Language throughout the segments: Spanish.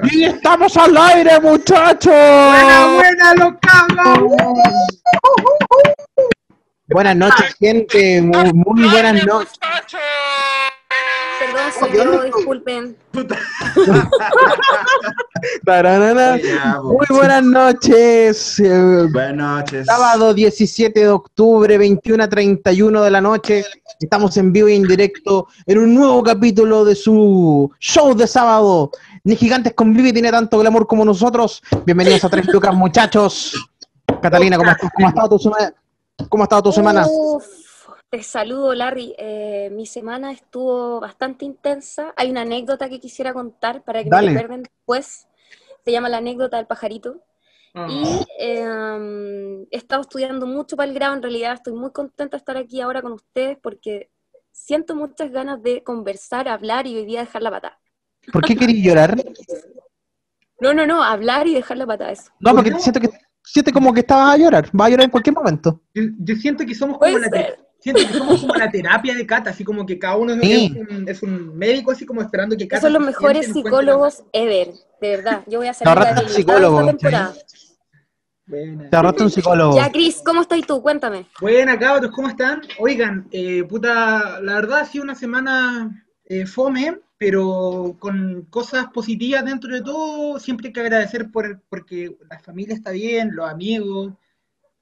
Y estamos al aire, muchachos. Buena, buena, los cabros. Buenas noches, gente. Muy, muy buenas noches. Perdón, soy yo, disculpen. Muy buenas noches. Buenas noches. Sábado 17 de octubre, 21 a 31 de la noche. Estamos en vivo y en directo en un nuevo capítulo de su show de sábado. Ni Gigantes convive tiene tanto glamour como nosotros. Bienvenidos a Tres Lucas, muchachos. Catalina, ¿cómo, estás? ¿Cómo ha estado tu semana? ¿Cómo ha estado tu semana? Uf, te saludo, Larry. Eh, mi semana estuvo bastante intensa. Hay una anécdota que quisiera contar para que Dale. me recuerden después. Se llama la anécdota del pajarito. Ah. Y eh, he estado estudiando mucho para el grado. En realidad estoy muy contenta de estar aquí ahora con ustedes porque siento muchas ganas de conversar, hablar y hoy día dejar la patada. ¿Por qué querías llorar? No, no, no, hablar y dejar la patada, eso. No, porque siento que siente como que estabas a llorar. Va a llorar en cualquier momento. Yo, yo siento que somos como la te- ser. siento que somos como la terapia de Cata, así como que cada uno es, Sí. un, es un médico, así como esperando que Cata. Son los mejores psicólogos ever, de verdad. Yo voy a Te salir rehabilitada psicólogo, temporada. Buena. Te ahorraste un psicólogo. Ya, Cris, ¿cómo estás tú? Cuéntame. Buena, cabros, ¿cómo están? Oigan, eh, puta, la verdad ha sido una semana eh, fome, pero con cosas positivas dentro de todo. Siempre hay que agradecer por, porque la familia está bien, los amigos,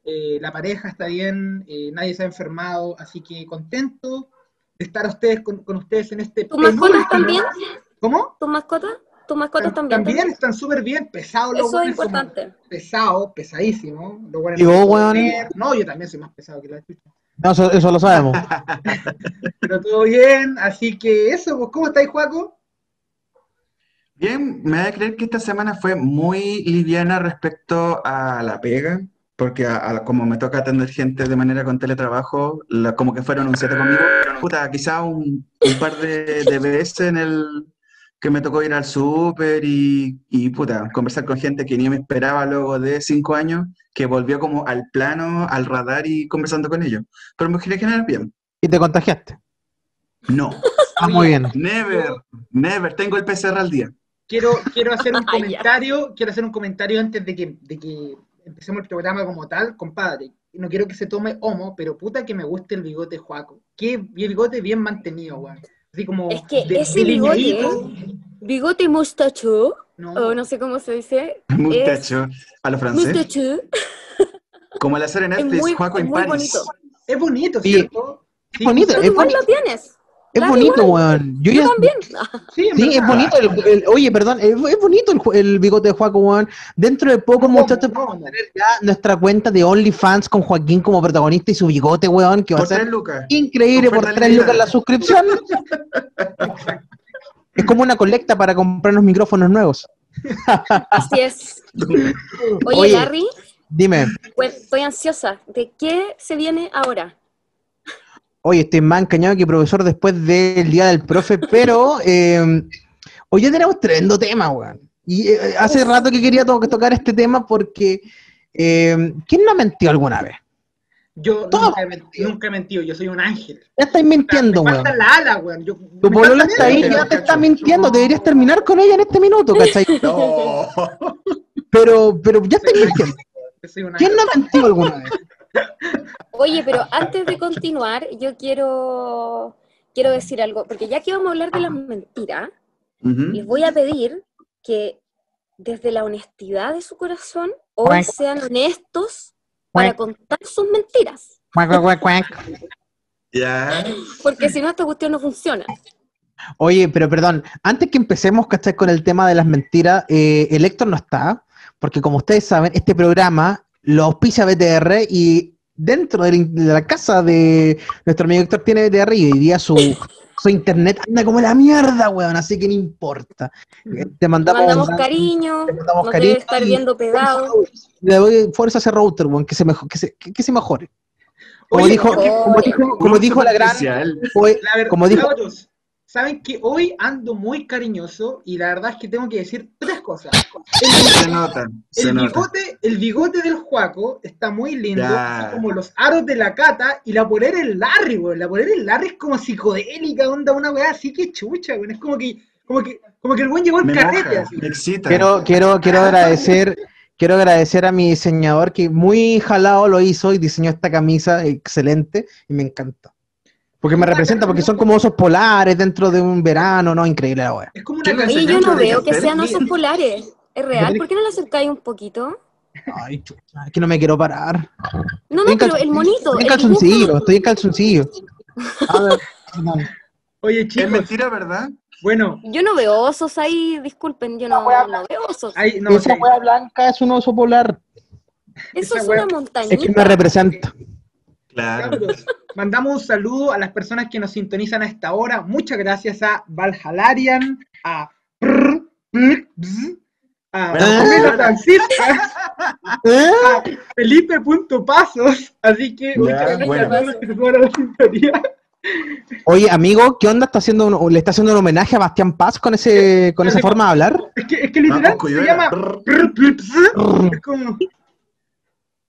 eh, la pareja está bien, eh, nadie se ha enfermado, así que contento de estar ustedes, con, con ustedes en este ¿Tus mascotas también? ¿Cómo? ¿Tus mascotas? ¿Tus mascotas también? También están súper bien, pesados los Eso es importante. Pesados, pesadísimos. Los buenos ¿Y vos, no pueden weón? comer. No, yo también soy más pesado que la chucha. No, eso, eso lo sabemos. Pero todo bien, así que eso, pues, ¿cómo estáis, Juaco? Bien, me da a creer que esta semana fue muy liviana respecto a la pega, porque a- a- como me toca atender gente de manera con teletrabajo, la- como que fueron un siete conmigo. Puta, quizá un, un par de, de veces en el que me tocó ir al súper y, y, puta, conversar con gente que ni me esperaba luego de cinco años, que volvió como al plano, al radar y conversando con ellos. Pero me quiere generar bien. Y te contagiaste. No, Ah, muy bien. never, never, tengo el PCR al día. Quiero, quiero hacer un comentario, quiero hacer un comentario antes de que, de que empecemos el programa como tal, compadre. No quiero que se tome homo, pero puta que me guste el bigote Juaco. Qué bigote bien mantenido, weón. Así como Es que de- ese bigote, bigote mustacho, No, o no sé cómo se dice. Muchacho, a lo francés. Mustacho. Como la serie Netflix, muy, Juaco es en muy París. bonito. es bonito, Sí. ¿cierto? Es bonito, Pero es bonito. lo tienes. Es Claro, bonito, igual. weón. Yo Yo ya- también. Sí, es bonito. El, el- oye, perdón, es, es bonito el, el bigote de Juaco, weón. Dentro de poco, No, muchachos, no, vamos a tener ya nuestra cuenta de OnlyFans con Joaquín como protagonista y su bigote, weón, que va a Por ser tres lucas. increíble por 3 lucas la suscripción. es como una colecta para comprarnos micrófonos nuevos. Así es. Oye, Oye. Larry, Dime, pues, estoy ansiosa. ¿De qué se viene ahora? Oye, estoy más encañado que profesor después del día del profe, pero eh, hoy ya tenemos tremendo tema, weón. Y eh, hace rato que quería to- tocar este tema porque eh, ¿quién no ha mentido alguna vez? Yo nunca he, mentido, nunca he mentido, yo soy un ángel. Ya estáis mintiendo, weón. la ala, weón. Yo, Tu polola está ahí, ya te está mintiendo, deberías terminar con ella en este minuto, ¿cachai? No. Pero, pero ya estáis mintiendo. ¿Quién no ha mentido alguna vez? Oye, pero antes de continuar, yo quiero, quiero decir algo, porque ya que vamos a hablar de las mentiras, les voy a pedir que desde la honestidad de su corazón hoy Cuac. sean honestos para contar sus mentiras, Cuac, cuac, cuac, cuac. Ya. porque si no esta cuestión no funciona. Oye, pero perdón, antes que empecemos, ¿cachai? Con el tema de las mentiras, eh, el Héctor no está, porque como ustedes saben, este programa lo auspicia BTR y dentro de la, de la casa de nuestro amigo Héctor tiene BTR y hoy día su, su internet anda como la mierda, weón, así que no importa. Eh, Te mandamos, mandamos un- cariño, te mandamos nos cariño debe estar viendo pegado. Le doy fuerza a ese router, weón, que se, mejo- que se, que, que se mejore. Como Oye, dijo, yo- como dijo, como dijo la gran, Oficial. fue- La verdad, como dijo, saben que hoy ando muy cariñoso y la verdad es que tengo que decir tres cosas. Se El, nota, se el nota. bigote, el bigote del Juaco está muy lindo, así como los aros de la cata y la polera del Larry, weón. La polera del Larry es como psicodélica, onda, una weá así que chucha, weón. Es como que, como que Como que el buen llegó al Me carrete moja, así. me excita. Quiero, quiero, quiero agradecer, quiero agradecer a mi diseñador que muy jalado lo hizo y diseñó esta camisa excelente y me encanta. Porque me representa, porque son como osos polares dentro de un verano, ¿no? Increíble la wea. Es como una ¿Quién lo canción. Oye, yo no veo que sean osos polares. ¿Es real? ¿Por qué no lo acercáis un poquito? Ay, chucha, es que no me quiero parar. No, no, pero el monito. Estoy en calzoncillo, estoy en calzoncillo. A ver. Oye, Es chicos, mentira, ¿verdad? bueno, Yo no veo osos ahí, disculpen, yo no, no veo osos. ahí, no, Esa sí. wea blanca es un oso polar. Eso es una Es montañita. que me representa. Claro. Cabros, Mandamos un saludo a las personas que nos sintonizan a esta hora. Muchas gracias a Valhalarian, a Prr, Prr, Bzz, a Pamela Francisca, ¿Eh? a Felipe.pasos. Así que muchas gracias bueno. a todos los que se sumaron a la sintonía. Oye, amigo, ¿qué onda? ¿Está haciendo un- ¿Le está haciendo un homenaje a Bastián Paz con ese, con esa forma de hablar? Es que, es que literal Vamos, se llama. Prr, Prr. Es como. Un saludo, Prr, Prr.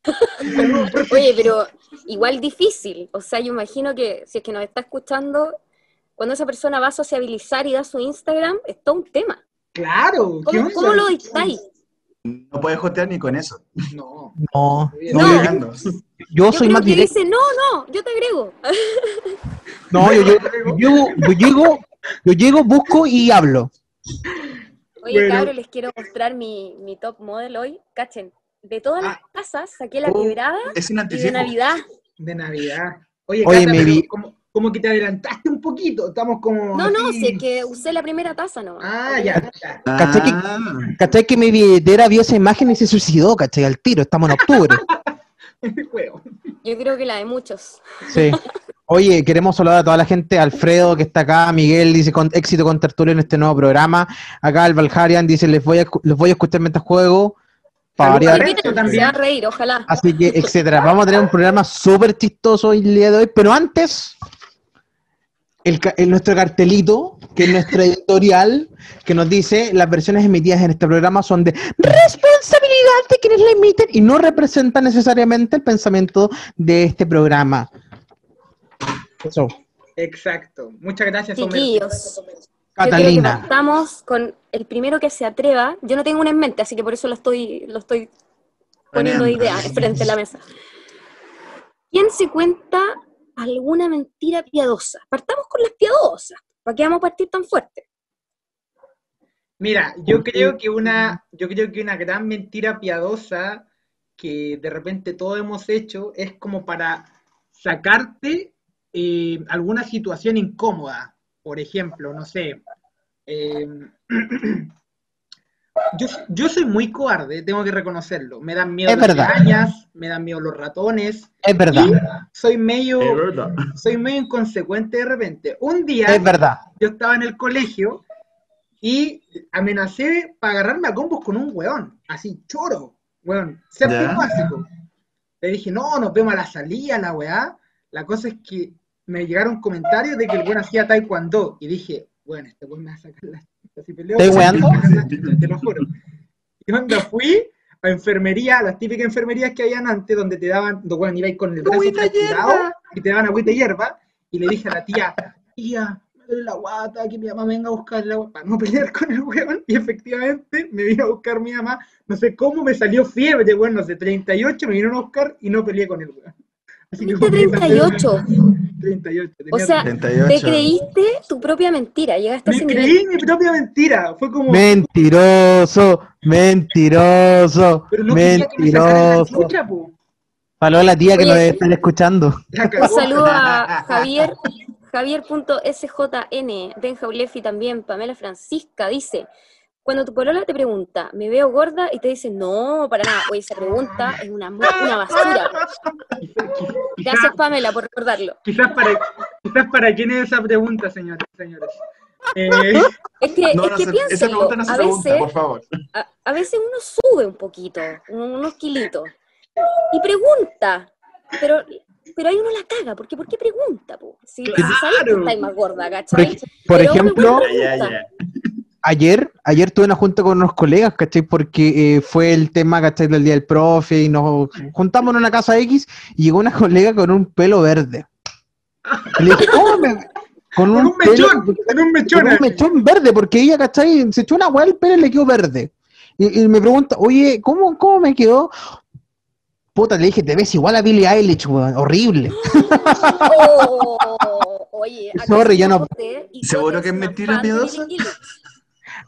Oye, pero igual difícil. O sea, yo imagino que si es que nos está escuchando, cuando esa persona va a sociabilizar y da su Instagram, es todo un tema. Claro. ¿qué ¿Cómo, lo dictáis? No puedes jotear ni con eso. No. No, No, no, yo, soy creo más que directo. dice, no, no, yo te agrego. No, yo, yo, yo llego, yo llego, busco y hablo. Oye, Bueno. cabrón, les quiero mostrar mi, mi top model hoy. Cachen, de todas las Ah. casas saqué la Oh, quebrada Es un y de. Navidad. De Navidad. Oye, Oye, Cata, me pero vi- como, como que te adelantaste un poquito. Estamos como. No, no, así- si es que usé la primera taza nomás. Ah, ya. ya. ¿Cachai que- Ah, ¿Cachai que mi billetera vio esa imagen y se suicidó, cachai? Al tiro, estamos en octubre. Este juego. Yo creo que la de muchos. Sí. Oye, queremos saludar a toda la gente, Alfredo que está acá, Miguel dice con éxito con Tertulio en este nuevo programa, acá el Valharian dice les voy a, les voy a escuchar mientras juego, para variar. También. a reír, ojalá. así que, etcétera. Vamos a tener un programa súper chistoso el día de hoy, pero antes, el, nuestro cartelito, que es nuestro editorial, que nos dice las versiones emitidas en este programa son de responsabilidad de quienes la emiten y no representan necesariamente el pensamiento de este programa. Eso. Exacto. Muchas gracias. Chiquillos. Yo creo que Catalina. partamos con el primero que se atreva. Yo no tengo una en mente, así que por eso lo estoy, lo estoy poniendo de idea frente a la mesa. ¿Quién se cuenta alguna mentira piadosa? Partamos con las piadosas. ¿Para qué vamos a partir tan fuerte? Mira, yo creo que una, yo creo que una gran mentira piadosa que de repente todos hemos hecho es como para sacarte eh, alguna situación incómoda. Por ejemplo, no sé. eh, yo, yo soy muy cobarde, tengo que reconocerlo. Me dan miedo Es las verdad. arañas, me dan miedo los ratones. Es verdad, Y soy medio, es verdad. soy medio inconsecuente de repente. Un día es verdad. yo estaba en el colegio y amenacé para agarrarme a combos con un weón, así, choro, weón, séptimo básico. Le dije, no, nos vemos a la salida, la weá. La cosa es que me llegaron comentarios de que el weón hacía taekwondo. Y dije, bueno, este weón me va a sacar la si peleo, te lo juro. Y cuando fui a enfermería, las típicas enfermerías que habían antes, donde te daban, weón, ibas con el brazo fracturado y te daban agüita y hierba, y le dije a la tía, tía, me duele la guata, que mi mamá venga a buscar la guata, para no pelear con el weón, y efectivamente me vino a buscar mi mamá, no sé cómo me salió fiebre, weón, no sé, 38, me vinieron a buscar y no peleé con el weón. Así que Tuviste fue- 38. 38. O sea, 38. te creíste tu propia mentira, llegaste a me creí nivel. mi propia mentira, fue como, Mentiroso, mentiroso, pero no quería que la mentiroso. la tía que nos debe estar escuchando. Un saludo a Javier, Javier.sjn, Benja Ulefi también, Pamela Francisca, dice, cuando tu polola te pregunta, ¿me veo gorda? Y te dice, no, para nada. Oye, esa pregunta es una, basura. Gracias, Pamela, por recordarlo. quizás para, quizás para quién es esa pregunta, señores, señores. Eh, Es que, No, es no que se- esa piénsenlo, pregunta no se a pregunta, veces, por favor. a, a veces uno sube un poquito, un- unos kilitos, y pregunta, pero, pero ahí uno la caga, porque ¿por qué pregunta? Po? Si, si sabes que estáis más gorda, Por, ¿cachai? por ejemplo, ayer, ayer tuve una junta con unos colegas, ¿cachai? Porque eh, fue el tema, ¿cachai? Del día del profe y nos juntamos en una casa X y llegó una colega con un pelo verde. Y le dije, ¿cómo me, Con Con un, mechón, en un con mechón. un mechón verde, porque ella, ¿cachai? Se echó una hueá al pelo y le quedó verde. Y, y me pregunta, oye, ¿cómo, ¿cómo me quedó? Puta, le dije, te ves igual a Billie Eilish, weón, horrible. Oh, oye, Sorry, ya no- ¿Seguro que es mentira piadosa?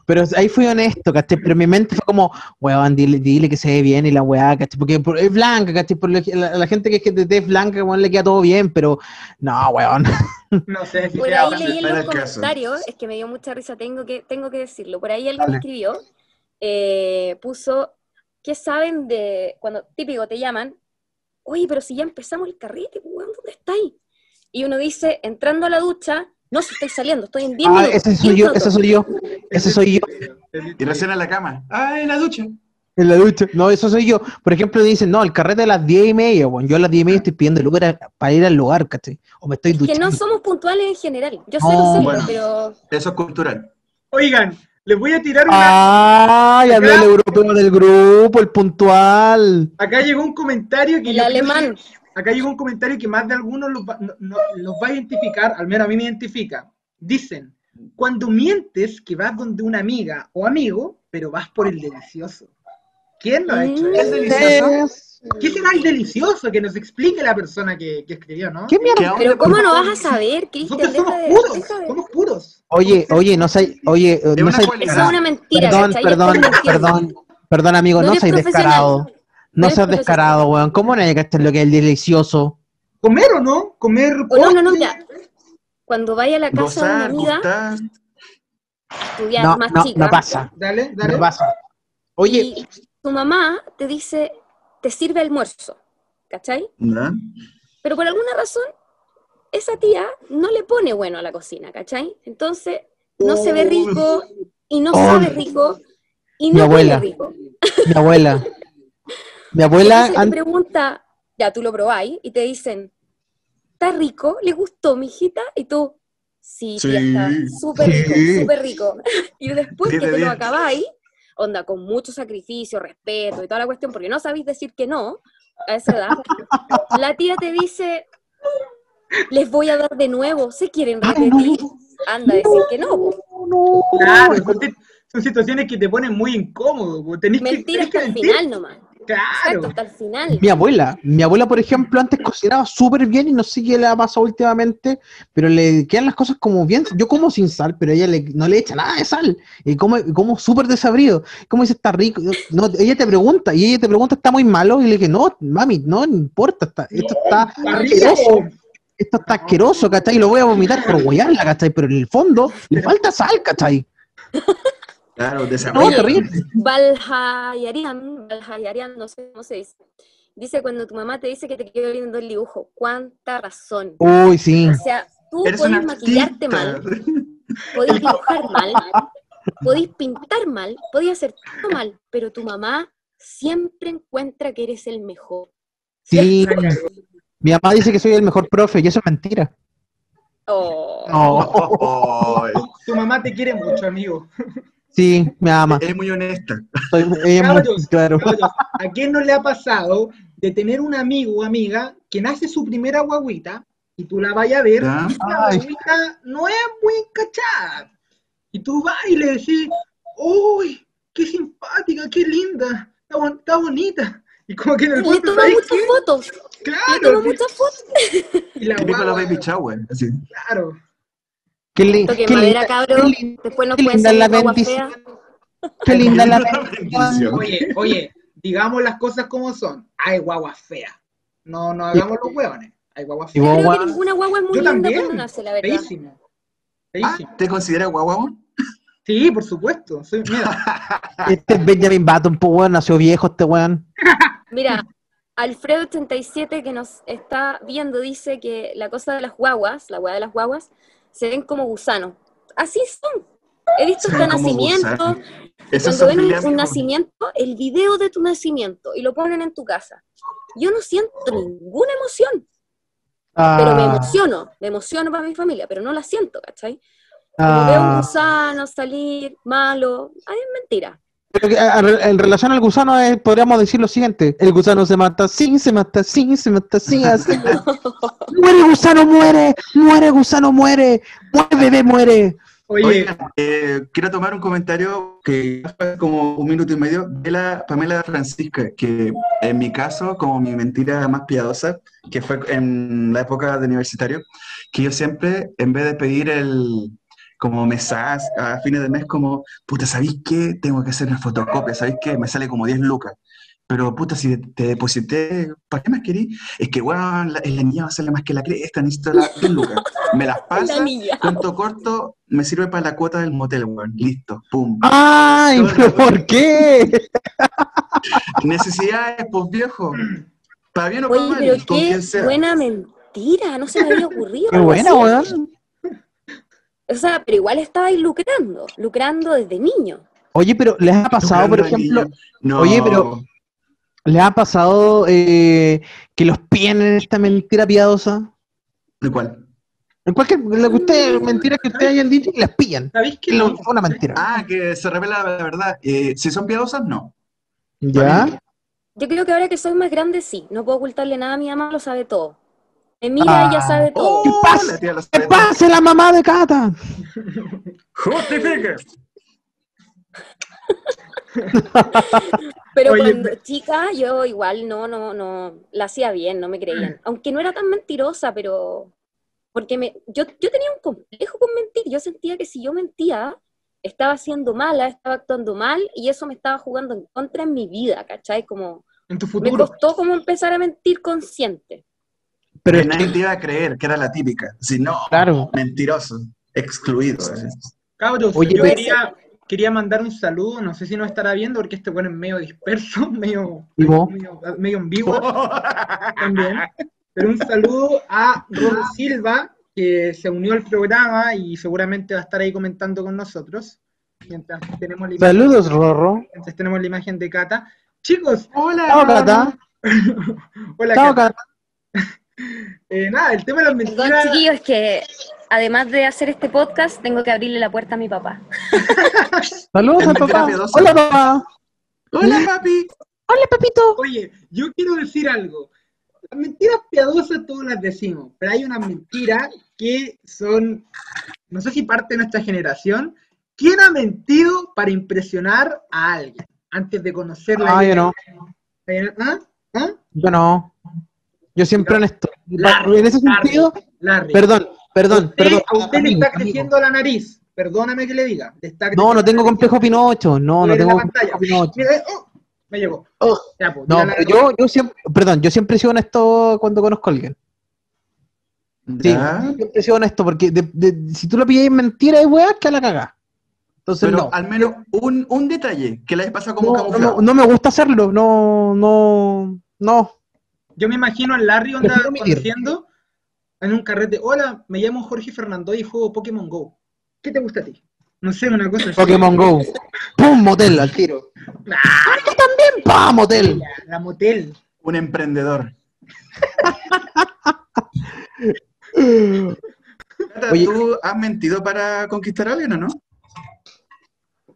Pero ahí fui honesto, ¿cachai? Pero mi mente fue como, weón, dile, dile que se ve bien y la weá, ¿cachai? Porque por- es blanca, ¿cachai? Por la, la gente que es que de tez blanca, weón, le queda todo bien, pero no, weón. No sé si Por ahí leí en los el caso. comentarios, es que me dio mucha risa, tengo que, tengo que decirlo. Por ahí alguien Dale. escribió, eh, puso, ¿qué saben de cuando típico te llaman? Oye, pero si ya empezamos el carrete, weón, ¿dónde estáis? Y uno dice, entrando a la ducha, no, si estoy saliendo, estoy en 10 Ah, minutos. ese soy 10 yo, minutos". ese soy yo, ese soy yo. Y recién a la cama. Ah, en la ducha. En la ducha. No, eso soy yo. Por ejemplo, dicen, no, el carrete a las 10 y media, weón. Yo a las 10 y media estoy pidiendo el Uber a- para ir al lugar, ¿cachai? O me estoy Que duchando. no somos puntuales en general. Yo lo sé, bueno. pero Eso es cultural. Oigan, les voy a tirar una. ¡Ay! Habló el europeo del grupo, el puntual. Acá llegó un comentario que el alemán. que- acá llegó un comentario que más de algunos los va, no- no- los va a identificar, al menos a mí me identifica. Dicen, cuando mientes que vas donde una amiga o amigo, pero vas por el delicioso. ¿Quién lo ha hecho Mm. ¿Es delicioso? ¿Qué será el delicioso? Que nos explique la persona que, que escribió, ¿no? ¿Qué mierda? ¿Qué onda, Pero ¿cómo no vas a saber, Cristian? Somos de- puros, de- somos puros. Oye, oye, no sé, oye, Es no una sé. Eso es una mentira, perdón, ¿cachai? perdón, perdón, perdón, amigo, No profesional. descarado. No seas descarado, weón. ¿Cómo no hacer lo que es el delicioso? ¿Comer o no? ¿Comer O no, no, no, mira. Cuando vaya a la casa de una amiga, estudiar No, más no, chica, no pasa, Dale, dale. no pasa. Oye, y tu mamá te dice, te sirve almuerzo, ¿cachai? ¿No? Pero por alguna razón, esa tía no le pone bueno a la cocina, ¿cachai? Entonces, no se ve rico, y no Oh. sabe rico, y no huele rico. mi abuela, mi abuela, te pregunta, ya tú lo probáis, y te dicen, ¿está rico? ¿Le gustó, mijita? Y tú, sí, tía, Sí. está súper rico, súper rico. y después que te lo acabáis, onda, con mucho sacrificio, respeto y toda la cuestión, porque no sabéis decir que no a esa edad, la tía te dice, les voy a dar de nuevo, ¿se quieren repetir? Anda a decir que no, no, Claro, son, sit- son situaciones que te ponen muy incómodo. Tenés que, mentira tenés que hasta el mentir. final nomás. Exacto, Claro. hasta el final. Mi abuela, mi abuela, por ejemplo, antes cocinaba súper bien y no sé qué le ha pasado últimamente, pero le quedan las cosas como bien. Yo como sin sal, pero ella le- no le echa nada de sal y como, como súper desabrido. Como dice, está rico. No, ella te pregunta y ella te pregunta, ¿está muy malo? Y le dije, no, mami, no, no importa, está- esto está Está asqueroso. Esto está asqueroso, ¿cachai? Y lo voy a vomitar por huearla, ¿cachai? Pero en el fondo le falta sal, ¿cachai? Claro, No, desarrollo. Oye, terrible. Valjayarian, Valjayarian, no sé cómo se dice. Dice cuando tu mamá te dice que te quedó lindo el dibujo. ¿Cuánta razón? Uy, sí. O sea, tú Eres podés maquillarte mal, podés dibujar mal, podés pintar mal, podés hacer todo mal, pero tu mamá siempre encuentra que eres el mejor. Sí. Mi mamá dice que soy el mejor profe y eso es mentira. Oh. No. Ay, Tu mamá te quiere mucho, amigo. Sí, me ama. es muy honesta. Soy, ella es muy- Cabros, claro. cabros, ¿A quién no le ha pasado de tener un amigo o amiga que nace su primera guaguita y tú la vayas a ver ¿Ya? y la guaguita no es muy encachada? Y tú vas y le decís, ¡Uy! ¡Qué simpática! ¡Qué linda! Está, bon- está bonita! Y como que en el Le fondo, toma ¿sabes muchas qué? fotos, le Claro, toma sí, muchas fotos. y la guagua, baby shower. Así. claro. Qué, li- qué madera, linda, cabros. qué lin- Después nos qué linda la bendición. feas. qué linda la bendición. Oye, oye, digamos las cosas como son. Hay guaguas feas. No, no hagamos los hueones. Hay guaguas Y Yo feas. creo que ninguna guagua es muy Yo linda también. cuando nace, la verdad. Feísimo. Feísimo. Ah, ¿Te consideras? Sí, por supuesto. Soy, mira, Este es Benjamin Button, pues weón, nació viejo este weón. Mira, Alfredo87 que nos está viendo dice que la cosa de las guaguas, la hueá de las guaguas, se ven como gusanos. Así son. He visto hasta como nacimiento. Cuando ven un, nacimiento, el video de tu nacimiento y lo ponen en tu casa. Yo no siento ninguna emoción, pero me Ah, emociono, me emociono para mi familia, pero no la siento, ¿cachai? Cuando veo un ah, gusano salir malo, ay, es mentira. Pero que, a- a- en relación al gusano, eh, podríamos decir lo siguiente: el gusano se mata así, se mata así, se mata así, así. muere gusano, muere, muere gusano, muere, muere bebé, muere. Oye, Oigan, eh, quiero tomar un comentario que fue como un minuto y medio de la Pamela Francisca, que en mi caso, como mi mentira más piadosa, que fue en la época de universitario, que yo siempre, en vez de pedir el como mesas a fines de mes, como, puta, ¿sabéis qué? Tengo que hacer una fotocopia, ¿sabéis qué? Me sale como 10 lucas. Pero, puta, si te deposité, ¿para qué más querí? Es que, weón, la, la niña va a salir más que la cresta, necesito las 10 lucas. Me las La pasa, cuento corto, me sirve para la cuota del motel, weón. Listo, pum. ¡Ay! ¿Pero por qué? Necesidades, pues viejo. Para bien o para mal, con quien sea. buena mentira, no se me había ocurrido. ¡Qué buena, weón! O sea, pero igual estabais lucrando, lucrando desde niño. Oye, pero ¿les ha pasado, por ejemplo. No. Oye, pero- les ha pasado eh, que los pillen en esta mentira piadosa? ¿De cuál? En cualquier lo que usted, mentira que ustedes hayan dicho y las pillan. ¿sabéis que no? una mentira. Ah, que se revela la verdad. Eh, si son piadosas, no. ¿Ya? Yo creo que ahora que soy más grande, sí. No puedo ocultarle nada a mi mamá, lo sabe todo. En mí Ah. ella sabe todo. ¿Qué pasa? la tía lo ¿Qué sabe pasa la mamá de Cata? ¡Justifique! Pero Oye, cuando chica, yo igual no, no, no, la hacía bien, no me creían. Aunque no era tan mentirosa, pero porque me, yo, yo tenía un complejo con mentir. Yo sentía que si yo mentía, estaba siendo mala, estaba actuando mal, y eso me estaba jugando en contra en mi vida, ¿cachai? Como En tu me futuro. costó como empezar a mentir consciente. Pero es nadie que, te iba a creer, que era la típica. Si no, claro. mentiroso, excluido. eh. Cabros, Oye, yo pero- quería, quería mandar un saludo, no sé si nos estará viendo, porque este bueno es medio disperso, medio, ¿Vivo? medio, medio ambiguo también. Pero un saludo a Ron Silva, que se unió al programa y seguramente va a estar ahí comentando con nosotros. Mientras tenemos la imagen, Saludos, Rorro. mientras tenemos la imagen de Cata. Chicos, Hola. Chao, Cata. hola Cata. Cata. Eh, nada, el tema de las Perdón, mentiras. chiquillos, es que además de hacer este podcast, tengo que abrirle la puerta a mi papá. Saludos mentira papá. piadosa. Hola, papá. Hola, papi. Hola, papito. Oye, yo quiero decir algo. Las mentiras piadosas todas las decimos, pero hay unas mentiras que son, no sé si parte de nuestra generación. ¿Quién ha mentido para impresionar a alguien antes de conocerla? Ah, yo no. ¿Ah? ¿Ah? Yo no. Yo siempre honesto. Larry, En ese sentido, Larry. perdón, perdón, Usted- perdón. A usted le está amigo. creciendo la nariz. Perdóname que le diga. le está No, no tengo complejo Pinocho. No, no tengo la pantalla. complejo Pinocho. Mira, eh, oh, me llegó. Oh. Ya, pues, No, pero yo, yo siempre, perdón, yo siempre he sido honesto cuando conozco a alguien. Sí, Ya. siempre he sido honesto porque de- de- si tú lo pillas en mentira y weas, que a la cagá. Entonces Pero no. al menos un, un detalle que le haya pasado como No, no, no me gusta hacerlo, no, no, no. Yo me imagino al Larry onda conociendo en un carrete. Hola, me llamo Jorge Fernando y juego Pokémon Go. ¿Qué te gusta a ti? No sé, una cosa así. Pokémon Go. ¡Pum! Motel al tiro. Ah, ¡Yo también! ¡Pam! Motel! la, la motel. Un emprendedor. Oye. ¿Tú has mentido para conquistar a alguien o no?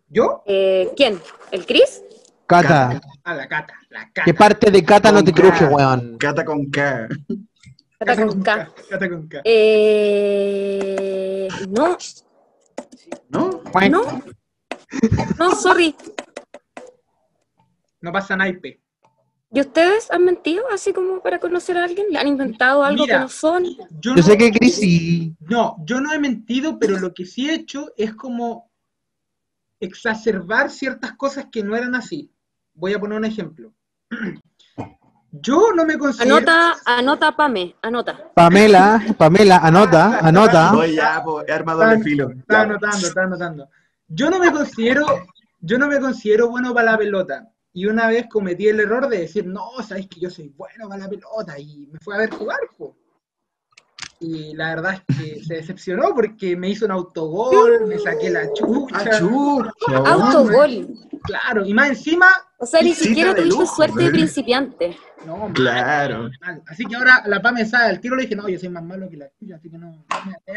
¿Yo? Eh, ¿Quién? ¿El Chris? Cata, A la cata. La cata. ¿qué parte de Cata no te cruje, weón? Cata con K. Cata con K. Cata con K. Eh, no, ¿No? no, no, sorry. No pasa naipe. ¿Y ustedes han mentido así como para conocer a alguien? ¿Le han inventado algo Mira. que no son? Yo, Yo no, sé que Chris sí. no, yo no he mentido, pero lo que sí he hecho es como exacerbar ciertas cosas que no eran así. Voy a poner un ejemplo. Yo no me considero... Anota, anota, Pame, anota. Pamela, Pamela, anota, anota. Voy ya, po, he armado doble filo. Estaba Ya. anotando, estaba anotando. Yo no me considero, yo no me considero bueno para la pelota. Y una vez cometí el error de decir, no, sabes que yo soy bueno para la pelota. Y me fue a ver jugar, po. Y la verdad es que se decepcionó porque me hizo un autogol, me saqué la chucha. Ah, chucha. Autogol. Claro, y más encima, O sea, ni siquiera tuviste suerte de principiante. no, Claro. mal. Así que ahora la PA me sabe al tiro le dije, no, yo soy más malo que la tuya, así que no.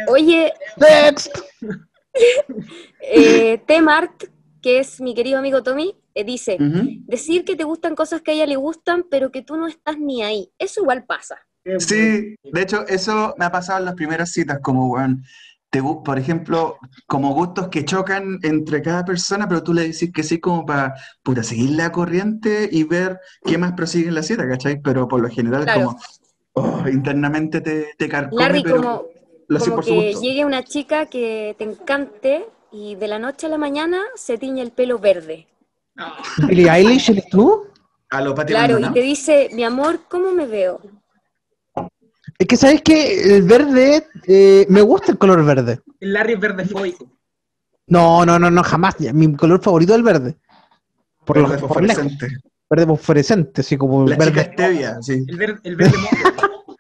Oye, Next. eh, T-Mart, que es mi querido amigo Tommy, eh, dice, decir que te gustan cosas que a ella le gustan, pero que tú no estás ni ahí. Eso igual pasa. Sí, de hecho, eso me ha pasado en las primeras citas, como, weón, te, por ejemplo, como gustos que chocan entre cada persona, pero tú le decís que sí como para, puta, seguir la corriente y ver qué más prosigue en la cita, ¿cachai? Pero por lo general Claro. es como, oh, internamente te, te carcome, Larry, pero como, lo hace como por su que gusto. llegue una chica que te encante y de la noche a la mañana se tiñe el pelo verde. Billie Eilish, ¿eres tú? A lo Claro, y te dice, mi amor, ¿cómo me veo? Es que sabes que el verde, eh, me gusta el color verde. El Larry es verde fóbico. No, no, no, no, jamás. Mi color favorito es el verde. Por, lo, Verde fosforescente. Verde fosforescente, así como La chica verde. stevia, sí. El verde, el verde moco.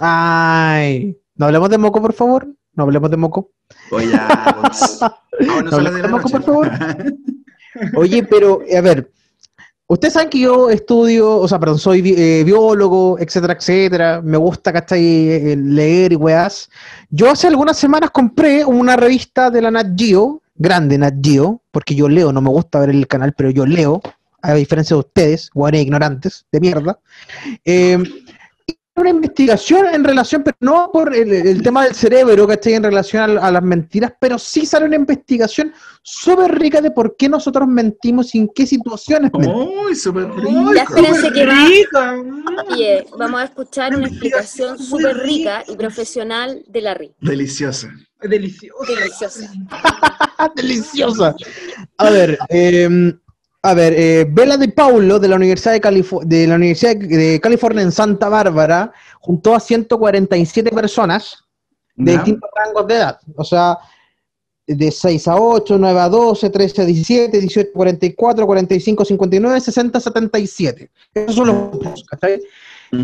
Ay, no hablemos de moco, por favor. No hablemos de moco. Oye, pues. No No de noche. por favor. Oye, pero, a ver, ustedes saben que yo estudio, o sea, perdón, soy eh, biólogo, etcétera, etcétera. Me gusta, ¿cachai? Eh, Leer y weas. Yo hace algunas semanas compré una revista de la Nat Geo, grande Nat Geo, porque yo leo, no me gusta ver el canal, pero yo leo, a diferencia de ustedes, weones ignorantes, de mierda. Eh, una investigación en relación, pero no por el, el tema del cerebro, ¿cachai? En relación a, a las mentiras, pero sí sale una investigación súper rica de por qué nosotros mentimos y en qué situaciones mentimos. Uy, súper ¡Ay, Ya que va. rica! Oye, vamos a escuchar una explicación súper rica. rica y profesional de Larry. Deliciosa. Delicioso. Deliciosa. ¡Deliciosa! A ver, eh, a ver, eh, Bela de Paulo de la Universidad de, de la Universidad de California en Santa Bárbara juntó a 147 personas de ¿Ya? distintos rangos de edad. O sea, de 6 a 8, 9 a 12, 13 a 17, 18 a 44, 45 a 59, 60 a 77. Esos son los grupos, ¿cachai?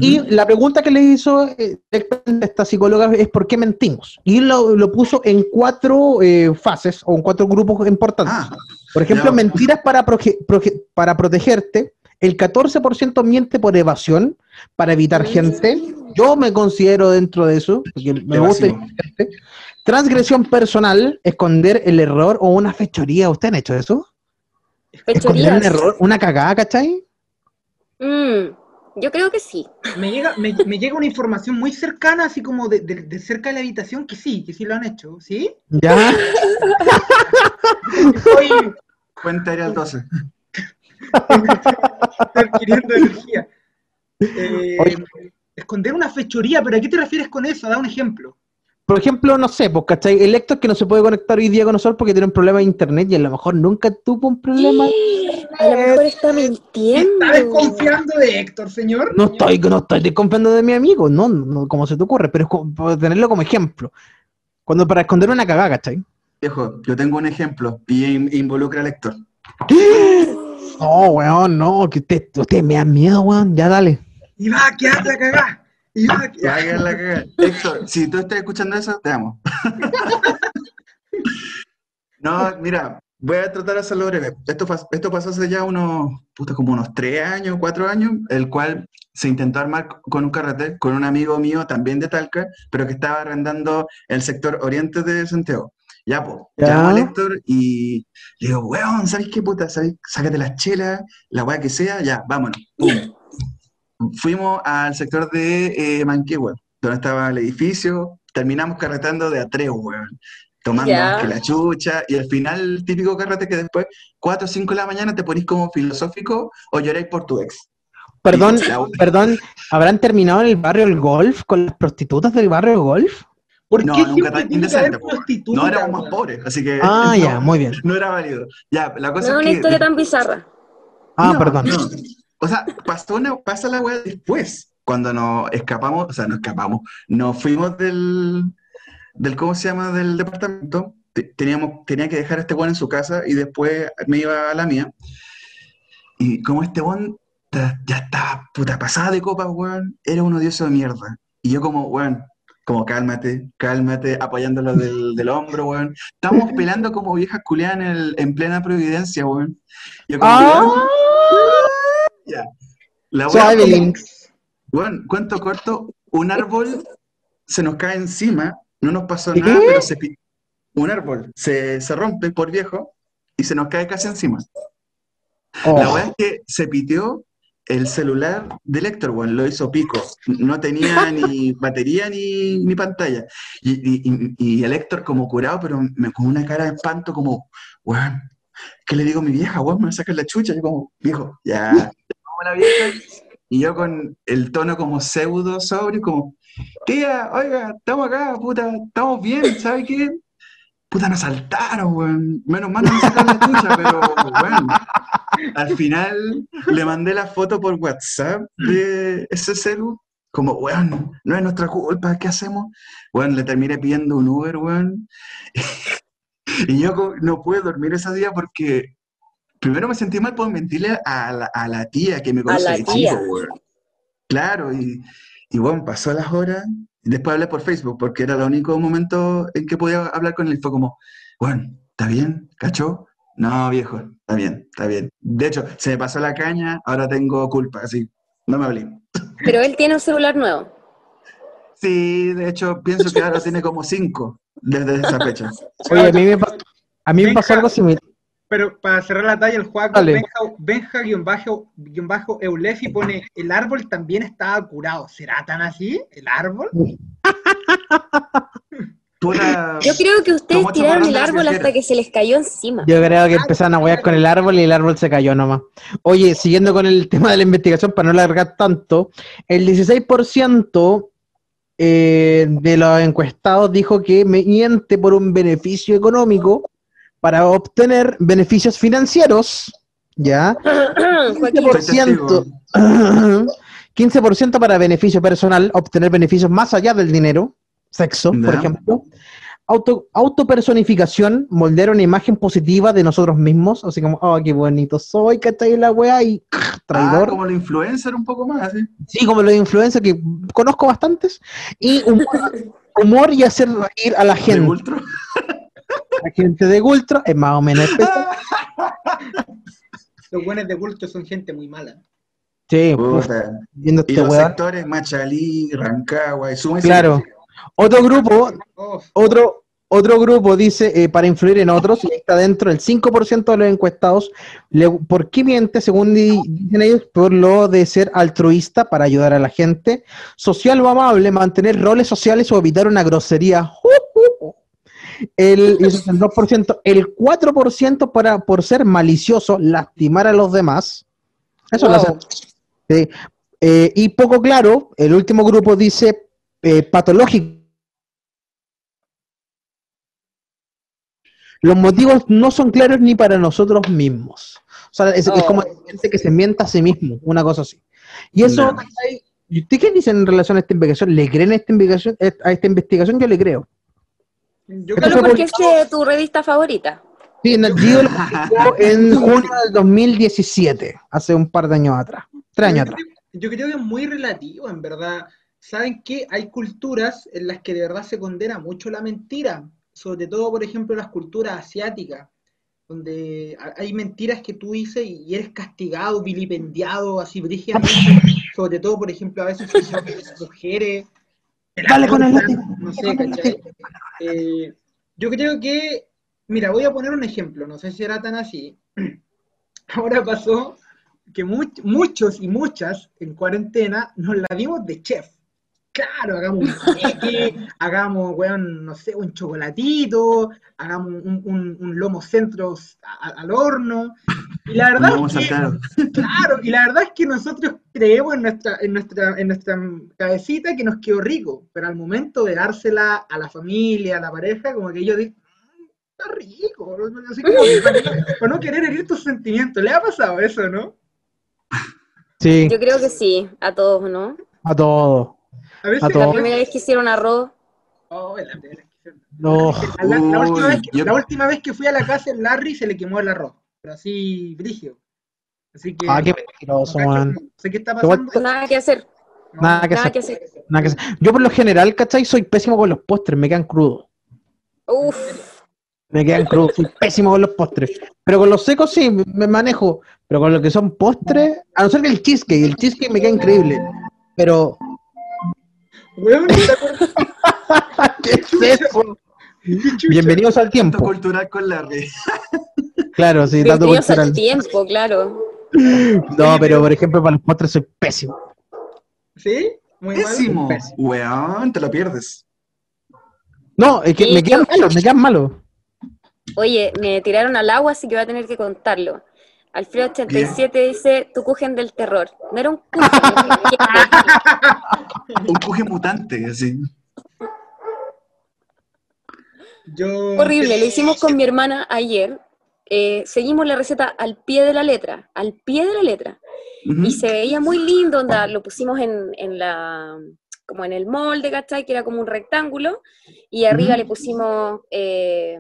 Y la pregunta que le hizo eh, esta psicóloga es ¿por qué mentimos? Y lo, lo puso en cuatro eh, fases o en cuatro grupos importantes. Ah, Por ejemplo, mentiras para, proge- proge- para protegerte. El 14% miente por evasión, para evitar gente. Yo me considero dentro de eso, porque me gusta gente. Transgresión personal, esconder el error o una fechoría. ¿Ustedes han hecho eso? Esconder un Fechorías. error, una cagada, ¿cachai? Mm, yo creo que sí. Me llega, me, me llega una información muy cercana, así como de, de- de cerca de la habitación, que sí, que sí lo han hecho, ¿sí? Ya. Estoy cuenta era el 12. adquiriendo energía. Eh, esconder una fechoría, ¿pero a qué te refieres con eso? Da un ejemplo. Por ejemplo, no sé, pues, ¿cachai? El Héctor que no se puede conectar hoy día con nosotros porque tiene un problema de internet y a lo mejor nunca tuvo un problema. A lo mejor está mintiendo. ¿Está desconfiando de Héctor, señor? No estoy, no estoy desconfiando de mi amigo, no, no, como se te ocurre, pero es como tenerlo como ejemplo. Cuando para esconder una cagada, ¿cachai? Viejo, yo tengo un ejemplo y in- involucra al lector. No, weón, no, que usted, usted me da miedo, weón, ya dale. Y va a quedar la cagá. Y la. Héctor, si tú estás escuchando eso, te amo. No, mira, voy a tratar de hacerlo breve. Esto, pas- esto pasó hace ya unos, puta, como unos tres años, cuatro años, el cual se intentó armar con un carrete con un amigo mío también de Talca, pero que estaba arrendando el sector oriente de Santiago. Ya, pues, Ya. llamo al Héctor y le digo, weón, ¿sabes qué puta? ¿Sabes? Sácate las chelas, la weá que sea, ya, vámonos. Pum. Fuimos al sector de eh, Manquehue, donde estaba el edificio, terminamos carretando de a tres, weón, tomando Ya. más que la chucha, y al final, el típico carrete que después, 4 o 5 de la mañana, te ponís como filosófico o lloráis por tu ex. Perdón, perdón, ¿habrán terminado en el barrio El Golf con las prostitutas del barrio El Golf? ¿Por No, qué nunca tan indecente? No éramos más pobres, así que Ah, no, ya, muy bien. no era válido. Ya, la No cosa es es una que... historia tan bizarra. Ah, No, perdón. no. O sea, pasó una, pasa la weá después, cuando nos escapamos, o sea, nos escapamos, nos fuimos del, del ¿cómo se llama? Del departamento. Te- Teníamos, tenía que dejar a este weón en su casa y después me iba a la mía. Y como este weón ya estaba puta pasada de copas, weón, era un odioso de mierda. Y yo como, weón, como cálmate, cálmate, apoyándolo del, del hombro, weón. Estamos peleando como viejas culiadas en, el- en plena providencia, weón. Yo como, Ah. Ya. La Evelyn. bueno, cuento corto, un árbol se nos cae encima, no nos pasó ¿Qué? nada, pero se un árbol se, se rompe por viejo y se nos cae casi encima. Oh, La weá es que se piteó el celular de Héctor, weón, lo hizo pico. No tenía ni batería ni, ni pantalla. Y, y, y- y el Héctor como curado, pero me, con una cara de espanto como, weón, ¿qué le digo a mi vieja? Weón, me va a sacar la chucha. Y como, viejo, ya. Y yo con el tono como pseudo sobrio, como, tía, oiga, estamos acá, puta, estamos bien, ¿sabe qué? Puta, nos saltaron, weón. Menos mal no me sacaron la chucha, pero, weón. Al final le mandé la foto por WhatsApp de ese celu. Como, weón, no es nuestra culpa, ¿qué hacemos? Weón, le terminé pidiendo un Uber, weón. Y yo no pude dormir ese día porque primero me sentí mal por mentirle a la, a la tía que me conoce de chico. Claro, y, y bueno, pasó las horas. Y después hablé por Facebook porque era el único momento en que podía hablar con él. Fue como, bueno, ¿está bien? ¿Cachó? No, viejo, está bien, está bien. De hecho, se me pasó la caña, ahora tengo culpa, así, no me hablé. Pero él tiene un celular nuevo. Sí, de hecho, pienso que ahora tiene como cinco desde esa fecha. Oye, a mí me, a mí me pasó algo similar. Pero para cerrar la talla, el juego. Benja, Benja-Eulefi Eulefi pone, el árbol también estaba curado. ¿Será tan así? ¿El árbol? Yo creo que ustedes tiraron el árbol hasta que se les cayó encima. Yo creo que empezaron a huear con el árbol y el árbol se cayó nomás. Oye, siguiendo con el tema de la investigación, para no alargar tanto, el 16% eh, de los encuestados dijo que miente por un beneficio económico para obtener beneficios financieros, ¿ya? Joaquín, Soy testigo. 15%, 15% para beneficio personal, obtener beneficios más allá del dinero, sexo, por ejemplo. Auto, autopersonificación, moldear una imagen positiva de nosotros mismos, así como, oh, qué bonito soy, que está ahí la weá y ah, traidor. como el influencer un poco más, ¿sí? Sí, como los influencers que conozco bastantes. Y humor, humor y hacer reír a la De gente. Ultro. La gente de Ultra es más o menos. Los buenos de culto son gente muy mala. Sí, Puta. viendo Y este los weón. sectores, Machalí, Rancagua, y Claro. Otro grupo, otro, otro grupo dice, eh, para influir en otros, y está dentro el 5% de los encuestados, le- ¿por qué miente? Según di- dicen ellos, por lo de ser altruista para ayudar a la gente, social o amable, mantener roles sociales o evitar una grosería. El, es el 2%, el 4% para, por ser malicioso, lastimar a los demás. Eso lo Wow. hacen. Sí. Eh, y poco claro, el último grupo dice eh, patológico. Los motivos no son claros ni para nosotros mismos. O sea, es, es como gente que se mienta a sí mismo, una cosa así. Y eso, No. ¿Y ¿usted qué dicen en relación a esta investigación? ¿Le creen a esta investigación? A esta investigación yo le creo. yo creo porque es tu revista favorita. Sí, en el publicó en junio del 2017, hace un par de años atrás, tres años yo atrás. yo creo que es muy relativo, en verdad. ¿Saben qué? Hay culturas en las que de verdad se condena mucho la mentira, sobre todo, por ejemplo, las culturas asiáticas, donde ha- hay mentiras que tú dices y eres castigado, vilipendiado, así brígidamente, sobre todo, por ejemplo, a veces las mujeres. Dale con el. No sé, ¿cachai? Eh, yo creo que, mira, voy a poner un ejemplo, no sé si era tan así. Ahora pasó que much- muchos y muchas en cuarentena nos la dimos de chef. Claro, hagamos un queque, hagamos, weón, no sé, un chocolatito, hagamos un, un- un lomo centro a- al horno. Y la verdad Vamos es que, a claro, y la verdad es que nosotros creemos en nuestra, en nuestra, en nuestra cabecita que nos quedó rico, pero al momento de dársela a la familia, a la pareja, como que yo digo, "Mm, está rico, así como, para, no, querer herir tus sentimientos. ¿Le ha pasado eso, no? Sí, Yo creo que sí, a todos, ¿no? a todo. A veces, A La todos. primera vez que hicieron arroz, Oh, la primera vez que- No. La, la última vez que, yo- la última vez que fui a la casa del Larry se le quemó el arroz, pero así brígido. Así que Ah, qué mentiroso, man. no sé qué está pasando. nada que hacer. No, Nada que Nada hacer. que hacer. Nada que hacer. Yo por lo general, ¿cachai? Soy pésimo con los postres, me quedan crudos. Uf, Me quedan crudos, soy pésimo con los postres. Pero con los secos sí, me manejo. Pero con lo que son postres, a no ser que el cheesecake, el cheesecake me queda increíble. Pero, Weón, ¿te acuerdas? ¿qué es eso? Qué chucha. Bienvenidos al tiempo. cultural con Larry. Claro, sí, dato Bienvenidos al tiempo, claro. No, pero por ejemplo, para los postres soy pésimo. ¿Sí? Muy mal. Pésimo. Pésimo. Weón, te lo pierdes. No, es que Sí, me quedan malos, me quedan malos. Oye, me tiraron al agua, así que voy a tener que contarlo. Alfredo87 dice, tu cujen del terror. No era un cujen. Un cuje mutante, así. Yo... Horrible, lo hicimos con mi hermana ayer. Eh, seguimos la receta al pie de la letra, al pie de la letra. Y se veía muy lindo, onda, lo pusimos en, en la, como en el molde, ¿cachai? Que era como un rectángulo, y arriba le pusimos eh,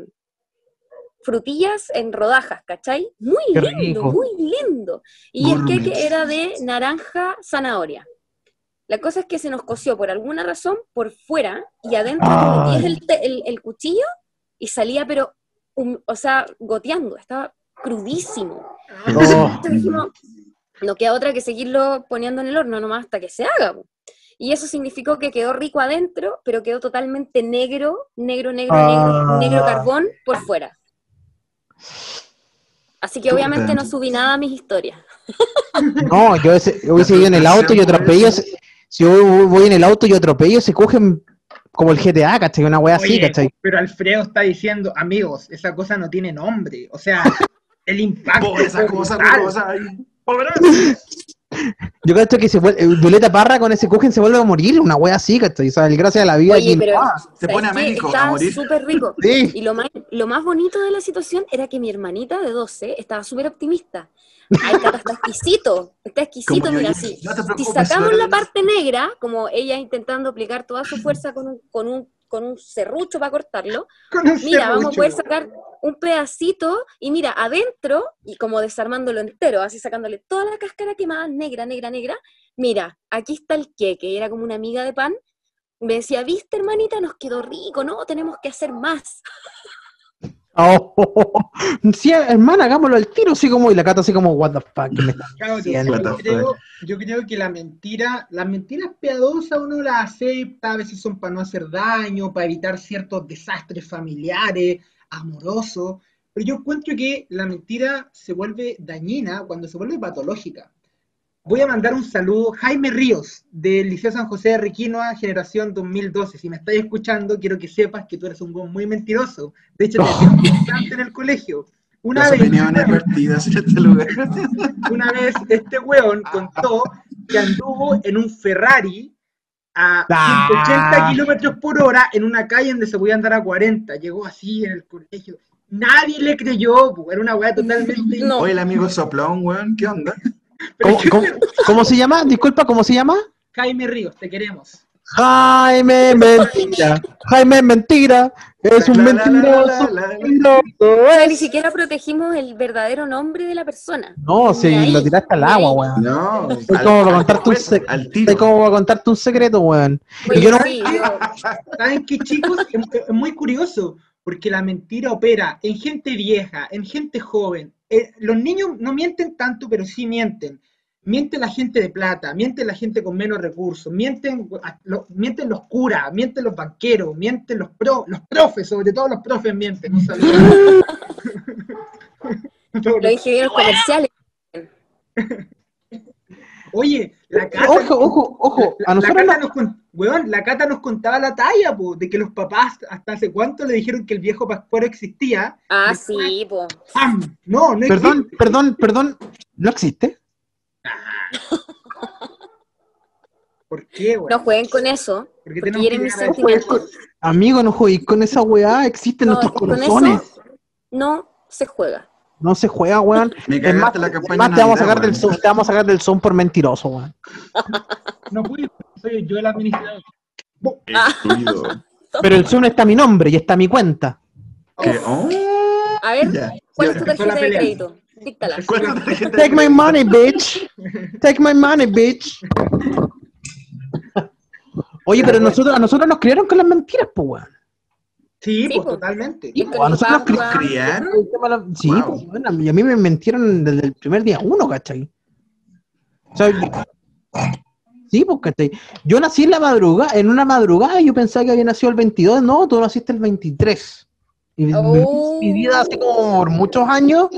frutillas en rodajas, ¿cachai? Muy Qué lindo, rico. muy lindo. Y el queque era de naranja zanahoria. La cosa es que se nos coció por alguna razón por fuera y adentro metías el, te- el- el cuchillo y salía, pero, um, o sea, goteando, estaba crudísimo. Ah, Oh. Entonces dijimos, no queda otra que seguirlo poniendo en el horno nomás hasta que se haga. po. Y eso significó que quedó rico adentro, pero quedó totalmente negro, negro, negro, negro, Ah. negro carbón por fuera. Así que obviamente no subí nada a mis historias. No, yo ese- yo hubiese ido en el auto y atropello. Si yo voy en el auto y atropello, se cogen como el GTA, ¿cachai? Una wea así, ¿cachai? pero Alfredo está diciendo, amigos, esa cosa no tiene nombre. O sea, el impacto Pobre esa cosa, cosa ahí. Pobre. Yo creo que se vuelve, eh, Violeta Parra con ese cogen se vuelve a morir, una wea así, ¿cachai? O sea, el gracias a la vida. Oye, aquí- pero Ah, se ¿sabes pone a Estaba morir. súper rico. sí. Y lo más, lo más bonito de la situación era que mi hermanita de 12 estaba súper optimista. Ay, está exquisito, está exquisito, Como mira, yo, sí. no Si sacamos la parte negra, como ella intentando aplicar toda su fuerza con un, con un, con un serrucho para cortarlo, Con mira, vamos a poder sacar un pedacito y mira, adentro, y como desarmándolo entero, así sacándole toda la cáscara quemada, negra, negra, negra, mira, aquí está el queque, era como una miga de pan, me decía, viste hermanita, nos quedó rico, ¿no? Tenemos que hacer más. Oh, Sí, hermana, hagámoslo al tiro, así como, y la cata así como, what the fuck, yo, the creo, yo creo que la mentira, las mentiras piadosas uno las acepta, a veces son para no hacer daño, para evitar ciertos desastres familiares, amorosos, pero yo encuentro que la mentira se vuelve dañina cuando se vuelve patológica. Voy a mandar un saludo, Jaime Ríos, del Liceo San José de Requinoa, generación 2012. Si me estás escuchando, quiero que sepas que tú eres un muy mentiroso. De hecho, te hacían bastante en el colegio. Una Las vez, opiniones vertidas en este lugar. una vez este weón contó que anduvo en un Ferrari a Ah. 180 kilómetros por hora en una calle donde se podía andar a 40. Llegó así en el colegio. Nadie le creyó, po, era una weá totalmente. No. Oye, el amigo soplón, weón, ¿qué onda? ¿Cómo, cómo, cómo se llama? Disculpa, ¿cómo se llama? Jaime Ríos, te queremos. Jaime Mentira. Jaime Mentira. Es un mentiroso. ni siquiera protegimos el verdadero nombre de la persona. No, si ahí, lo tiraste al agua, weón. No, al- como para contarte un juez, sec- al Sé tiro. cómo va a contarte un secreto, weón. Oye, yo no- sí, yo- ¿Saben qué, chicos? Es muy curioso, porque la mentira opera en gente vieja, en gente joven. Eh, los niños no mienten tanto, pero sí mienten. Miente la gente de plata, miente la gente con menos recursos, mienten, a- lo- mienten los curas, mienten los banqueros, mienten los, pro, los profes, sobre todo los profes mienten. Los- ingenieros comerciales. Oye, la Cata, Ojo, ojo, ojo. la, A la nosotros Cata nos- nos, con- weón, la Cata nos contaba la talla, po, de que los papás hasta hace cuánto le dijeron que el viejo Pascuero existía. Ah, Después, sí, po. ¡pam! No, no Perdón, existe. perdón, perdón. ¿No existe? ¿Por qué, weón? No jueguen con eso, ¿Por qué porque tenemos hieren que mis llegar a eso? sentimientos. Amigo, no juegues con esa weá. Existen No, nuestros con corazones. eso no se juega. No se juega, weón. Me Es más, la campaña más, te vamos a sacar del. Zoom, te vamos a sacar del Zoom por mentiroso, weón. No pude, soy yo el administrador. Pero el Zoom está mi nombre y está mi cuenta. ¿Qué? Oh, A ver, ya. ¿cuál es tu tarjeta de crédito? Díctala. ¿Cuál es la tarjeta de Take my money, bitch. Take my money, bitch. Oye, pero nosotros, a nosotros nos criaron con las mentiras, pues, weón. Sí, Sí, pues po. totalmente. Sí, pues, a nosotros nos criaron. ¿Criar? Sí, Wow. pues, weón, y a mí me mentieron desde el primer día uno, ¿cachai? O sea, yo- sí, pues, ¿cachai? Yo nací en la madrugada, en una madrugada, y yo pensaba que había nacido el 22, no, tú naciste el 23. Y mi- Oh. mi vida, así como por muchos años,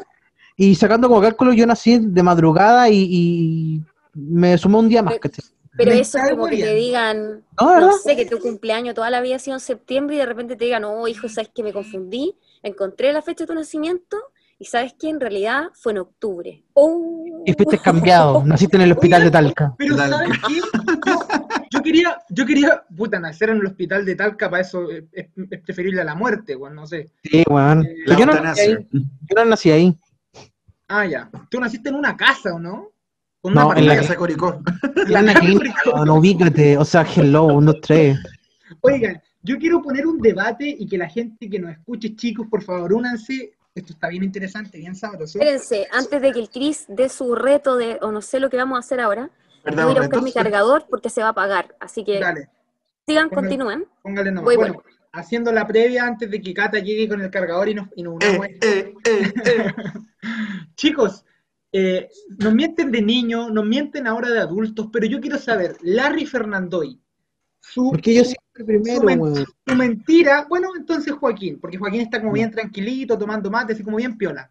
Y sacando como cálculo, yo nací de madrugada y, y me sumó un día más, ¿cachai? Pero eso es como que te digan, No, sé, que tu cumpleaños toda la vida ha sido en septiembre y de repente te digan, oh, hijo, ¿sabes que me confundí? Encontré la fecha de tu nacimiento y ¿sabes que En realidad fue en octubre. Oh. Y fuiste cambiado, naciste en el hospital de Talca. Pero Talca. ¿sabes qué? Yo, yo quería, yo quería, puta, nacer en el hospital de Talca, para eso es, preferible a la muerte, weón, no sé. Sí, weón. Eh, La Yo no, nací eutanasia. ahí, yo no nací ahí. Ah, ya. Tú naciste en una casa, ¿o no? Con No, una En la casa de Curicó. En la clínica, weón, ubícate. O sea, hello, un, dos, tres. Oigan, yo quiero poner un debate y que la gente que nos escuche, chicos, por favor, únanse. Esto está bien interesante, bien sabroso. Espérense, antes de que el Chris dé su reto de, o no sé lo que vamos a hacer ahora, ¿Verdad, voy a buscar Retos? mi cargador porque se va a apagar. Así que Dale, sigan, Póngale. continúen. póngale nomás. Voy, bueno, haciendo la previa antes de que Cata llegue con el cargador y nos, y nos Eh, eh, eh, eh. Chicos, eh, nos mienten de niño, nos mienten ahora de adultos, pero yo quiero saber, Larry Fernandoy, su, Porque yo siempre primero, su men- weón. su mentira, bueno, entonces Joaquín, porque Joaquín está como bien tranquilito, tomando mate, así como bien piola.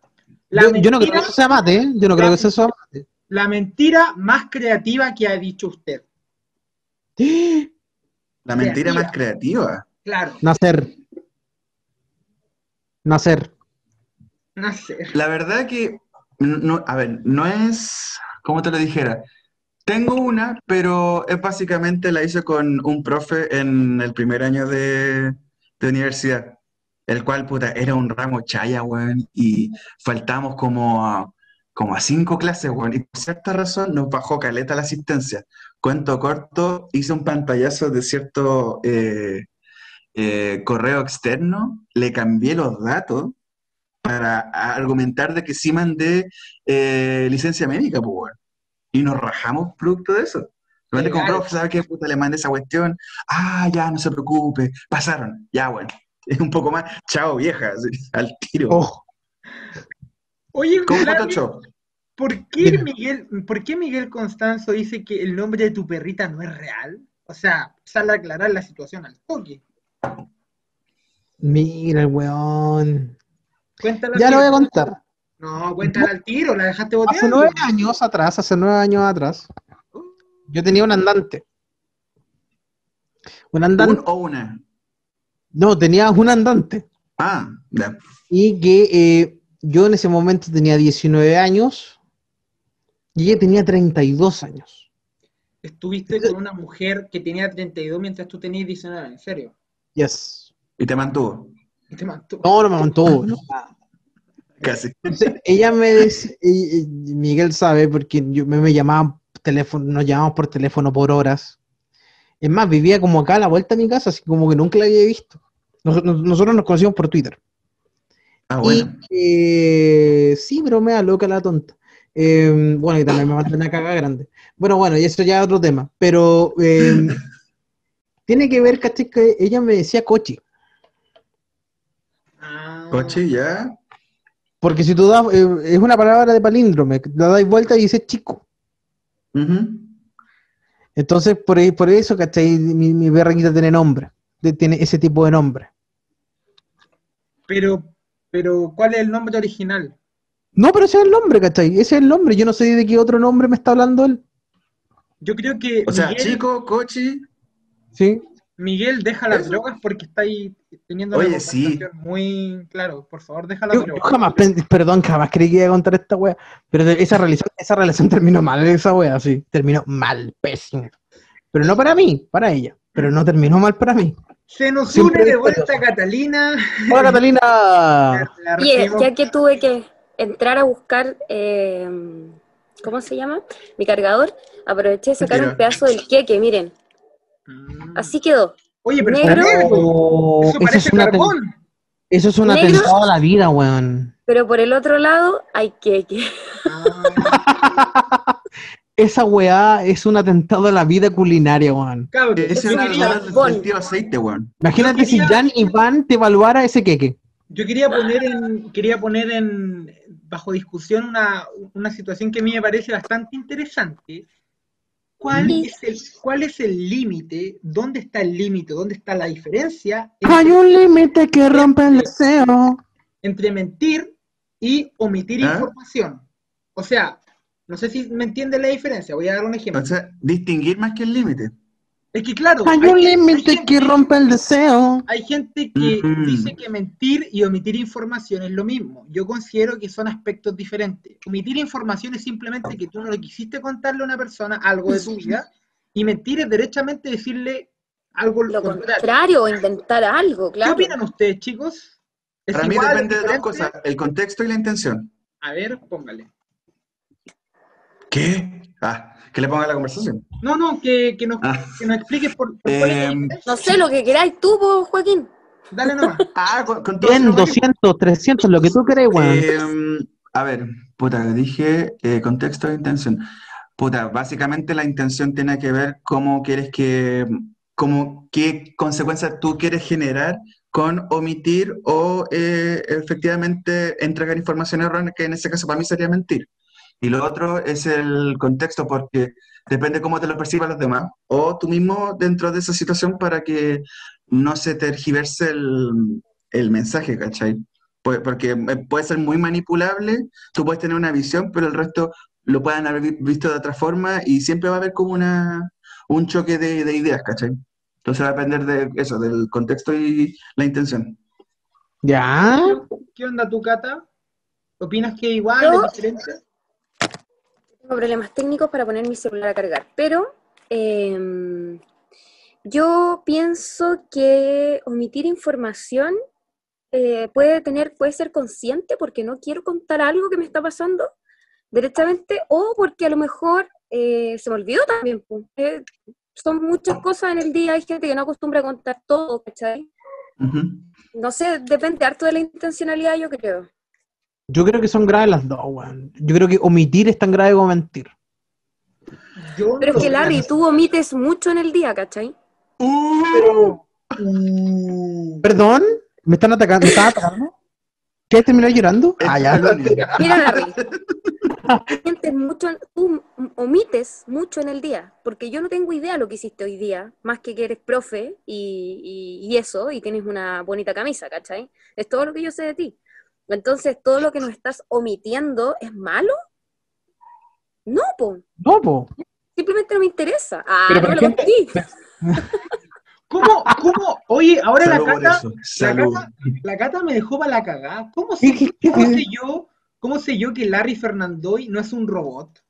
La, Yo, yo no creo mentira, que eso sea mate, ¿eh? Yo no creo que eso sea mate. la mentira más creativa que ha dicho usted. La mentira Creativa. más creativa. Claro, Nacer. Nacer. sé. La verdad que, no, a ver, no es, ¿cómo te lo dijera? Tengo una, pero es básicamente la hice con un profe en el primer año de, de universidad, el cual, puta, era un ramo chaya, weón, y faltamos como a, como a cinco clases, weón, y por cierta razón nos bajó caleta la asistencia. Cuento corto, hice un pantallazo de cierto eh, eh, correo externo, le cambié los datos para argumentar de que sí mandé eh, licencia médica, pues, weón. Y nos rajamos producto de eso. Realmente con profe, ¿sabes qué puta le mandé esa cuestión? Ah, ya, no se preocupe, pasaron, ya, bueno. Es un poco más, chao vieja, así, al tiro. Ojo. Oye, Photoshop. ¿por qué Miguel, por qué Miguel Constanzo dice que el nombre de tu perrita no es real? O sea, sale a aclarar la situación al toque. Mira el weón. Cuéntala Ya lo voy a contar. No, cuéntala al tiro, la dejaste Hace boteando. nueve años atrás, hace nueve años atrás, yo tenía un andante. Un andante. ¿Un o una? No, tenía un andante. Ah, ya. Y que eh, yo en ese momento tenía 19 años y ella tenía 32 años. Estuviste con una mujer que tenía 32 mientras tú tenías 19, en serio. Yes. Y te mantuvo, Y te mantuvo. No, no me mantuvo. no. casi. Entonces, ella me decía, y- y Miguel sabe, porque yo me, me llamaban teléfono, nos llamábamos por teléfono por horas. Es más, vivía como acá a la vuelta de mi casa, así como que nunca la había visto. Nos- nos- nosotros nos conocimos por Twitter. Ah, bueno. Y eh, sí, bromea, loca la tonta. Eh, bueno, y también me mandó una caga grande. Bueno, bueno, y eso ya es otro tema. Pero eh, tiene que ver, ¿cachai? Que ella me decía cochi. Coche, ya. Porque si tú das, eh, es una palabra de palíndrome, la dais vuelta y dices chico. Entonces, por, ahí- por eso, ¿cachai? Mi, mi tiene nombre. Tiene ese tipo de nombre. Pero, pero, ¿cuál es el nombre original? No, pero ese es el nombre, ¿cachai? Ese es el nombre. Yo no sé de qué otro nombre me está hablando él. Yo creo que O sea, Miguel, chico, coche. ¿Sí? Miguel deja las Eso. drogas porque está ahí teniendo una Oye, sí. conversación muy claro. Por favor, deja las Yo, yo drogas. jamás, perdón, jamás creí que iba a contar esta wea. Pero esa relación, esa relación terminó mal, esa wea, sí. Terminó mal, pésimo. Pero no para mí, para ella. Pero no terminó mal para mí. Se nos Siempre une de vuelta Catalina. Hola, Catalina. La Y ya que tuve que entrar a buscar, eh, ¿cómo se llama? Mi cargador, aproveché de sacar Mira. un pedazo del queque, miren. Así quedó. Oye, pero Negro. Oh, Eso es un aten- carbón. eso es un Negro. atentado a la vida, weón. Pero por el otro lado hay queque. Ah, Esa weá es un atentado a la vida culinaria, weón. cabrón, Ese Es tío aceite, weón. Imagínate si Jan y Van te evaluara ese queque. Yo quería poner en, quería poner en bajo discusión una, una situación que a mí me parece bastante interesante. ¿Cuál es el, cuál es el límite? ¿Dónde está el límite? ¿Dónde está la diferencia Hay un límite que rompe el deseo. entre mentir y omitir ¿Ah? información. O sea, no sé si me entienden la diferencia, voy a dar un ejemplo. O sea, distinguir más que el límite. Es que claro, Hay hay un límite que rompe el deseo. Hay gente que dice que mentir y omitir información es lo mismo. Yo considero que son aspectos diferentes. Omitir información es simplemente que tú no le quisiste contarle a una persona algo de tu vida y mentir es derechamente decirle algo Lo contrario. contrario, o inventar algo, ¿Qué opinan ustedes, chicos? ¿Es Para mí igual, depende de dos cosas, el contexto y la intención. A ver, póngale. ¿Qué? Ah, que le ponga la conversación. No, no, que, que, nos, Ah. que nos expliques por, por Em. No sé lo que queráis tú, Joaquín. Dale nomás. Ah, con, con todo 100, ese rollo. 200, 300, lo que tú querés, weón. Eh, a ver, puta, dije eh, contexto e intención. Puta, básicamente la intención tiene que ver cómo quieres que, cómo, qué consecuencias tú quieres generar con omitir o eh, efectivamente entregar información errónea, que en ese caso para mí sería mentir. Y lo otro es el contexto, porque depende cómo te lo perciban los demás, o tú mismo dentro de esa situación para que no se tergiverse el, el mensaje, ¿cachai? Porque puede ser muy manipulable, tú puedes tener una visión, pero el resto lo pueden haber vi- visto de otra forma y siempre va a haber como una, un choque de, de ideas, ¿cachai? Entonces va a depender de eso, del contexto y la intención. ¿Ya? ¿Qué onda tu Cata? ¿Opinas que igual, Yo- es diferente? Problemas técnicos para poner mi celular a cargar, pero em, yo pienso que omitir información eh, puede tener, puede ser consciente porque no quiero contar algo que me está pasando directamente o porque a lo mejor eh, se me olvidó también. Eh, son muchas cosas en el día, hay gente que no acostumbra a contar todo, ¿cachai? No sé, depende harto de la intencionalidad, yo creo. Yo creo que son graves las dos, weón. Yo creo que omitir es tan grave como mentir. Yo Pero es que Larry, tú omites mucho en el día, ¿cachai? Pero, Uh, ¿Perdón? ¿Me están atacando? ¿Me están atacando? ¿Qué terminó llorando? Ah, ya. Mira, Larry, mucho, tú omites mucho en el día, porque yo no tengo idea lo que hiciste hoy día, más que que eres profe y, y- y eso, y tienes una bonita camisa, ¿cachai? Es todo lo que yo sé de ti. Entonces, ¿todo lo que nos estás omitiendo es malo? No, po, No, po. simplemente no me interesa. Ah, Pero, no me lo conté. ¿Cómo, cómo? Oye, ahora la Cata, la. Cata, la Cata me dejó para la cagada. ¿Cómo ¿Qué- sé, cómo yo, cómo sé yo que Larry Fernandoy no es un robot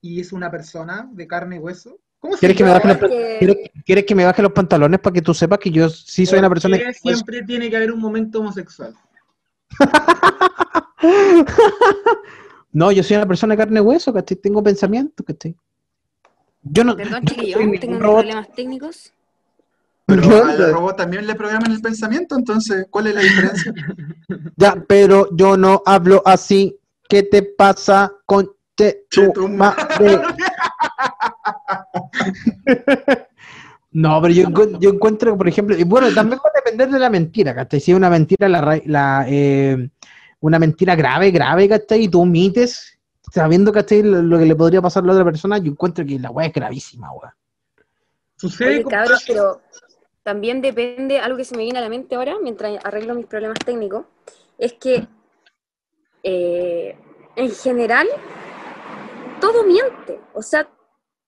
y es una persona de carne y hueso? ¿Cómo ¿Quieres que me baje los Que- ¿Quieres, quieres que me baje los pantalones para que tú sepas que yo sí soy una persona que... siempre tiene que haber un momento homosexual? No, yo soy una persona de carne y hueso, ¿cachai? Tengo pensamientos, ¿cachai? Yo no... Perdón, yo no tengo robot. problemas técnicos. Pero ¿Qué al robot también le programan el pensamiento, entonces, ¿cuál es la diferencia? Ya, pero yo no hablo así. ¿Qué te pasa con te, tu madre? No, pero yo, yo encuentro, por ejemplo, y bueno, también va a depender de la mentira, ¿cachai? Si es una mentira, la, la, eh, una mentira grave, grave, ¿cachai? Y tú omites, sabiendo, ¿cachai? Lo, lo que le podría pasar a la otra persona, yo encuentro que la weá es gravísima, weá. Sucede cabros, pero también depende, algo que se me viene a la mente ahora, mientras arreglo mis problemas técnicos, es que eh, en general todo miente. O sea,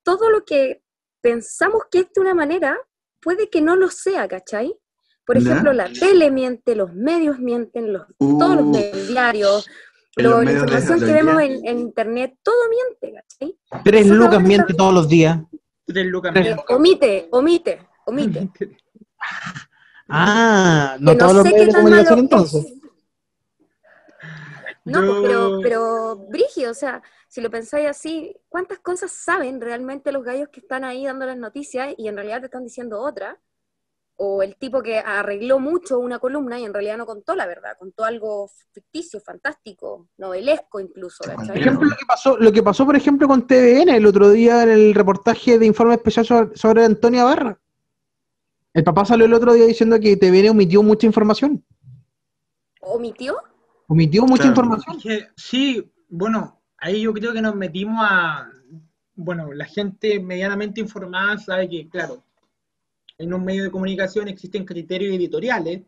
todo lo que pensamos que es de una manera, puede que no lo sea, ¿cachai? Por ¿Ya? ejemplo, la tele miente, los medios mienten, los, todos los Uh, medios diarios, los la información que vemos en, en internet, todo miente, ¿cachai? Tres Eso lucas miente todos los días. Tres lucas Tres- menos. Omite, omite, omite. Ah, no que todos los medios de comunicación malo entonces. es. No, pues, pero, pero, Brigio, o sea, si lo pensáis así, ¿cuántas cosas saben realmente los gallos que están ahí dando las noticias y en realidad te están diciendo otra? O el tipo que arregló mucho una columna y en realidad no contó la verdad, contó algo ficticio, fantástico, novelesco incluso, Por ejemplo, lo que pasó, lo que pasó, por ejemplo, con TVN el otro día en el reportaje de informe especial sobre, sobre Antonia Barra. El papá salió el otro día diciendo que TVN omitió mucha información. ¿Omitió? Omitió mucha Claro. información. Sí, bueno, ahí yo creo que nos metimos a, bueno, la gente medianamente informada sabe que, claro, en un medio de comunicación existen criterios editoriales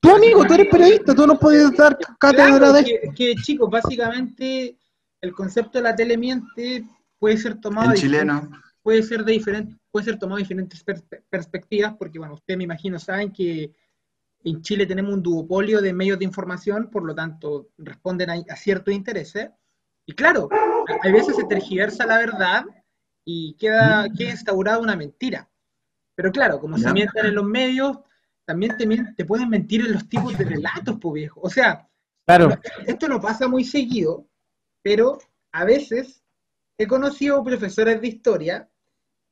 Tu amigo, tú eres periodista, tú no puedes dar cátedra Claro, de que, que, chicos, básicamente el concepto de la tele miente puede ser tomado En de chileno. puede ser de diferente, puede ser tomado de diferentes perspe- perspectivas, porque bueno, ustedes me imagino saben que en Chile tenemos un duopolio de medios de información, por lo tanto responden a, a ciertos intereses. Y claro, a, a veces se tergiversa la verdad y queda, queda instaurada una mentira. Pero claro, como se mienten en los medios, también te, te pueden mentir en los tipos de relatos, pues viejo. O sea, Claro. esto no pasa muy seguido, pero a veces he conocido profesores de historia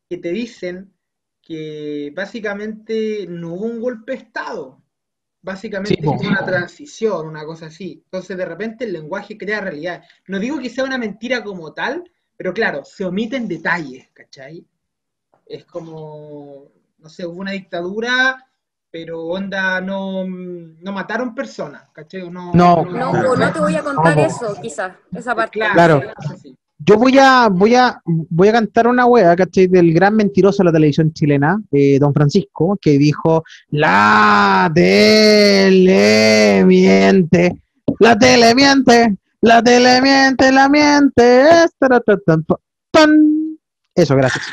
que te dicen que básicamente no hubo un golpe de Estado. Básicamente Sí, fue una transición, una cosa así. Entonces, de repente, el lenguaje crea realidad. No digo que sea una mentira como tal, pero claro, se omiten detalles, ¿cachai? Es como, no sé, hubo una dictadura, pero onda, no, no mataron personas, ¿cachai? O No, No. No, Claro. o no te voy a contar No, eso, quizás, esa parte. Claro. sí. Yo voy a, voy a, voy a cantar una wea, ¿cachai? Del gran mentiroso de la televisión chilena, eh, don Francisco, que dijo, la tele miente, la tele miente, la tele miente, la miente. Eso, gracias.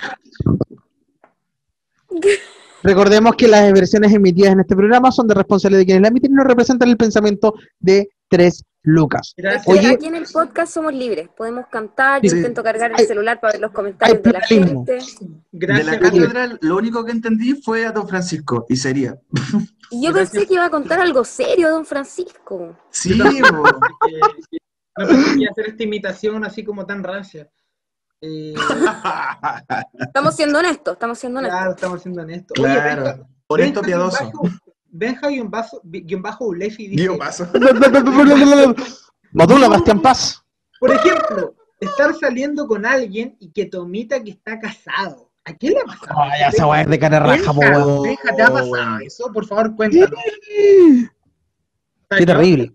Recordemos que las versiones emitidas en este programa son de responsabilidad de quienes la emiten y no representan el pensamiento de tres lucas. Oye- aquí en el podcast somos libres, podemos cantar, yo Sí. intento cargar el Hay- celular para ver los comentarios de la gente. De Gracias. la cátedra, lo único que entendí fue a Don Francisco, y sería. Y yo Gracias. pensé que iba a contar algo serio, don Francisco. Sí, no pensé que hacer esta imitación así como tan rancia. Eh, Estamos siendo honestos, estamos siendo honestos. claro, estamos siendo honestos. Oye, claro. Benja- Honesto Benja piadoso. bajo- Benja guion bajo, guion bajo Ulefi dice, Guión paso. Modula, Bastián Paz. por ejemplo, estar saliendo con alguien y que te omita que está casado. ¿A quién le ha pasado? Ay, esa weá es de cara raja, po, Benja, weón. Benja, ¿te ha Oh, pasado eso? Por favor, cuéntanos. Qué terrible.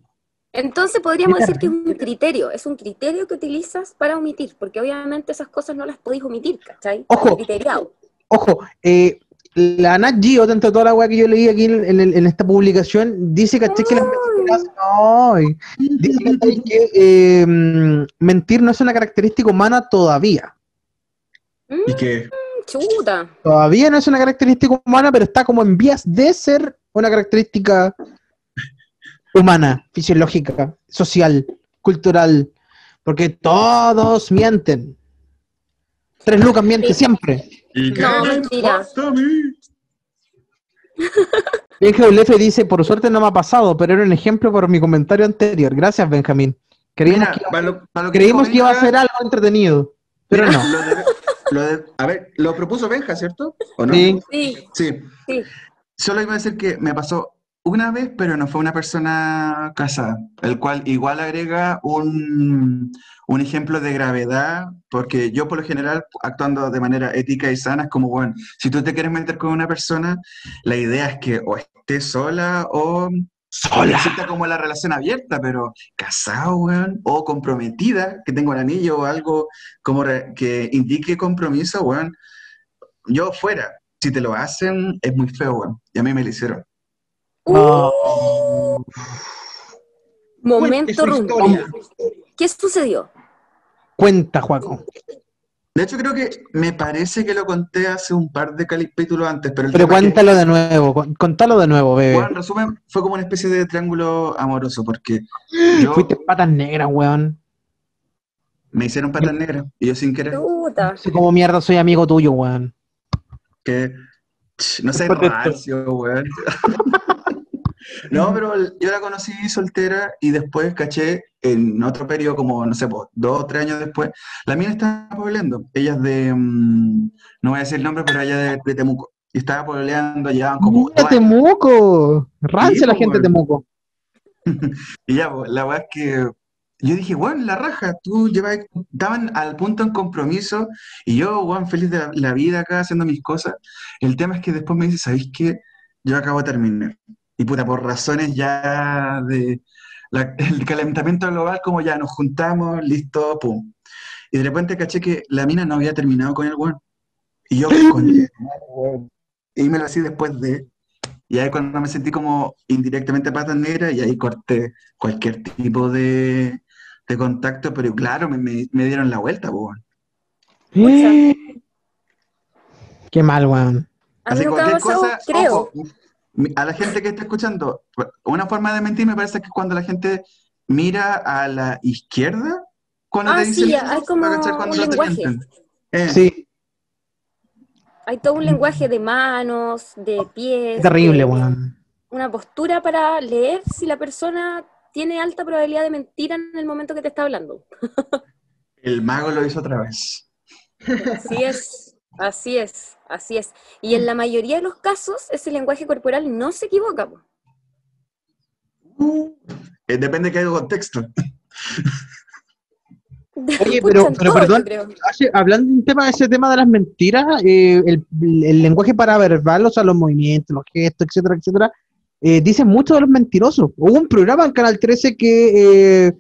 Entonces podríamos decir que es un criterio, es un criterio que utilizas para omitir, porque obviamente esas cosas no las podéis omitir, ¿cachai? Ojo. Criteriado. Ojo, eh, la Nat Geo, dentro de toda la weá que yo leí aquí en, en el- en esta publicación, dice ¿cachai? que las mentiras. Ay, dice ¿cachai? que eh, mm, mentir no es una característica humana todavía. ¿Y qué? Mm, Chuta. Todavía no es una característica humana, pero está como en vías de ser una característica humana, fisiológica, social, cultural. Porque todos mienten. Tres lucas miente Sí. siempre. ¿Y qué No, me mentira. pasa a mí? Benja Ulefe dice, por suerte no me ha pasado, pero era un ejemplo por mi comentario anterior. Gracias, Benjamín. Creímos, Mira, que, iba- para lo, para lo que creímos dijo que iba a ser algo entretenido, pero no. Lo de, lo de- a ver, lo propuso Benja, ¿cierto? ¿O no? Sí. Sí, Sí. sí. Solo iba a decir que me pasó una vez, pero no fue una persona casada, el cual igual agrega un, un ejemplo de gravedad, porque yo por lo general, actuando de manera ética y sana, es como, bueno, si tú te quieres meter con una persona, la idea es que o estés sola o Sola. exista como la relación abierta, pero casado, weón, o comprometida, que tenga un anillo o algo como que indique compromiso, weón, yo fuera. Si te lo hacen, es muy feo, weón. Y a mí me lo hicieron. Cuente Momento rumbo. ¿Qué sucedió? Cuenta, Juaco. De hecho, creo que me parece que lo conté hace un par de capítulos antes, pero el Pero que, cuéntalo de nuevo, con- contalo de nuevo, bebé. weón, en resumen, fue como una especie de triángulo amoroso, porque yo Fuiste patas negras, weón. me hicieron patas negras y yo sin querer, sé cómo mierda soy amigo tuyo, weón. que no sé, rancio, weón. No, pero yo la conocí soltera y después caché en otro periodo, como, no sé, pues, dos o tres años después, la mina estaba pololeando. Ella es de, mm, no voy a decir el nombre, pero ella de, de Temuco. Y estaba pololeando, llevaban como Mira. Temuco. Rancia Sí, la gente de. Temuco. Y ya, pues, la verdad es que yo dije, bueno, la raja, tú llevas, estaban al punto en compromiso y yo, Juan, feliz de la, la vida acá haciendo mis cosas. El tema es que después me dice, ¿sabéis qué? Yo acabo de terminar. Y puta, por razones ya de la- el calentamiento global, como ya nos juntamos, listo, pum. Y de repente caché que la mina no había terminado con el weón. Y yo, con y me lo así después de. Y ahí cuando me sentí como indirectamente pata negra y ahí corté cualquier tipo de, de contacto, pero claro, me, me- me dieron la vuelta, weón. Qué mal, weón. A mí Así nunca cosa, creo. ojo, a la gente que está escuchando, una forma de mentir me parece que es cuando la gente mira a la izquierda cuando Ah, te dicen sí, hay como un lenguaje. Eh, Sí, Hay todo un lenguaje de manos, de pies. qué terrible, weón. Una postura para leer si la persona tiene alta probabilidad de mentir en el momento que te está hablando. El mago lo hizo otra vez. Así es, así es, así es. Y en la mayoría de los casos, ese lenguaje corporal no se equivoca. po. Eh, depende de qué contexto. Oye, pero- pero todo, perdón. Hace- hablando de un tema, ese tema de las mentiras, eh, el, el lenguaje paraverbal, o sea, los movimientos, los gestos, etcétera, etcétera, eh, dicen mucho de los mentirosos. Hubo un programa en Canal 13 que eh,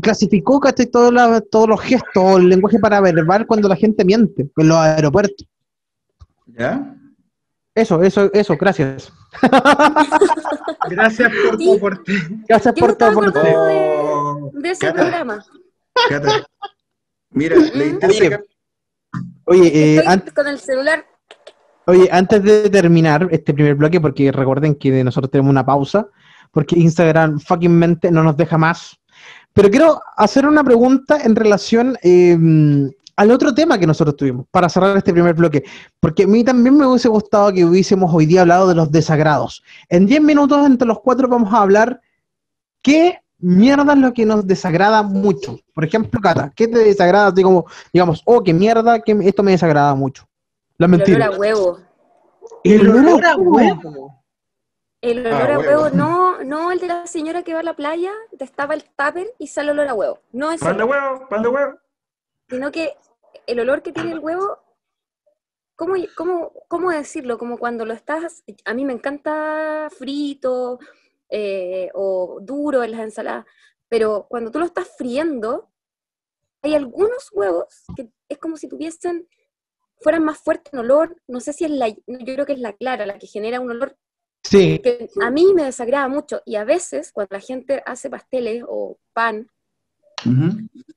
clasificó casi todos, todos los gestos, el lenguaje paraverbal cuando la gente miente en los aeropuertos. ¿Ya? Eso, eso, eso, gracias. Gracias por tu aporte. Gracias por tu aporte. de, de ese Cata, programa. Cata. Mira, leíste Oye, ese cap- Oye, eh, Estoy an- con el celular. Oye, antes de terminar este primer bloque, porque recuerden que nosotros tenemos una pausa, porque Instagram fucking mente no nos deja más. Pero quiero hacer una pregunta en relación eh, al otro tema que nosotros tuvimos, para cerrar este primer bloque, porque a mí también me hubiese gustado que hubiésemos hoy día hablado de los desagrados. En 10 minutos entre los cuatro vamos a hablar qué mierda es lo que nos desagrada mucho. Por ejemplo, Cata, ¿qué te desagrada? Así como, digamos, oh, qué mierda, que esto me desagrada mucho. La El mentira. olor a huevo. El olor a olor a huevo. El olor Ah, a huevo. huevo, no, no el de la señora que va a la playa, destapa el tupper y sale olor a huevo. No es Pan de huevo, pan de huevo. sino que el olor que tiene el huevo, ¿cómo, cómo, cómo decirlo? Como cuando lo estás, a mí me encanta frito eh, o duro en las ensaladas, pero cuando tú lo estás friendo, hay algunos huevos que es como si tuviesen, fueran más fuertes en olor, no sé si es la, yo creo que es la clara la que genera un olor Sí, que a mí me desagrada mucho y a veces cuando la gente hace pasteles o pan,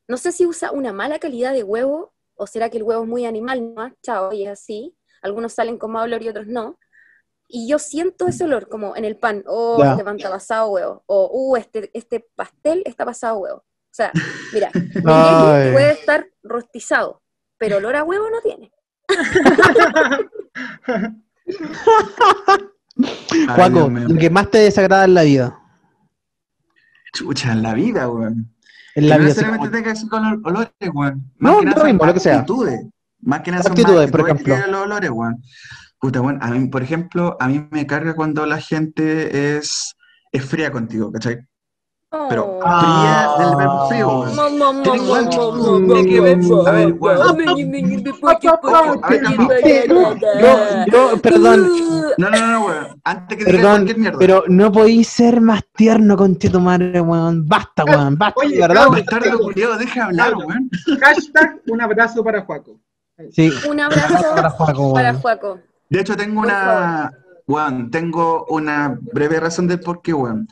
no sé si usa una mala calidad de huevo o será que el huevo es muy animal, ¿no? Chao, y es así. Algunos salen con más olor y otros no. Y yo siento ese olor como en el pan, o Ya. este pan está pasado huevo, o uh, este, este pastel está pasado huevo. O sea, mira, puede estar rostizado, pero olor a huevo no tiene. Juaco, lo que más te desagrada en la vida. Chucha, en la vida, weón. En la Que no vida. así necesariamente como- tenga que ser con ol- olores, weón. No, Más que lo nada son mismo, lo que sea. actitudes. Más que nada son Actitudes, por ejemplo. que los olores, weón. Puta, weón, a mí, por ejemplo, a mí me carga cuando la gente es, es fría contigo, ¿cachai? Pero fría del a ver, weón. Yo, perdón, Uh, No, no, no, no, weón. Antes que diga perdón, cualquier mierda. pero no podéis ser más tierno con tu madre, weón. Basta, weón, basta, Oye, verdad. Bastardo deja hablar, weón. Hashtag un abrazo para Juaco. Sí, Un abrazo para Juaco, para weón. Juaco. De hecho, tengo una, weón, tengo una breve razón del por qué, weón.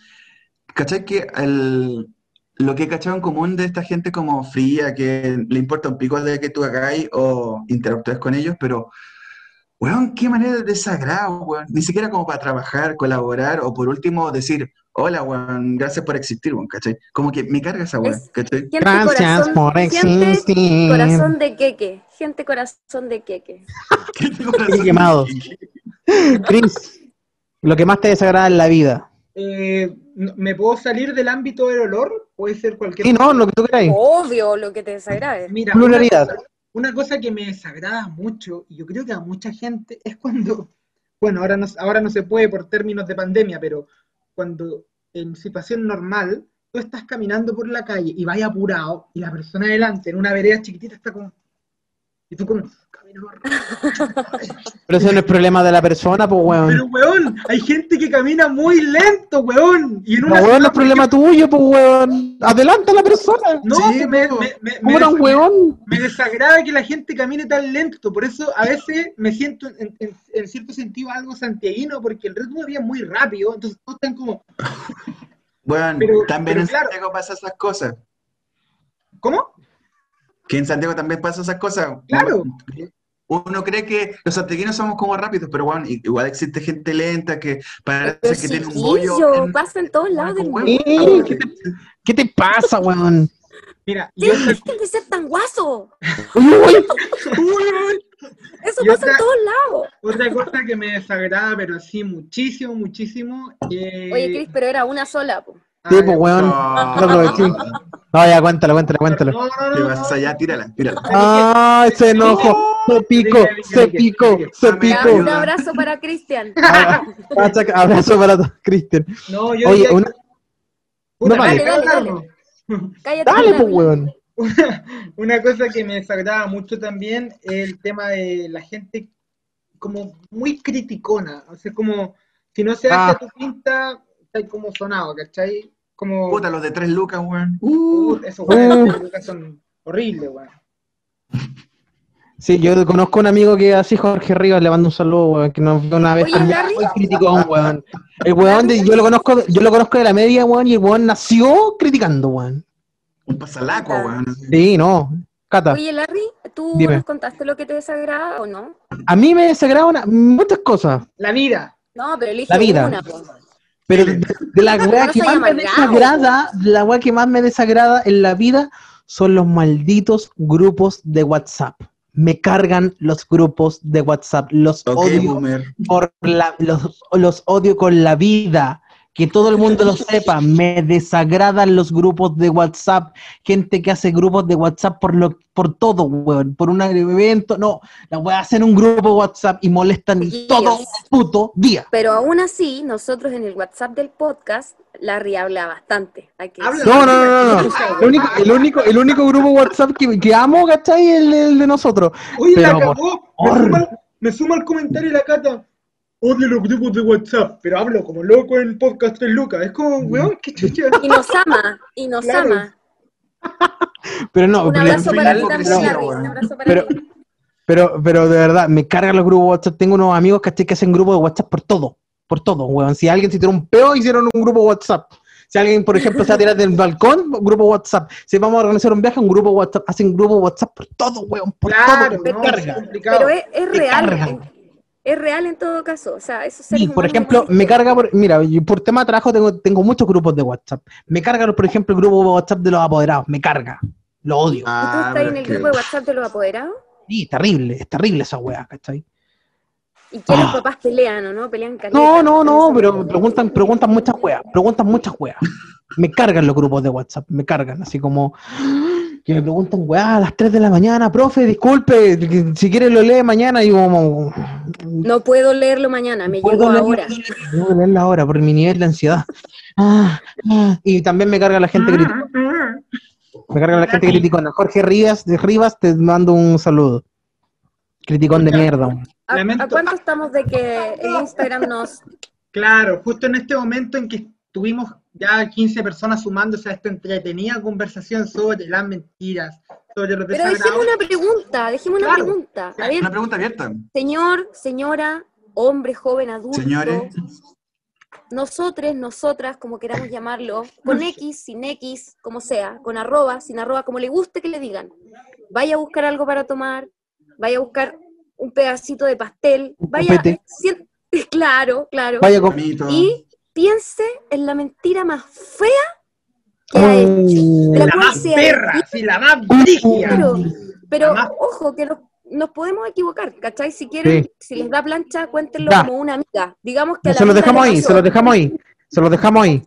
¿Cachai que el, lo que he cachado en común de esta gente como fría, que le importa un pico de que tú hagáis o interactúes con ellos, pero, weón, qué manera de desagrado, weón. Ni siquiera como para trabajar, colaborar, o por último decir, hola, weón, gracias por existir, weón, ¿cachai? Como que me carga esa weón, Es- ¿cachai? Gente Gracias corazón, por gente existir. corazón de queque. Gente corazón de queque. quemados. Chris, lo que más te desagrada en la vida. Eh, ¿Me puedo salir del ámbito del olor? Puede ser cualquier Sí, no, lo que tú queráis. Obvio lo que te desagrade. Mira, Pluralidad. Una, cosa, una cosa que me desagrada mucho, y yo creo que a mucha gente, es cuando, bueno, ahora no, ahora no se puede por términos de pandemia, pero cuando en situación normal, tú estás caminando por la calle y vas apurado, y la persona adelante, en una vereda chiquitita, está como, Y tú como, camino rápido. Pero ese no es problema de la persona, pues, weón. Pero, weón, hay gente que camina muy lento, weón. Y en No, weón, no es problema tuyo, pues, weón. Adelanta a la persona. No, Sí, me, me, me, me ¿Cómo tan des- weón? me desagrada que la gente camine tan lento. Por eso a veces me siento en, en- en cierto sentido algo santiaguino, porque el ritmo de vida es muy rápido. Entonces todos están como, Bueno, Pero- también pero en claro. Santiago pasa esas cosas. ¿cómo? Que en Santiago también pasa esas cosas. Claro. Uno cree que los santiaguinos somos como rápidos, pero bueno, igual existe gente lenta que parece Pero que tiene un bollo. en- pasa en todos lados del mundo. ¿qué te, qué te pasa, weón? Mira, y otra, Dejen de ser tan guaso. Eso Y pasa en otra- todos lados. otra cosa que me desagrada, pero sí, muchísimo, muchísimo. eh, Oye, Cris, pero era una sola, po. Sí, ay, pues, weón. No, No aproveché. No, ya, cuéntalo, cuéntalo, cuéntalo. No, no, vas no. allá, tírala, tírala. ¡Ay, se enojó! Se picó, se picó, se Ya, picó. un abrazo para Cristian. Abrazo abrazo para todos, Cristian. No, yo Oye, una... No, vale. ¿me Dale, pues, weón. Una cosa que me desagrada mucho también es el tema de la gente como muy criticona. O sea, como si no se hace Ah. a tu pinta, está como sonado, ¿cachai? Como Puta, los de tres lucas, weón. uh, esos weones que son horribles, weón. Sí, yo conozco a un amigo que así, Jorge Rivas, le mando un saludo, weón, que nos vio una vez Oye, también weón. El weón, de- yo lo conozco, yo lo conozco de la media, weón, y el weón nació criticando, weón. Un pasalaco, weón. Sí, no. Cata, Oye, Larry, ¿tú Dime. nos contaste lo que te desagrada o no? a mí me desagrada una- muchas cosas, La vida. No, pero elige La vida. una, po. Pero de, de la weá que más me desagrada, la weá que más me desagrada en la vida son los malditos grupos de WhatsApp. Me cargan los grupos de WhatsApp, los odio boomer. por la, los, los odio con la vida. Que todo el mundo lo sepa, me desagradan los grupos de WhatsApp, gente que hace grupos de WhatsApp por lo, por todo, weón, por un evento, no, la weá hacen un grupo de WhatsApp y molestan Chiquillos. todo el puto día. Pero aún así, nosotros en el WhatsApp del podcast, Larry habla bastante. Habla. No, no, no, no, no. El único, el único, el único grupo de WhatsApp que, que amo, ¿cachai? Es el, el de nosotros. Oye, la Pero, por Me suma, me suma el comentario la cata. Odio los grupos de WhatsApp, pero hablo como loco en podcast de Lucas. Es como, weón, qué chucha. Y nos ama, y nos Claro. ama. Pero no, Un pero- abrazo fin, para ti también, Larry. Un abrazo para Pero- ti. Pero, pero de verdad, me cargan los grupos de WhatsApp. Tengo unos amigos ¿cachai? que hacen grupos de WhatsApp por todo. Por todo, weón. Si alguien se tiró un peo, hicieron un grupo de WhatsApp. Si alguien, por ejemplo, se va a tirar del balcón, grupo de WhatsApp. Si vamos a organizar un viaje, un grupo de WhatsApp. Hacen grupo de WhatsApp por todo, weón. Por Claro, todo. Me no, carga. es complicado. Pero es, real. Es real en todo caso. O sea, eso Sí, por ejemplo, me carga, por, mira, yo por tema de trabajo tengo, tengo muchos grupos de WhatsApp. Me carga, por ejemplo, el grupo de WhatsApp de los apoderados. Me carga. Lo odio. ¿Y tú Ah, estás en el que- grupo de WhatsApp de los apoderados? Sí, terrible. Es terrible esa weá, ¿cachai? ¿Y que los Ah. papás pelean o no? Pelean caleta. No, no, no, pero me- preguntan, preguntan muchas weas, preguntan muchas weas. Me cargan los grupos de WhatsApp, me cargan, así como que me preguntan weas a las 3 de la mañana, profe, disculpe, si quiere lo lee mañana y como No puedo leerlo mañana, me puedo llegó leerlo- ahora. tengo que leerlo ahora por mi nivel de ansiedad. Ah, ah. Y también me carga la gente criticona. Me carga la gente criticona. Jorge Rivas, de Rivas, te mando un saludo. Criticón de mierda. ¿A, cuánto estamos de que el Instagram nos... Claro, justo en este momento en que tuvimos ya 15 personas sumándose a esta entretenida conversación sobre las mentiras, sobre los Pero dejemos una pregunta, dejemos una pregunta. A ver, Una pregunta abierta. señor, señora, hombre, joven, adulto, Señores. nosotros, nosotras, como queramos llamarlo, con X, sin X, como sea, con arroba, sin arroba, como le guste que le digan. Vaya a buscar algo para tomar, vaya a buscar un pedacito de pastel, vaya, claro, claro, Vaya con. Y piense en la mentira más fea que ha hecho. Uh, de la más perra, sí, la más brígida. Claro, pero ojo, que nos, nos podemos equivocar, ¿cachai? Si quieren, Sí. si les da plancha, cuéntenlo Ya. como una amiga. Digamos que a la Se lo amiga dejamos ahí, se lo dejamos ahí. Se lo dejamos ahí.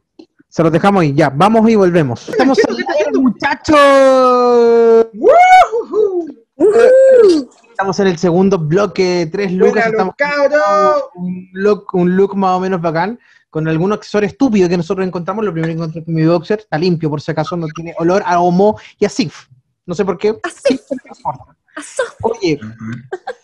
Se lo dejamos ahí. Ya, vamos y volvemos. Estamos al aire, muchachos. ¡Woohoo! Ujú. Estamos en el segundo bloque, tres lucas. Buena, Estamos los un look, un look más o menos bacán, con algún accesorio estúpido que nosotros encontramos. Lo primero que encontré con mi boxer, está limpio por si acaso, no tiene olor a homo y a sif. No sé por qué. Importa. así. Oye,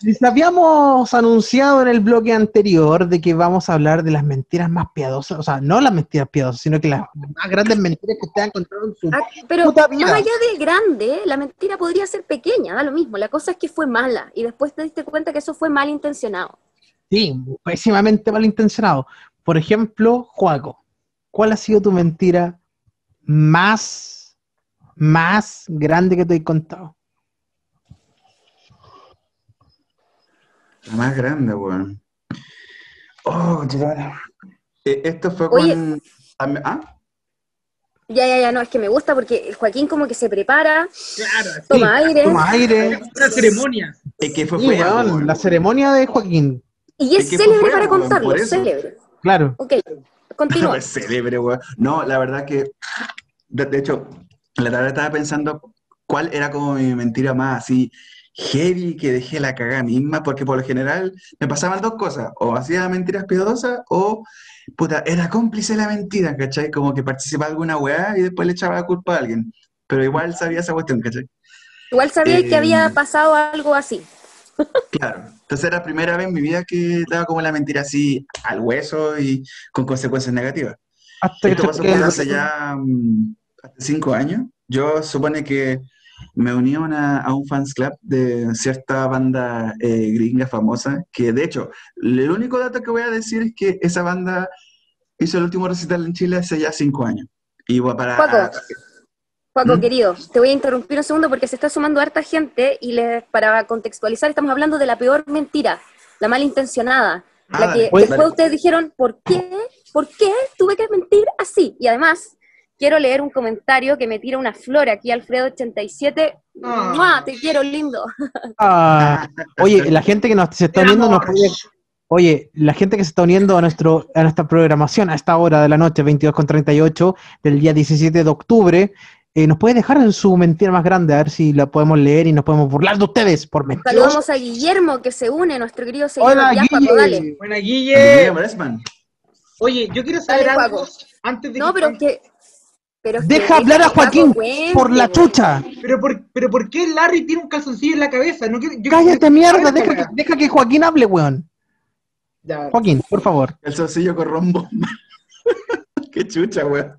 les habíamos anunciado en el bloque anterior de que vamos a hablar de las mentiras más piadosas, o sea, no las mentiras piadosas, sino que las más grandes mentiras que usted ha encontrado en su Ah, Pero Puta vida. más allá de grande, la mentira podría ser pequeña, da lo mismo. La cosa es que fue mala y después te diste cuenta que eso fue mal intencionado. Sí, pésimamente malintencionado. Por ejemplo, Juaco, ¿cuál ha sido tu mentira más, más grande que te he contado? La más grande, weón. Oh. Eh, Esto fue Oye. con. ¿Ah? Ya, ya, ya, no, es que me gusta porque Joaquín como que se prepara, Claro, toma aire Toma aire. Una ceremonia. Es que fue Sí, la ceremonia de Joaquín, y es Es que fue célebre para contarlo, por célebre. Claro. Ok, continúa. Célebre, weón. No, la verdad que, de, de hecho, la verdad estaba pensando cuál era como mi mentira más así heavy que dejé la cagada misma, porque por lo general me pasaban dos cosas, o hacía mentiras piadosas o, puta, era cómplice de la mentira, ¿cachai? Como que participaba alguna weá y después le echaba la culpa a alguien, pero igual sabía esa cuestión, ¿cachai? Igual sabía que había pasado algo así. Claro, entonces era la primera vez en mi vida que daba como la mentira así al hueso y con consecuencias negativas. Hasta Esto pasó hace ya mm, cinco años. Yo supone que me uní a, una- a un fans club de cierta banda eh, gringa famosa, que de hecho, el único dato que voy a decir es que esa banda hizo el último recital en Chile hace ya cinco años. Y para... Juaco, ¿Mm? querido, te voy a interrumpir un segundo porque se está sumando harta gente y les, para contextualizar estamos hablando de la peor mentira, la malintencionada, Ah, la que Oye, después dale. ustedes dijeron, ¿por qué? ¿Por qué tuve que mentir así? Y además, quiero leer un comentario que me tira una flor aquí, Alfredo87. Ah. ¡Mua! Te quiero, lindo. Ah, oye, la gente que nos se está uniendo nos puede- Oye, la gente que se está uniendo a nuestro a nuestra programación a esta hora de la noche, 22.38 del día 17 de octubre, eh, nos puede dejar en su mentira más grande, a ver si la podemos leer y nos podemos burlar de ustedes por mentiras. Saludamos a Guillermo que se une, nuestro querido seguidor. Hola, Guille. dale. Buena, Guille. Oye, yo quiero saber Dale, algo antes de No, que... pero que... Pero es Deja que hablar a que Joaquín cuente, por la chucha. Pero por, pero ¿por qué Larry tiene un calzoncillo en la cabeza? No quiero- yo- Cállate, yo- mierda, deja que, deja que Joaquín hable, weón. Ya. Joaquín, por favor. El solcillo con rombo. Qué chucha, weón.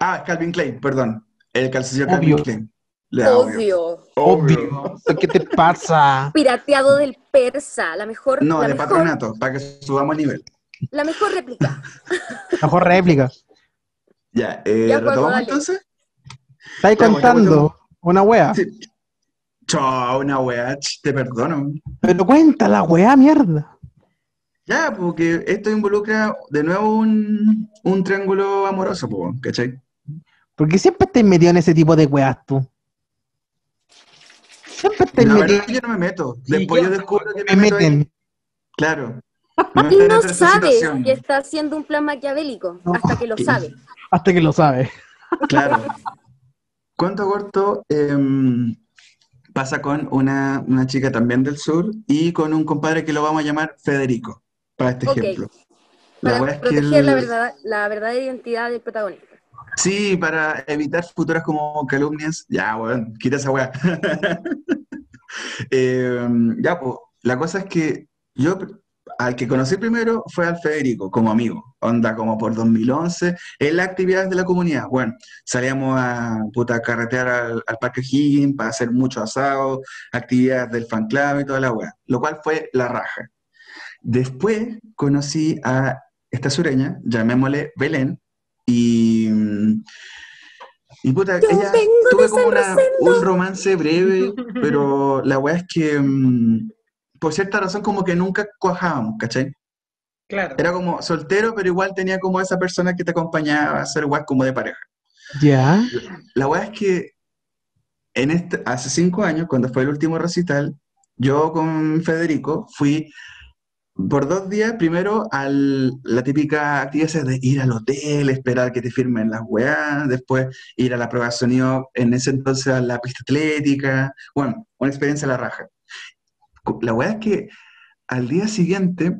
Ah, Calvin Klein, perdón. El calcillo Calvin Obvio. Klein. Le da obvio. Obvio. Obvio. ¿Qué te pasa? Pirateado del persa, la mejor, No, la de mejor, patronato, para que subamos el nivel. la mejor réplica. Mejor réplica. Ya, eh, Ya, ¿retomamos dale. entonces? Estáis Ya, contando una wea. Sí. Chao, una ch, te perdono. Pero cuéntala, wea, mierda. Ya, porque esto involucra de nuevo un, un triángulo amoroso, ¿cachai? Porque siempre estáis metido en ese tipo de weas tú. Siempre La verdad metido. es que yo no me meto. Después yo descubro que Me me meto ahí. meten. Claro. Me en no sabe situación. que está haciendo un plan maquiavélico, No. hasta que lo sabe. Hasta que lo sabes. Claro. Cuento corto, em, pasa con una, una chica también del sur y con un compadre que lo vamos a llamar Federico, para este ejemplo. La Para wea es que proteger la, verdad, la verdadera identidad del protagonista. Sí, para evitar futuras como calumnias. Ya, weón, quita esa weá. Em, ya, pues, la cosa es que yo al que conocí primero fue al Federico, como amigo. Onda, como por 2011, en las actividades de la comunidad. Bueno, salíamos a puta, carretear al, al Parque Higgins para hacer mucho asado, actividades del fan club y toda la weá, lo cual fue la raja. Después conocí a esta sureña, llamémosle Belén, y, y puta, Yo ella tuve como una- un romance breve, pero la weá es que mm, por cierta razón como que nunca cuajábamos, ¿cachai? Claro. Era como soltero, pero igual tenía como esa persona que te acompañaba a hacer weas como de pareja. Ya. La weá es que en este, hace cinco años, cuando fue el último recital, yo con Federico fui por dos días, primero a la típica actividad esa de ir al hotel, esperar que te firmen las weas, después ir a la prueba de sonido, en ese entonces a la pista atlética, bueno, una experiencia a la raja. La weá es que al día siguiente,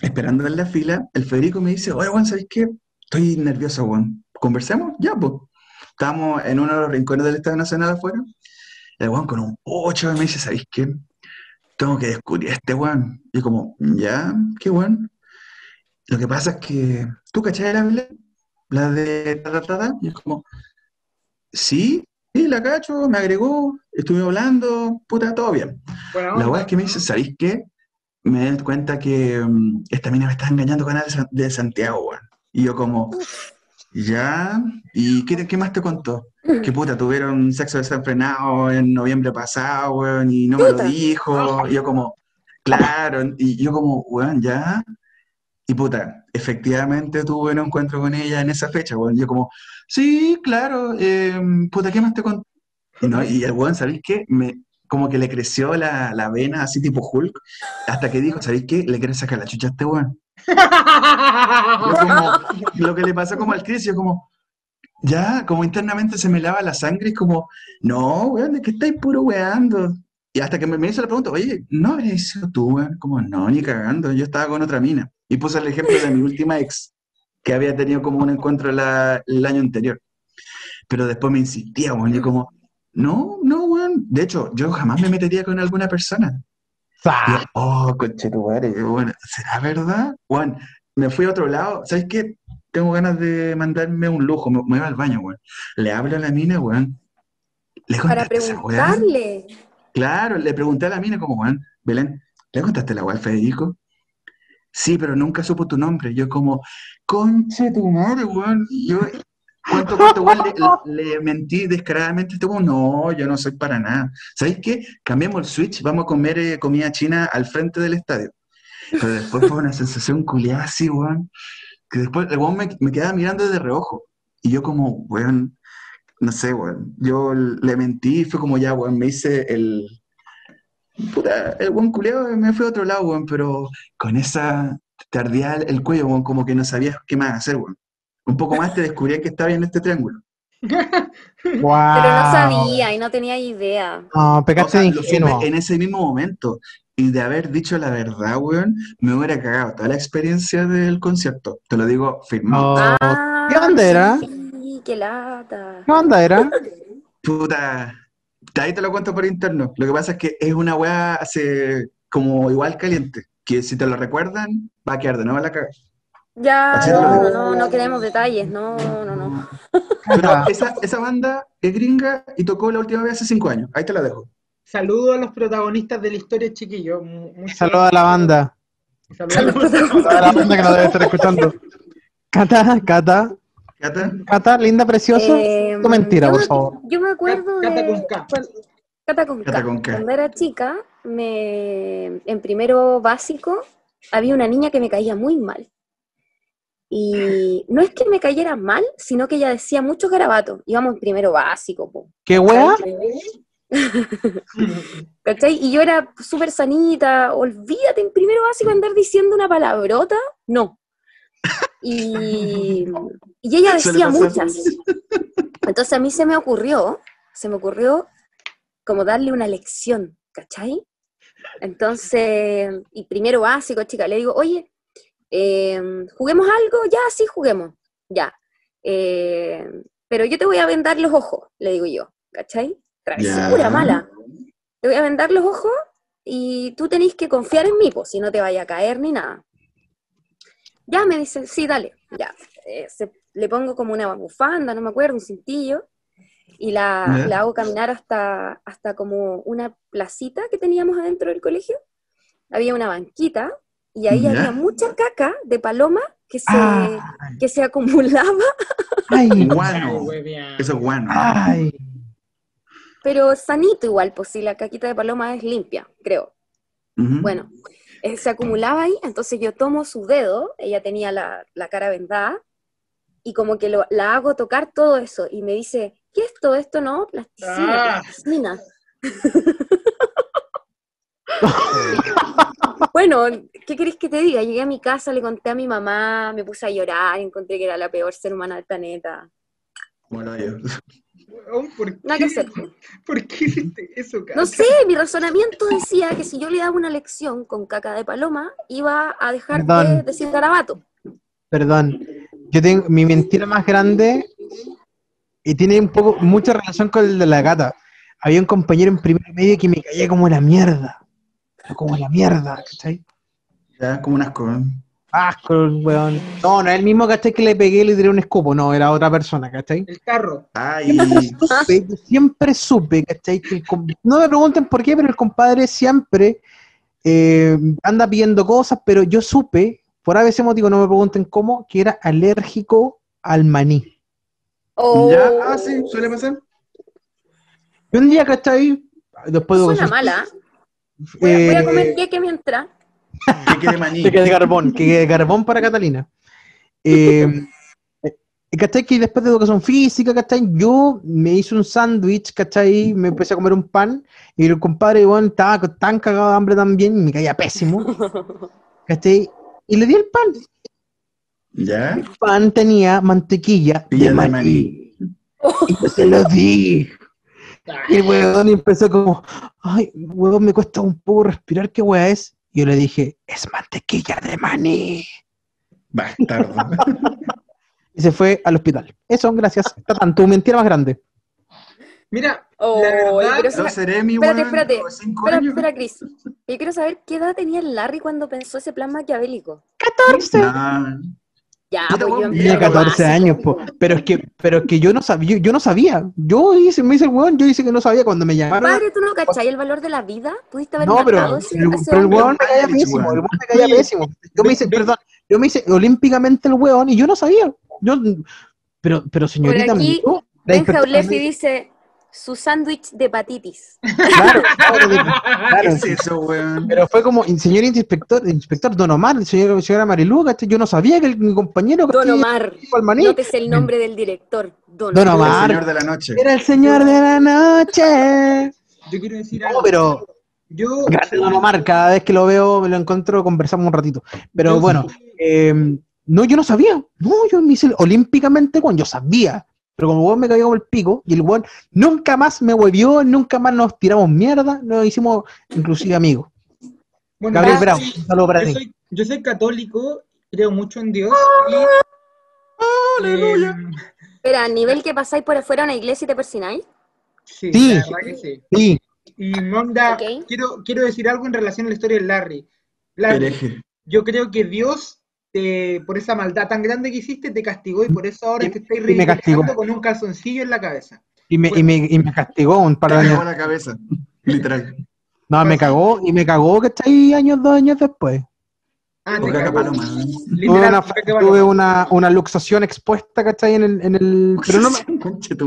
esperando en la fila, el Federico me dice, oye, Juan, ¿sabes qué? Estoy nervioso, Juan. ¿Conversemos? Ya, pues. estábamos en uno de los rincones del Estadio Nacional afuera, el weón con un pocho me dice, ¿sabéis qué? Tengo que descubrir a este weón. Y como, ya, qué weón. Lo que pasa es que, ¿tú cachai la Biblia? La de ta, ta, ta, ta? Y es como, sí, sí, la cacho, me agregó, estuvimos hablando, puta, todo bien. La weá es que me dice, ¿sabéis qué? Me doy cuenta que mm, esta mina me está engañando con de San- de Santiago, weón. Y yo como, ya, ¿y qué, qué más te contó? Que puta, tuvieron sexo desenfrenado en noviembre pasado, weón, y no me lo dijo. Y yo como, claro, y yo como, weón, ya. Y puta, efectivamente tuve un encuentro con ella en esa fecha, weón. Yo como, sí, claro, eh, puta, ¿qué más te contó? Y, no, y el weón, ¿sabéis qué? Me, como que le creció la, la vena así tipo Hulk, hasta que dijo, ¿sabéis qué? Le quiere sacar la chucha a este weón. Como, lo que le pasó como al Chris, yo como, ya, como internamente se me lava la sangre, y como, no, weón, ¿de qué estáis puro weando? Y hasta que me, me hizo la pregunta, oye, ¿no habrías sido tú, weón? Como, no, ni cagando, yo estaba con otra mina. Y puse el ejemplo de mi última ex, que había tenido como un encuentro la- el año anterior. Pero después me insistía, weón, y yo como, no, no, weón. De hecho, yo jamás me metería con alguna persona. Oh, conchetumare, bueno, ¿será verdad? Juan, me fui a otro lado, ¿sabes qué? Tengo ganas de mandarme un lujo, me, me voy al baño, weón. Le hablo a la mina, weón. ¿Le Para esa preguntarle. Claro, le pregunté a la mina como, weón, Belén, ¿le contaste la weá Federico? Sí, pero nunca supo tu nombre. Yo como, conche tu madre, weón. Yo, ¿cuánto, cuánto weón le, le mentí descaradamente? Este no, yo no soy para nada. ¿Sabéis qué? Cambiamos el switch, vamos a comer eh, comida china al frente del estadio. Pero después fue una sensación culiada así, weón. Que después el weón me, quedaba mirando de reojo. Y yo como, weón, no sé, weón. Yo le mentí y fue como ya, weón, me hice el... Puta, el buen culeado me fue a otro lado, weón, pero con esa te ardía el, el cuello, weón, como que no sabías qué más hacer, weón. Un poco más te descubrí que estaba en este triángulo. Pero no sabía y no tenía idea. No, O pecaste sea, ingenuo. en ese mismo momento. Y de haber dicho la verdad, weón, me hubiera cagado toda la experiencia del concierto. Te lo digo firmado. Oh, Ah, ¿Qué onda era? Sí, qué lata. ¿Qué onda era? Puta, de ahí te lo cuento por interno. Lo que pasa es que es una weá hace como igual caliente, que si te lo recuerdan, va a quedar de nuevo en la caga. Ya, no, no, no queremos detalles, no, no, no. Pero esa, esa banda es gringa y tocó la última vez hace cinco años. Ahí te la dejo. Saludo a los protagonistas de la historia, mucho- Saludos a la banda. Saludos. A la banda que nos debe estar escuchando. Cata, Cata, ¿Cata? Cata, linda, precioso. Eh, Tu mentira, yo por me- favor. Yo me acuerdo Cata de... con K. Cata con Cata K. con K. Cuando era chica, me, en primero básico, había una niña que me caía muy mal. Y no es que me cayera mal, sino que ella decía muchos garabatos. Íbamos en primero básico, po. ¿Qué wea? ¿Cachai? Y yo era súper sanita, olvídate en primero básico andar diciendo una palabrota, no. Y, y ella decía muchas. Entonces a mí se me ocurrió, se me ocurrió como darle una lección, ¿cachai? Entonces, y primero básico, chica, le digo, oye, eh, ¿juguemos algo? Ya, sí, juguemos, ya. Eh, pero yo te voy a vendar los ojos, le digo yo, ¿cachai? Travesura Ya. mala. Te voy a vendar los ojos y tú tenés que confiar en mí, pues, si no te vaya a caer ni nada. Ya me dice, sí, dale, ya. Eh, se- le pongo como una bufanda, no me acuerdo, un cintillo, y la, la hago caminar hasta, hasta como una placita que teníamos adentro del colegio. Había una banquita y ahí Ya. había mucha caca de paloma que se, Ah. que se acumulaba, Ay, Guano. Eso es guano. ay. pero sanito igual, pues si la caquita de paloma es limpia, creo. Bueno, eh, se acumulaba ahí, entonces yo tomo su dedo, ella tenía la, la cara vendada, y como que lo- la hago tocar todo eso, y me dice, ¿qué es todo esto? No, plasticina, Ah. plasticina. bueno, ¿qué querés que te diga? Llegué a mi casa, le conté a mi mamá, me puse a llorar, encontré que era la peor ser humana del planeta. Bueno, yo. Weón, ¿Por qué? Nada que hacer. ¿Por qué hiciste eso, cara? No sé, mi razonamiento decía que si yo le daba una lección con caca de paloma, iba a dejar de decir garabato. Perdón. Yo tengo mi mentira más grande y tiene un poco, mucha relación con el de la gata. Había un compañero en primer medio que me caía como la mierda. Como la mierda, ¿cachai? Ya, como unas cosas. Asco, weón. No, no es el mismo, ¿cachai? Que le pegué y le tiré un escupo, no, era otra persona, ¿cachai? El carro. Ay, Supe, yo siempre supe, ¿cachai? Que el no me pregunten por qué, pero el compadre siempre eh, anda pidiendo cosas, pero yo supe, por ese motivo, no me pregunten cómo, que era alérgico al maní. Oh, ya, ah, sí, suele pasar. Y un día, ¿cachai? Después de Suena mala. Voy a, voy a eh, comer queque mientras. Que quede maní. Que quede carbón, que quede carbón para Catalina. Eh, eh, ¿Cachai? Que después de educación física, ¿cachai? Yo me hice un sándwich, ¿cachai? Me empecé a comer un pan y el compadre, bueno, estaba tan cagado de hambre también y me caía pésimo, ¿cachai? Y le di el pan. Ya, El pan tenía mantequilla Pilla de de maní. maní. Y yo se lo di. Y el weón empezó como, ay, weón, me cuesta un poco respirar, ¿qué weá es? Y yo le dije, es mantequilla de maní. bastardo. y se fue al hospital. Eso, gracias. Tatán, tu mentira más grande. Mira, Oh, la verdad, pero No esa- seré mi Espérate, weón, espérate. Espera, espera, Cris. Yo quiero saber qué edad tenía el Larry cuando pensó ese plan maquiavélico. 14. No, Ya, pues yo Tenía primero 14 básico, años, po. po. Pero es que, pero es que yo no sabía, yo, yo no sabía. Yo hice, me hice el weón, yo hice que no sabía cuando me llamaron. Padre, ¿tú no cachai el valor de la vida? ¿Pudiste haber No, pero, ese, pero, a ese pero el weón me caía pésimo, el weón me caía pésimo. Yo me hice, perdón, yo me hice olímpicamente el weón y yo no sabía. Yo, pero, pero señorita, Por aquí, me dijo, la Benja Ulefi dice su sándwich de hepatitis. Claro, claro, ¿Qué claro. es eso, weón? Pero fue como, señor inspector, inspector Don Omar, señor, señora Marilu, yo no sabía que el, mi compañero Don. Omar. al maní Nótese el nombre del director. Don, Don El Omar. señor de la noche. era el señor de la noche. yo quiero decir No, algo. pero Yo, grande Don Omar, cada vez que lo veo, me lo encuentro, conversamos un ratito. Pero yo bueno, sí- eh, no, yo no sabía. No, yo me hice el- olímpicamente, cuando yo sabía. Pero como weón me cayó como el pico, y el weón nunca más me huevió, nunca más nos tiramos mierda, nos hicimos inclusive amigos. bueno, Gabriel yo Bravo, soy- un saludo para yo ti. soy, yo soy católico, creo mucho en Dios. Y, Aleluya. em, Espera, a nivel que pasáis por afuera a una iglesia y te persináis. sí, Sí. la verdad que sí. Sí, Y Monda, Ok. quiero, quiero decir algo en relación a la historia de Larry. Larry, yo creo que Dios, te- por esa maldad tan grande que hiciste, te castigó y por eso ahora Y- es que estáis ridiculizando con un calzoncillo en la cabeza. y me, y me, y me castigó un par de Te años. cagó la cabeza. Literal. No, me cagó, y me cagó que está ahí años, dos años después. Ah, te cagó. Tuve una, tuve una, una luxación expuesta, ¿cachai? En el, en el, pero no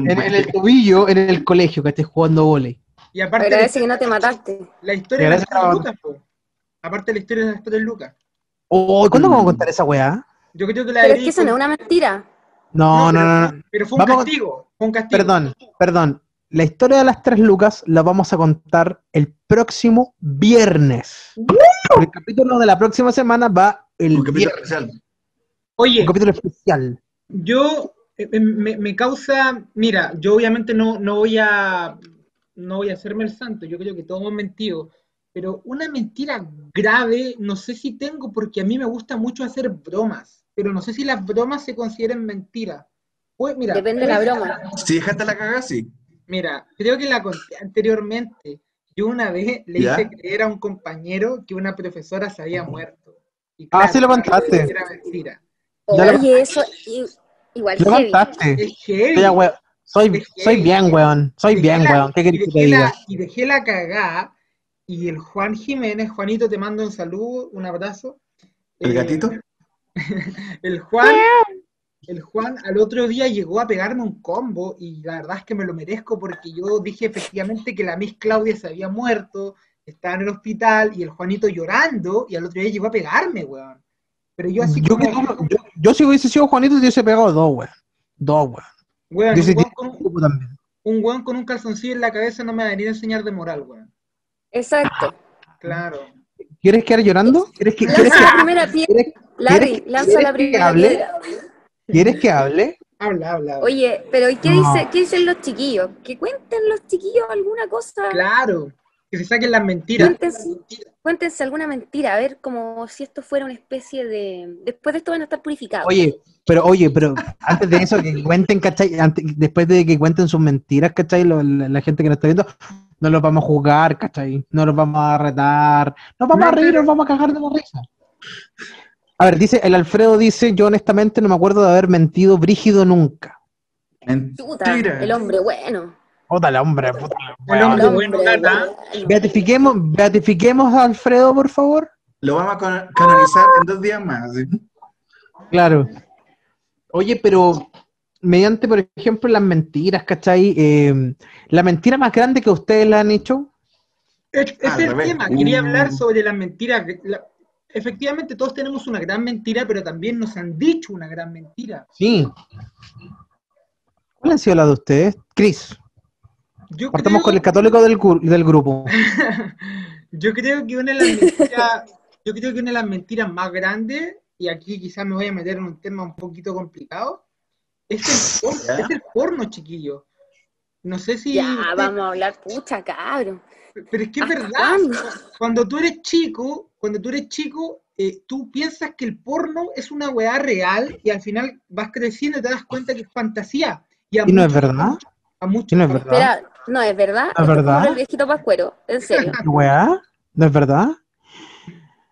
en, el tobillo, en el colegio, que estés jugando volei. Y aparte, Agradece que no te mataste. la historia de las tres lucas, po. Aparte de la historia de las tres lucas. Oh, ¿Cuándo Mm. vamos a contar esa weá? Yo creo que la Pero es que eso no es una mentira. No, no, pero, no, no. Pero fue un Vamos castigo. Fue un castigo. Perdón, perdón. La historia de las tres lucas la vamos a contar el próximo viernes. El capítulo de la próxima semana va el Un capítulo viernes. especial. Oye, Un capítulo especial. yo eh, eh, me, me causa, mira, yo obviamente no, no voy a no voy a hacerme el santo, yo creo que todos hemos mentido, pero una mentira grave no sé si tengo porque a mí me gusta mucho hacer bromas, pero no sé si las bromas se consideran mentiras. Pues mira, Depende de la broma. Si dejaste la cagada, sí. Mira, creo que la conté anteriormente. Yo una vez le ¿Ya? hice creer a un compañero que una profesora se había muerto. Y Ah, sí lo contaste. Era mentira. Oye, eso i- igual Lo heavy. contaste. Es heavy. Soy, soy, bien, weón. Soy Dejé bien, la- weón. ¿Qué querés que te diga? Y dejé la cagada. Y el Juan Jiménez, Juanito, te mando un saludo, un abrazo. ¿El Eh, gatito? El Juan, el Juan al otro día llegó a pegarme un combo y la verdad es que me lo merezco porque yo dije efectivamente que la Miss Claudia se había muerto, estaba en el hospital y el Juanito llorando y al otro día llegó a pegarme, weón. Pero yo así Yo, como, yo, yo si hubiese sido Juanito, te hubiese pegado dos, weón. Dos, weón. weón, un weón, con, un weón con un calzoncillo en la cabeza no me va a venir a enseñar de moral, weón. Exacto. Claro. ¿Quieres quedar llorando? ¿Quieres que, quieres Lanza que, la primera piedra. quieres, Larry, ¿quieres- lanza quieres la que primera hable? piedra. ¿quieres que hable? Habla, habla. habla. Oye, pero ¿y qué, No. dice, qué dicen los chiquillos? Que cuenten los chiquillos alguna cosa. Claro. que se saquen las mentiras. Cuéntense, cuéntense alguna mentira, a ver como si esto fuera una especie de... Después de esto van a estar purificados. Oye, pero oye, pero antes de eso, que cuenten, ¿cachai? Antes- después de que cuenten sus mentiras, ¿cachai? Lo- la, la gente que nos está viendo, no los vamos a juzgar, ¿cachai? No los vamos a retar, nos vamos No, a reír, pero- nos vamos a cagar de la risa. A ver, dice, el Alfredo dice, yo honestamente no me acuerdo de haber mentido brígido nunca. Chuta, Mentira. el hombre bueno. Puta, el hombre, puta, bueno, bueno. Beatifiquemos, beatifiquemos a Alfredo, por favor. Lo vamos a con- canonizar en dos días más. ¿sí? Claro. Oye, pero mediante, por ejemplo, las mentiras, ¿cachai? Eh, la mentira más grande que ustedes le han hecho. Es, el revés. tema, quería Uh. hablar sobre las mentiras. La- efectivamente, todos tenemos una gran mentira, pero también nos han dicho una gran mentira. Sí. ¿Cuál han sido las de ustedes? Cris, Yo partamos creo, con el católico del, del grupo. yo creo que una de las mentiras, yo creo que una de las mentiras más grandes, y aquí quizás me voy a meter en un tema un poquito complicado, es el porno, ¿Ya? es el porno, chiquillo. No sé si. Ya, usted- vamos a hablar, pucha, cabrón. Pero es que es ¿Hasta verdad. cuándo? Cuando tú eres chico, cuando tú eres chico, eh, tú piensas que el porno es una weá real y al final vas creciendo y te das cuenta que es fantasía. Y, a ¿Y no es muchos- verdad? A muchos, ¿Y no es verdad? Espera, no, es verdad. ¿Es Esto como verdad? El viejito pascuero, en serio. ¿Qué weá? ¿No es verdad?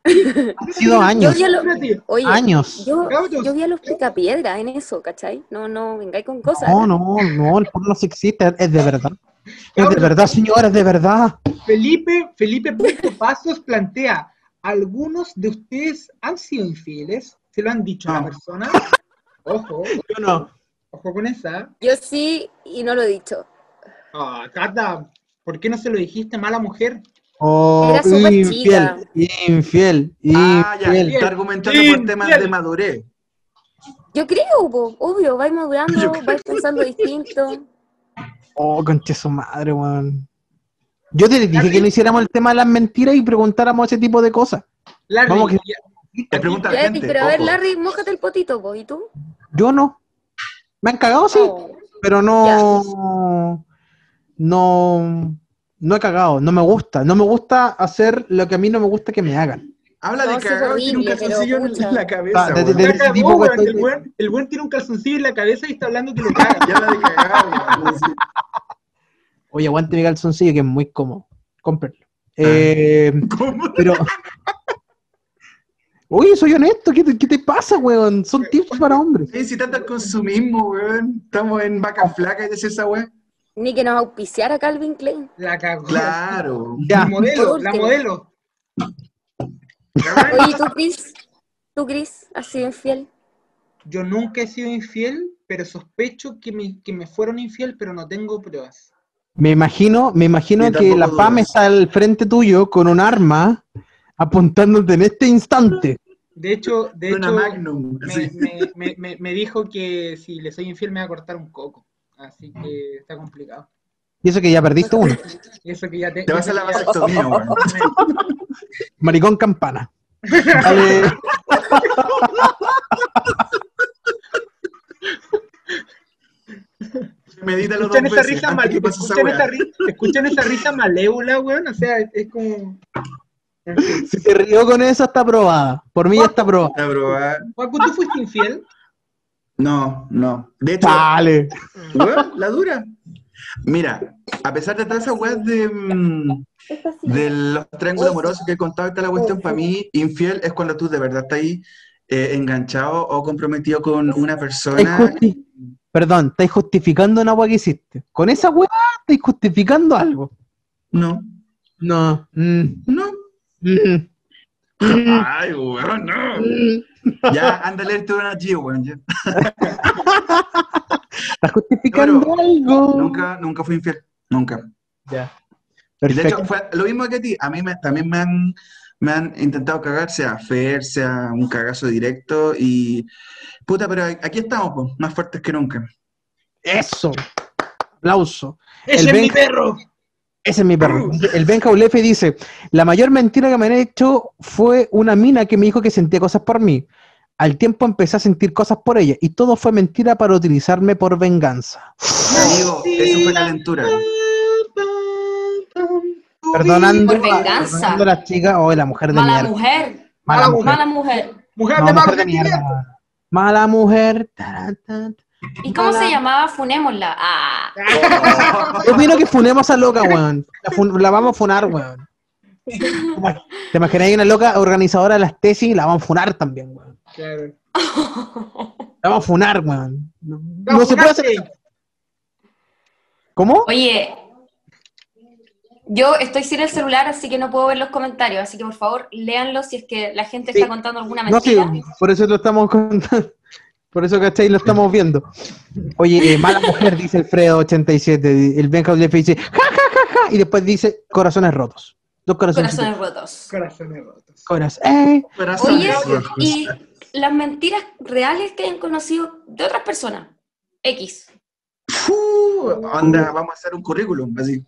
Han sido años. Yo vi a lo- Oye, Años. yo, vi a los picapiedra en eso, ¿cachai? No, no, vengáis con cosas. No, no, no, el porno sí existe, es de verdad. Es de verdad, señora, es de verdad. Felipe, Felipe Punto Pasos plantea, ¿algunos de ustedes han sido infieles? ¿Se lo han dicho a la persona? Ojo, Yo no. ojo con esa. Yo sí y no lo he dicho. Ah, Cata, ¿por qué no se lo dijiste mala mujer? Oh, Era súper infiel, infiel, Ah, ya, infiel. está argumentando Bien, por temas de madurez. Yo creo, po, obvio, vais madurando, vais pensando distinto. Oh, conche su madre, weón. Yo te dije que no hiciéramos el tema de las mentiras y preguntáramos ese tipo de cosas. Larry, Vamos que- Te pregunta la gente. pero a ver. Larry, mójate el potito, po, ¿y tú? Yo no. Me han cagado, sí, Oh. pero no. No. No he cagado, no me gusta. No me gusta hacer lo que a mí no me gusta que me hagan. Habla No, de sí es cagar, tiene un horrible, calzoncillo en la cabeza. Ah, de- de- de- tipo, el, buen, el buen tiene un calzoncillo en la cabeza y está hablando que lo caga. Ya habla de weón. Oye, aguante mi calzoncillo que es muy cómodo. Cómprenlo. Eh, ¿Cómo? pero. Oye, soy honesto. ¿Qué te, qué te pasa, weón? Son tips para hombres. Estoy incitando al consumismo, weón. Estamos en vaca flaca y decir esa weón. Ni que nos auspiciara Calvin Klein. La cagó. Claro. Ya. La modelo, la modelo. Oye, ¿y tú, Chris? ¿Tú, Chris, has sido infiel? Yo nunca he sido infiel, pero sospecho que me, que me fueron infiel, pero no tengo pruebas. Me imagino, me imagino que la PAM dudas. está al frente tuyo con un arma apuntándote en este instante. De hecho, de Una hecho Magnum. me, así. me- me- me- me dijo que si le soy infiel me va a cortar un coco. Así que está complicado. Y eso que ya perdiste uno. Eso que ya te, Te vas a la vasectomía, weón. Maricón campana. Dale. Medítalo dos Escuchan esa veces risa mal, risa malévola, weón. O sea, es, es como. Si se rió con eso, está aprobada. Por mí ya está aprobada. Probá. Paco, ¿tú fuiste infiel? No, no. De hecho, Dale. weón, la dura. Mira, a pesar de todas esas weas de, mm, de los triángulos amorosos que he contado toda la cuestión, para mí, infiel es cuando tú de verdad estás ahí eh, enganchado o comprometido con una persona. Perdón, estáis justificando una weá que hiciste. Con esa weá estáis justificando algo. No, No. Mm, no. mm, Ay, weón, no. Ya, anda a leerte una G, weón. ya. Estás justificando Pero algo. Nunca, nunca fui infiel. Nunca. Ya. Y de Perfecto. hecho, fue lo mismo que a ti. A mí me- también me han, me han intentado cagar, sea Fer, sea un cagazo directo. Y puta, pero aquí estamos, pues, más fuertes que nunca. Eso. Aplauso. ¡Ese El es mi perro! Ese es mi perro. El Ben Jaulefe dice, la mayor mentira que me han hecho fue una mina que me dijo que sentía cosas por mí. Al tiempo empecé a sentir cosas por ella y todo fue mentira para utilizarme por venganza. Amigo, eso fue calentura. Perdonando, Por venganza. perdonando a las chicas o la mujer de Mala mierda. mujer. Mala mujer. Mala mujer. Mujer No, de mujer de mierda. Mala mujer. ¿Y cómo se llamaba? Funémosla. Ah. Yo opino que funemos a loca, weón. La, fun- la vamos a funar, weón. ¿Te imaginas una loca organizadora de las tesis? La vamos a funar también, weón. Claro. La vamos a funar, weón. No, se puede hacer. ¿Cómo? Oye, yo estoy sin el celular, así que no puedo ver los comentarios, así que por favor léanlos si es que la gente Sí. está contando alguna No, sí, mentira. por eso lo estamos contando. Por eso, ¿cachai? Lo estamos viendo. Oye, eh, mala mujer, dice Alfredo87. El Ben Lefe dice, ja, ja, ja, ja. Y después dice, corazones rotos. Dos corazones. Corazones rotos. Corazones rotos. Coraz- eh. Corazones Oye, rojos. y las mentiras reales que hayan conocido de otras personas. X. Fu, onda, vamos a hacer un currículum, así.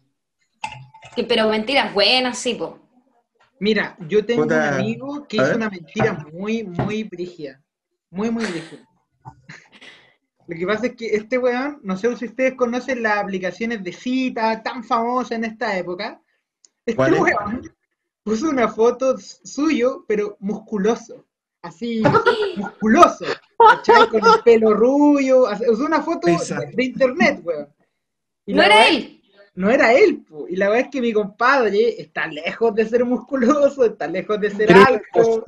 Que, pero mentiras buenas, sí, po. Mira, yo tengo Puta. un amigo que hizo una mentira muy, muy brígida. Muy, muy brígida. Lo que pasa es que este weón, no sé si ustedes conocen las aplicaciones de cita tan famosas en esta época. Este ¿Cuál es? weón puso una foto suyo, pero musculoso. Así, musculoso. ¿Cachai? Con el pelo rubio. Usó una foto de, de internet, weón. Y No era él. no era él, po. y la verdad es que mi compadre está lejos de ser musculoso, está lejos de ser alto.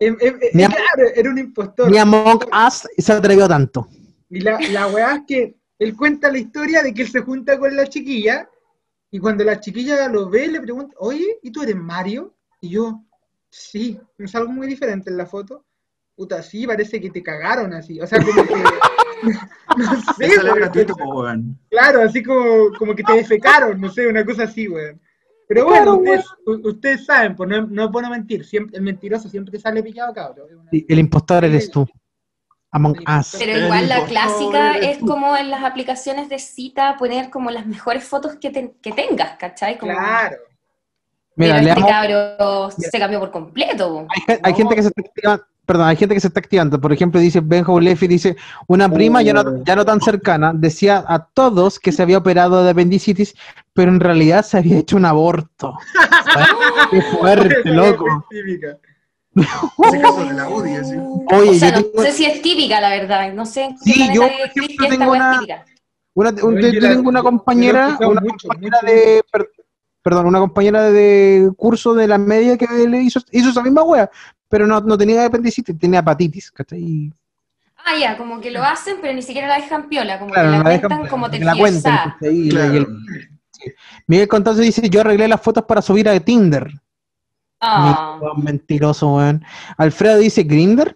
Ni a- claro, era un impostor. Ni Among Us se atrevió tanto. Y la, la weá es que él cuenta la historia de que él se junta con la chiquilla, y cuando la chiquilla lo ve, le pregunta, oye, ¿y tú eres Mario? Y yo, sí, es algo muy diferente en la foto. Puta, sí, parece que te cagaron así. O sea, como que. no sé, gratuito. Claro, así como, como que te defecaron, no sé, una cosa así, weón. Pero bueno, ustedes, saben, pues no, no es bueno mentir, siempre, el mentiroso siempre sale pillado, cabrón. Sí, El impostor eres tú. Among Us. Pero igual la clásica es como en las aplicaciones de cita poner como las mejores fotos que, te- que tengas, ¿cachai? Como, Claro. Mira, pero este leamos. cabro se cambió por completo. Hay, gen- hay No. gente que se está activando. Perdón, hay gente que se está activando. Por ejemplo, dice Benjo Lefi, dice, una prima ya no, ya no tan cercana, decía a todos que se había operado de apendicitis, pero en realidad se había hecho un aborto. Qué fuerte, loco. es típica. Ese caso de la UDI, así. Oye, o sea, yo no tengo sé si es típica, la verdad. No sé Sí, yo, por ejemplo, tengo una- típica. una, un- Yo yo la- tengo una compañera, una mucho, compañera mucho. de, perdón, una compañera de curso de la media que le hizo, hizo esa misma wea, pero no, no tenía apendicitis, tenía hepatitis, ¿cachai? Ah, ya, como que lo hacen, pero ni siquiera la dejan piola, como Claro, que la la dejan cuentan como que la cuenten, tergiversada. ¿cachai? Y- Claro. y el- sí. Miguel Constanzo dice, yo arreglé las fotos para subir a Tinder. Ah. Mentiroso, weón. Alfredo dice, ¿Grinder?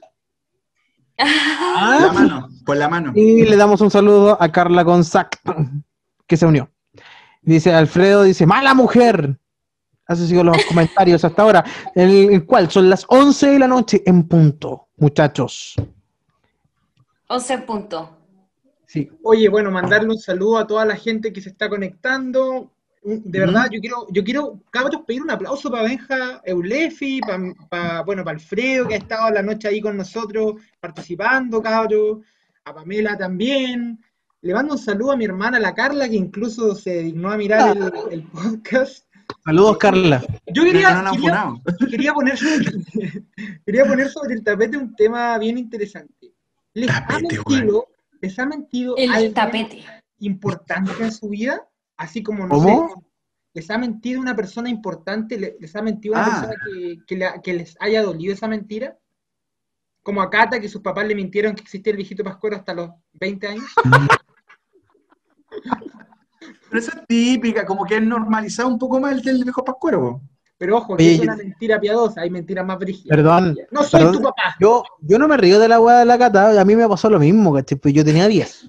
La mano, por la mano. Y le damos un saludo a Carla Gonzac, que se unió. Dice Alfredo, dice, mala mujer. Así sido los comentarios hasta ahora. El, el cual son las 11 de la noche en punto, muchachos. 11 puntos. Sí. Oye, bueno, mandarle un saludo a toda la gente que se está conectando. De verdad, yo quiero, yo quiero, cabros, pedir un aplauso para Benja Eulefi, para, bueno, para Alfredo, que ha estado la noche ahí con nosotros participando, cabros, a Pamela también. Le mando un saludo a mi hermana, la Carla, que incluso se dignó a mirar el, el podcast. Saludos, Carla. Yo Que quería, no quería, poner sobre, quería poner sobre el tapete un tema bien interesante. ¿Les ha mentido, les ha mentido El alguien tapete. importante en su vida? Así como, no ¿Cómo? sé, les ha mentido una persona importante, le- les ha mentido una Ah. persona que, que la- que les haya dolido esa mentira. Como a Cata, que sus papás le mintieron que existía el viejito Pascuero hasta los 20 años. Pero esa es típica, como que es normalizado un poco más el del viejo pascuero. Pero ojo, que Oye, es una mentira piadosa, hay mentiras más brígidas. Perdón. No soy perdón. tu papá. Yo, yo no me río de la weá de la cata, a mí me pasó lo mismo, ¿cachai? Pues yo tenía 10.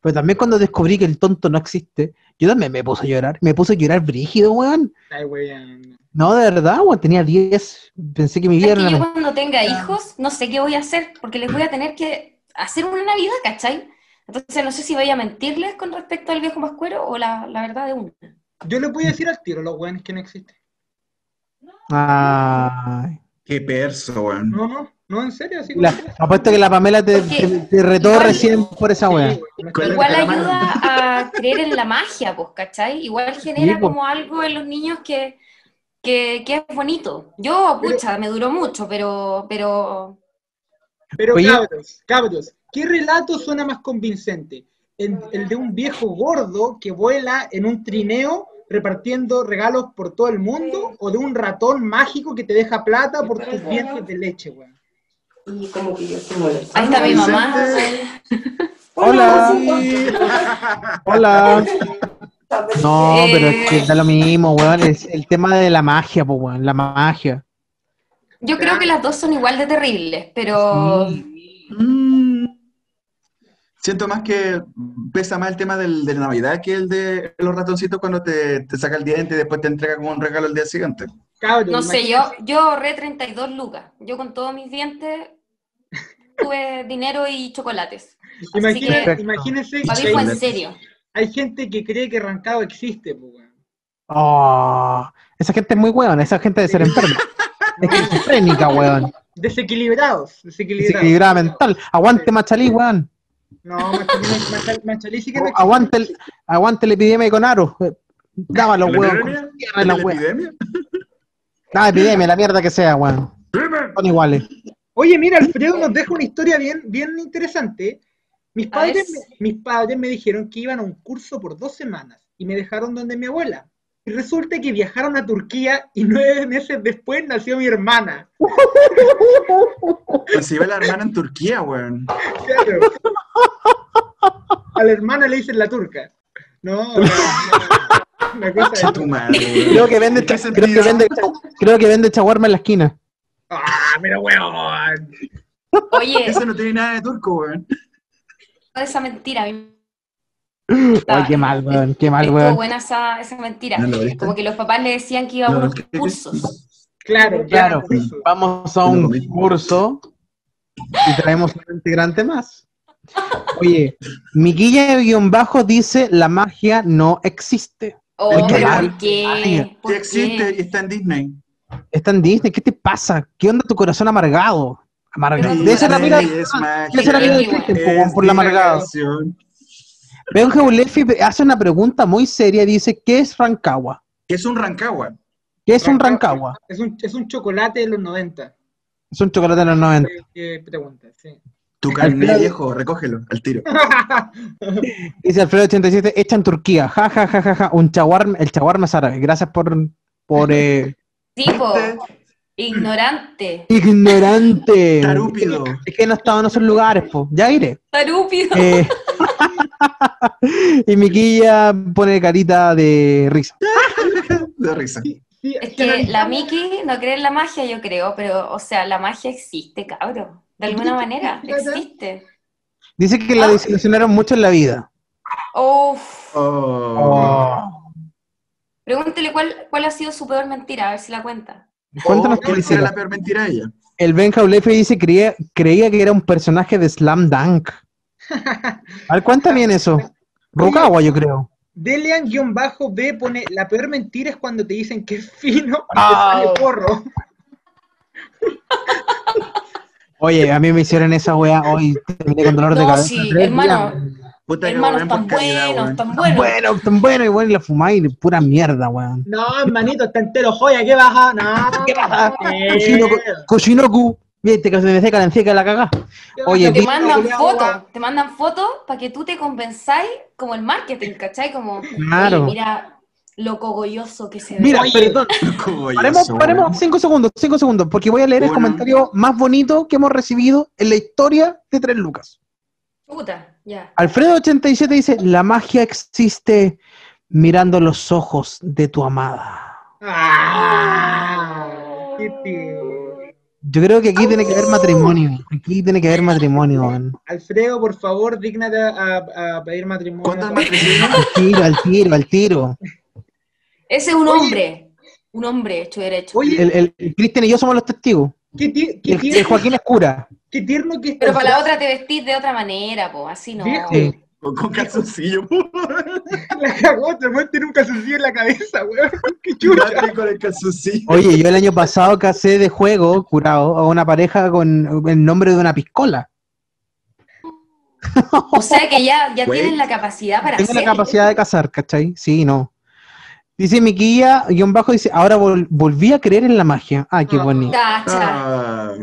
Pero también cuando descubrí que el tonto no existe, yo también me puse a llorar. Me puse a llorar brígido, weón. Ay, weón. No, de verdad, weón, tenía 10. Pensé que mi vida era que yo cuando tenga hijos, no sé qué voy a hacer, porque les voy a tener que hacer una Navidad, ¿cachai? Entonces no sé si voy a mentirles con respecto al viejo pascuero o la, la verdad de una. Yo le voy a decir al tiro los weones que no existen. Ay. Qué perso, weón. No, no, No, en serio, así La- apuesto que la Pamela te, te- te retó igual- recién por esa el Igual ayuda a creer en la magia, pues, ¿cachai? Igual genera Sí, pues. como algo en los niños que, que, que es bonito. Yo, pucha, me duró mucho, pero, pero Pero cabros, cabros, ¿qué relato suena más convincente? ¿El, el de un viejo gordo que vuela en un trineo repartiendo regalos por todo el mundo? ¿O de un ratón mágico que te deja plata por tus dientes de leche, weón? ahí está mi mamá. Hola. Hola. No, Eh. pero es que da lo mismo, weón. Es el tema de la magia, pues, weón. La magia. Yo creo que las dos son igual de terribles, pero Mm. Siento más que pesa más el tema del, de la Navidad que el de los ratoncitos cuando te, te saca el diente y después te entrega como un regalo el día siguiente. No sé, yo, yo ahorré 32 lucas. Yo con todos mis dientes tuve dinero y chocolates. Así imagínense, que imagínense para mí fue en serio. hay gente que cree que Rancagua existe, pues, weón. Oh, esa gente es muy weón. Esa gente de ser enferma. Es esquizofrénica, weón. Desequilibrados, desequilibrados. Desequilibrada mental. Aguante Machalí, weón. No, Machalí, sí que no existe. Aguante, el, aguante la epidemia con aro. Eh, Dámalo, ¿La weón. epidemia? Cierra la ¿La epidemia? La epidemia, la mierda que sea, weón. Son iguales. Oye, mira, Alfredo nos deja una historia bien, bien interesante. Mis padres, me, mis padres me dijeron que iban a un curso por dos semanas y me dejaron donde mi abuela. Y resulta que viajaron a Turquía y nueve meses después nació mi hermana. Pues se iba la hermana en Turquía, weón. Claro. A la hermana le dicen la turca. No, no, no. una cosa de... tu madre. Creo que vende, ¿En qué creo que vende, creo que vende chaguarma en la esquina. Ah, pero weón. Oye, Ese no tiene nada de turco, weón. esa mentira. a mí Ay, qué mal, weón. Qué mal, Estuvo weón. buena esa, esa mentira. ¿No? Como que los papás le decían que iba a No, unos ¿qué- qué- cursos. Claro, Claro. claro. eso. Vamos a No, un curso y traemos un integrante más. Oye, Miquilla-bajo dice, la magia no existe. Oh, ¿por qué? ¿Por Sí existe qué? y está en Disney. Está en Disney, ¿qué te pasa? ¿Qué onda tu corazón amargado? Amargado. Debe ser la vida de weón, por la amargado. diversión. Benja Ulefi hace una pregunta muy seria, dice, ¿qué es Rancagua? Que es un Rancagua. ¿Qué es un Rancagua? Es un, es un chocolate de los 90. Es un chocolate de los 90. Eh, eh, pregunta, sí. Tu carnet Alfredo- viejo, recógelo al tiro. Dice Alfredo87, hecha en Turquía. Ja, ja, ja, ja, ja. Un chaguarma, el chaguarma es árabe. Gracias por, por eh, Tipo, ignorante, ignorante. Tarúpido. Es que no estaba en esos lugares, po. Ya iré. tarúpido. Eh, y Miquilla pone carita de risa. De risa. Sí, Es que la Miki no cree en la magia, yo creo, pero, o sea, la magia existe, cabrón. De alguna manera, existe. Dice que la Ah. desilusionaron mucho en la vida. Uf. Oh. Pregúntele cuál, cuál ha sido su peor mentira, a ver si la cuenta. Cuéntanos Oh, mentira. la peor mentira ella. El Benja Ulefe dice creía, creía que era un personaje de Slam Dunk. A ver, cuenta bien eso. Rukawa, yo creo. Delian-B pone, la peor mentira es cuando te dicen que es fino y te Ah. sale porro. Oye, a mí me hicieron esa weá hoy. Terminé con dolor de No, cabeza. sí, hermano. Puta Hermanos tan buenos, tan buenos. bueno, tan bueno, y bueno, y la fumáis, pura mierda, weón. No, hermanito, está entero joya, ¿qué baja? No, ¿Qué? Eh, Koshinoku. Viste que se me seca la encieca la caga. ¿qué Oye, baja? Te mandan fotos, te mandan fotos para que tú te compensáis como el marketing, ¿cachai? Como, Claro. mira lo cogolloso que se ve. Mira, Oye. perdón, Cogolloso, paremos, paremos cinco segundos, cinco segundos, porque voy a leer el comentario más bonito que hemos recibido en la historia de Tres Lucas. Puta, ya. Alfredo87 dice, la magia existe mirando los ojos de tu amada. Ah, qué tío. Yo creo que aquí tiene que haber matrimonio. Aquí tiene que haber matrimonio, weón. Alfredo, por favor, dígnate a, a pedir matrimonio. ¿Cuándo el matrimonio? Al tiro, al tiro, al tiro. Ese es un Oye. hombre, un hombre hecho derecho. Oye, El, el- el Cristian y yo somos los testigos. qué, el, Joaquín es cura. qué tierno que está. Pero para la otra te vestís de otra manera, pues, así no. Viejo, Sí. Con, con calzoncillo, po. La cagó, te weón tiene un calzoncillo en la cabeza, weón. Qué. Date con el calzoncillo. Oye, yo el año pasado casé de juego, curado, a una pareja con el nombre de una piscola. O sea que ya, ya tienen la capacidad para Tengo la hacerlo. capacidad de casar, ¿cachai? Sí, no. Dice Miquilla, guion bajo, dice, ahora vol- volví a creer en la magia. Ah, qué Ah. bonito. Ah.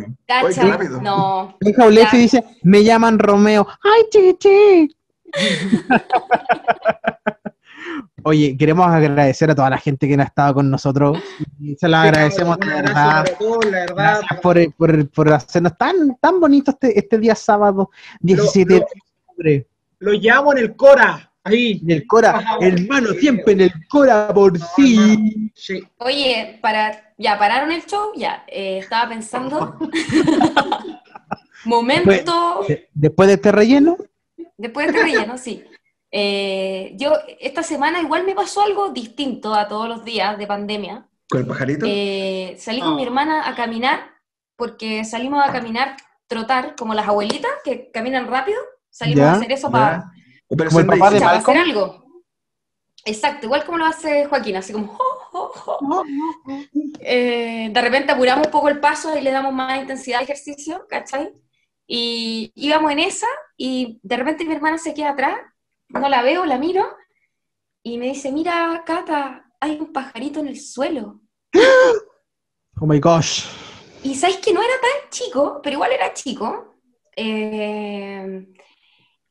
Oye, qué rápido. No. Benja Ulefi Ya. dice, me llaman Romeo. ¡Ay, chichi! Oye, queremos agradecer a toda la gente que ha estado con nosotros. Se agradecemos de verdad. la verdad. Gracias por, por, por hacernos tan, tan bonito este, este día sábado 17 de lo- octubre. Lo llamo en el Cora. Ahí. En el Cora, hermano, siempre en el Cora por sí. Sí. Oye, para, ya pararon el show, ya. eh, estaba pensando. Momento. De- Después de este relleno, Después de este relleno, sí. Eh, yo, esta semana igual me pasó algo distinto a todos los días de pandemia. ¿Con el pajarito? Eh, salí con mi hermana a caminar, porque salimos a caminar, trotar, como las abuelitas que caminan rápido. Salimos Ya, a hacer eso para Pero Como el papá de hacer algo. Exacto, igual como lo hace Joaquín, así como... Eh, de repente apuramos un poco el paso y le damos más intensidad al ejercicio, ¿cachai? Y íbamos en esa y de repente mi hermana se queda atrás, no la veo, la miro y me dice, mira, Cata, hay un pajarito en el suelo. oh my gosh. Y sabéis que no era tan chico, pero igual era chico. eh,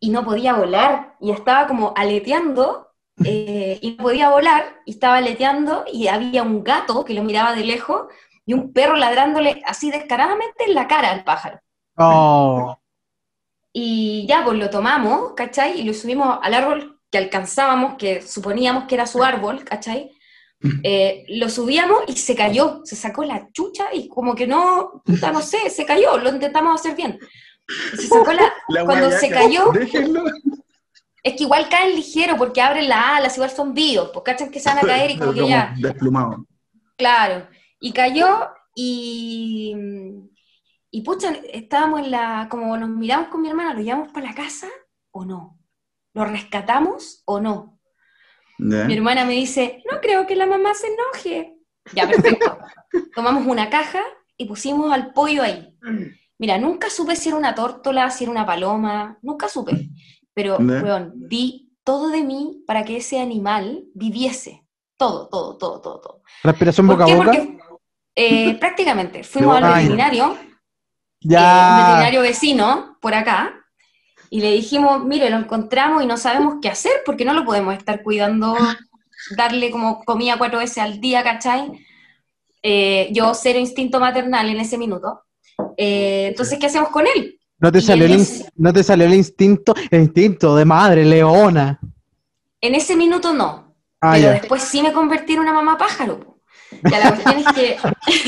y no podía volar. Y estaba como aleteando. eh, y no podía volar. Y estaba aleteando. Y había un gato que lo miraba de lejos. Y un perro ladrándole así descaradamente en la cara al pájaro. Oh, Y ya, pues lo tomamos, ¿cachai? Y lo subimos al árbol que alcanzábamos, que suponíamos que era su árbol, ¿cachai? Eh, lo subíamos y se cayó, se sacó la chucha y como que no, puta, no sé, se cayó, lo intentamos hacer bien. Y se sacó la, La cuando se cayó, Déjenlo. es que igual caen ligero porque abren las alas, igual son vivos, pues cachan que se van a caer y como que ya, Desplumado. Claro, y cayó y, y pucha, estábamos en la, como nos miramos con mi hermana, ¿lo llevamos para la casa o no? ¿Lo rescatamos o no? Mi hermana me dice, no creo que la mamá se enoje. Ya, perfecto. Tomamos una caja y pusimos al pollo ahí. Mira, nunca supe si era una tórtola, si era una paloma, nunca supe. Pero, Ya. weón, di todo de mí para que ese animal viviese. Todo, todo, todo, todo, todo. respiración ¿Por boca a qué? boca. Porque eh, prácticamente fuimos boca al a boca. veterinario, eh, un Ya. veterinario vecino por acá, y le dijimos, mire, lo encontramos y no sabemos qué hacer porque no lo podemos estar cuidando, darle como comida cuatro veces al día, ¿cachai? Eh, yo cero instinto maternal en ese minuto. Eh, entonces, ¿qué hacemos con él? No te, y salió él el es- ins- no te salió el instinto, el instinto de madre, leona. En ese minuto no, Ah, pero ya. después sí me convertí en una mamá pájaro. po. Ya la cuestión es que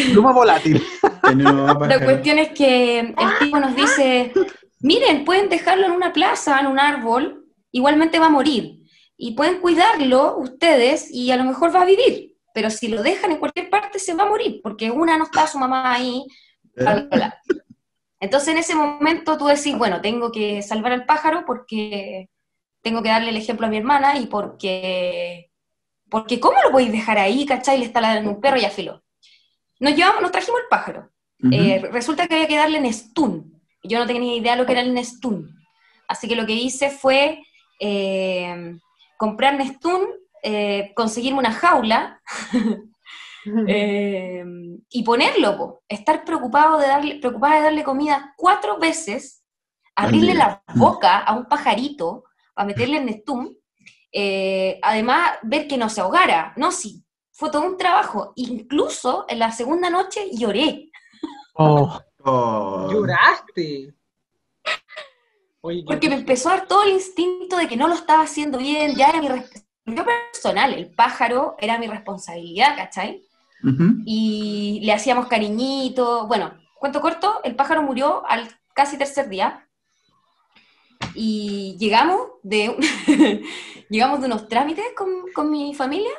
Pluma volátil. La cuestión es que el tipo nos dice, miren, pueden dejarlo en una plaza, en un árbol, igualmente va a morir. Y pueden cuidarlo ustedes y a lo mejor va a vivir. Pero si lo dejan en cualquier parte se va a morir, porque una no está su mamá ahí. Bla, bla, bla. Entonces en ese momento tú decís, bueno, tengo que salvar al pájaro porque tengo que darle el ejemplo a mi hermana y porque... Porque ¿cómo lo podéis dejar ahí, cachai? Le está ladrando un perro y afiló. Nos llevamos, nos trajimos el pájaro. Eh, resulta que había que darle Nestún. Y Yo no tenía ni idea lo que era el Nestún. Así que lo que hice fue eh, comprar Nestún, eh, conseguirme una jaula eh, y ponerlo. po. Estar preocupado de darle, preocupada de darle comida cuatro veces, abrirle la boca a un pajarito para meterle el Nestún. eh, además, ver que no se ahogara. No, sí, fue todo un trabajo. Incluso en la segunda noche lloré. Oh, Oh. ¿Lloraste? Oye, Porque me empezó a dar todo el instinto de que no lo estaba haciendo bien, ya era mi responsabilidad personal, el pájaro era mi responsabilidad, ¿cachai? Y le hacíamos cariñito, bueno, cuento corto, el pájaro murió al casi tercer día, y llegamos de, llegamos de unos trámites con, con mi familia,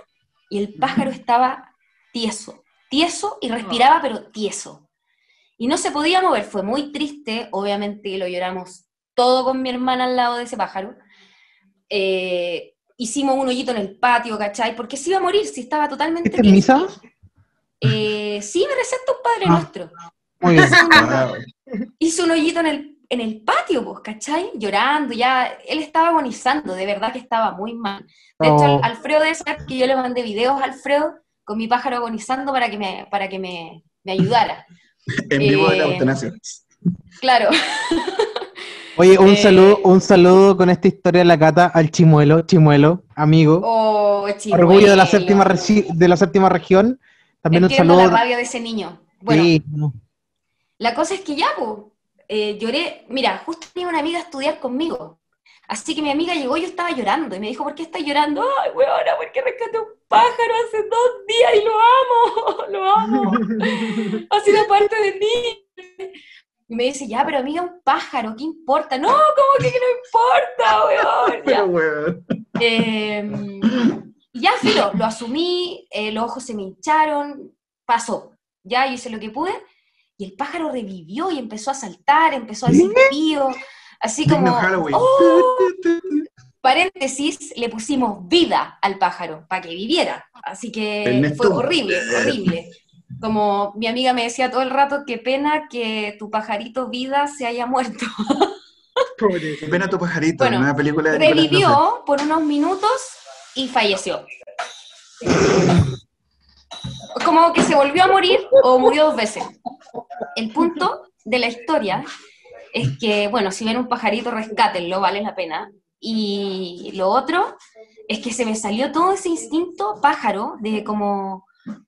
y el pájaro estaba tieso, tieso y respiraba, pero tieso. Y no se podía mover, fue muy triste, obviamente lo lloramos todo con mi hermana al lado de ese pájaro, eh, hicimos un hoyito en el patio, ¿cachai? Porque se iba a morir, si estaba totalmente... ¿Este es misa? Eh, sí, me receta un Padre Ah. Nuestro. Muy bien. Hizo un hoyito en el, en el patio, pues, ¿cachai? Llorando, ya, él estaba agonizando, de verdad que estaba muy mal. De hecho, Oh. Al- Alfredo debe saber que yo le mandé videos a Alfredo con mi pájaro agonizando para que me, para que me, me ayudara. En vivo de la Eh, eutanasia. Claro. Oye, un Eh. saludo, un saludo con esta historia de la cata al chimuelo, chimuelo, amigo. Oh, chimuelo. Orgullo de la séptima de la séptima región. También un Entiendo saludo. la rabia de ese niño. Bueno, Sí, no. la cosa es que ya, pues, eh, lloré. Mira, justo tenía una amiga a estudiar conmigo. Así que mi amiga llegó y yo estaba llorando. Y me dijo, ¿por qué estás llorando? Ay, weona, porque rescaté un pájaro hace dos días y lo amo. Lo amo. Ha sido parte de mí. Y me dice, ya, pero amiga, un pájaro, ¿qué importa? No, ¿cómo que no importa, weón? Ya. Pero, weón. Eh, y ya, filo, lo asumí, eh, los ojos se me hincharon, pasó. Ya, yo hice lo que pude, y el pájaro revivió y empezó a saltar, empezó a pío, así como. ¡oh! paréntesis, le pusimos vida al pájaro para que viviera. Así que Ernesto. fue horrible, horrible. Como mi amiga me decía todo el rato, qué pena que tu pajarito vida se haya muerto. Pobrecito. Ven a tu pajarito, Bueno, una película de revivió por unos minutos y falleció. Como que se volvió a morir o murió dos veces. El punto de la historia es que, bueno, si ven un pajarito, rescátenlo, vale la pena. Y lo otro es que se me salió todo ese instinto pájaro de como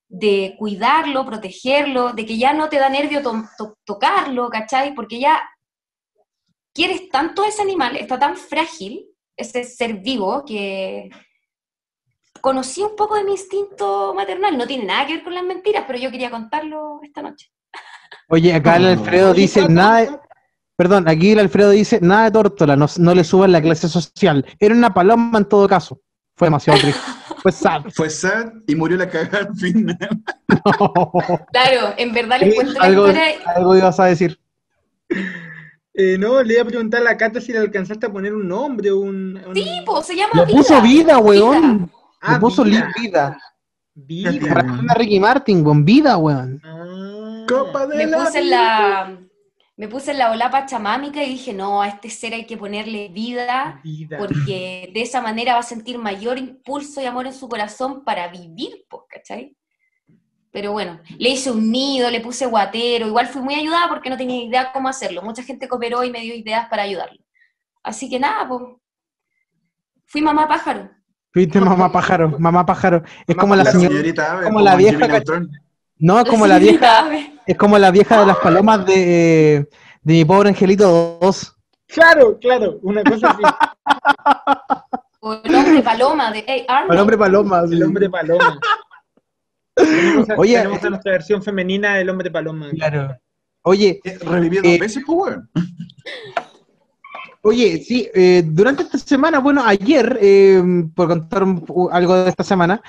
de cuidarlo, protegerlo, de que ya no te da nervio to- to- tocarlo, ¿cachai? Porque ya quieres tanto a ese animal, está tan frágil, ese ser vivo, que conocí un poco de mi instinto maternal. No tiene nada que ver con las mentiras, pero yo quería contarlo esta noche. Oye, acá el Alfredo dice nada. de- Perdón, aquí el Alfredo dice nada de tórtola, no, no le suban la clase social. Era una paloma en todo caso. Fue demasiado triste. Fue sad. Fue sad y murió la cagada al final. Claro, en verdad les cuento la algo, historia. algo ibas a decir. Eh, no, le iba a preguntar a la Cata si le alcanzaste a poner un nombre o un... un- Sí, pues se llama Le vida. puso vida, weón. Ah, Le puso vida. vida. Vida. Para a Ricky Martin, con vida, weón. Ah. Copa de Me la puse en vida. la, me puse en la olapa chamámica y dije, no, a este ser hay que ponerle vida, Vida. porque de esa manera va a sentir mayor impulso y amor en su corazón para vivir, pues, ¿cachai? Pero bueno, le hice un nido, le puse guatero, igual fui muy ayudada porque no tenía idea cómo hacerlo. Mucha gente cooperó y me dio ideas para ayudarlo. Así que nada, pues, fui mamá pájaro. Fuiste mamá pájaro, mamá pájaro. Es como la La señora. señorita Ave, como la vieja que-. No, es como la vieja, es como la vieja de las palomas de, de mi pobre angelito 2. Claro, claro, una cosa así. O el hombre paloma de hey, Arnold. El hombre paloma. sí. El hombre paloma. Tenemos a, Oye, tenemos a nuestra versión femenina del hombre paloma. Claro. Oye, Eh, Revivió dos Eh, veces, pues. Oye, sí, eh, durante esta semana, bueno, ayer, eh, por contar algo de esta semana,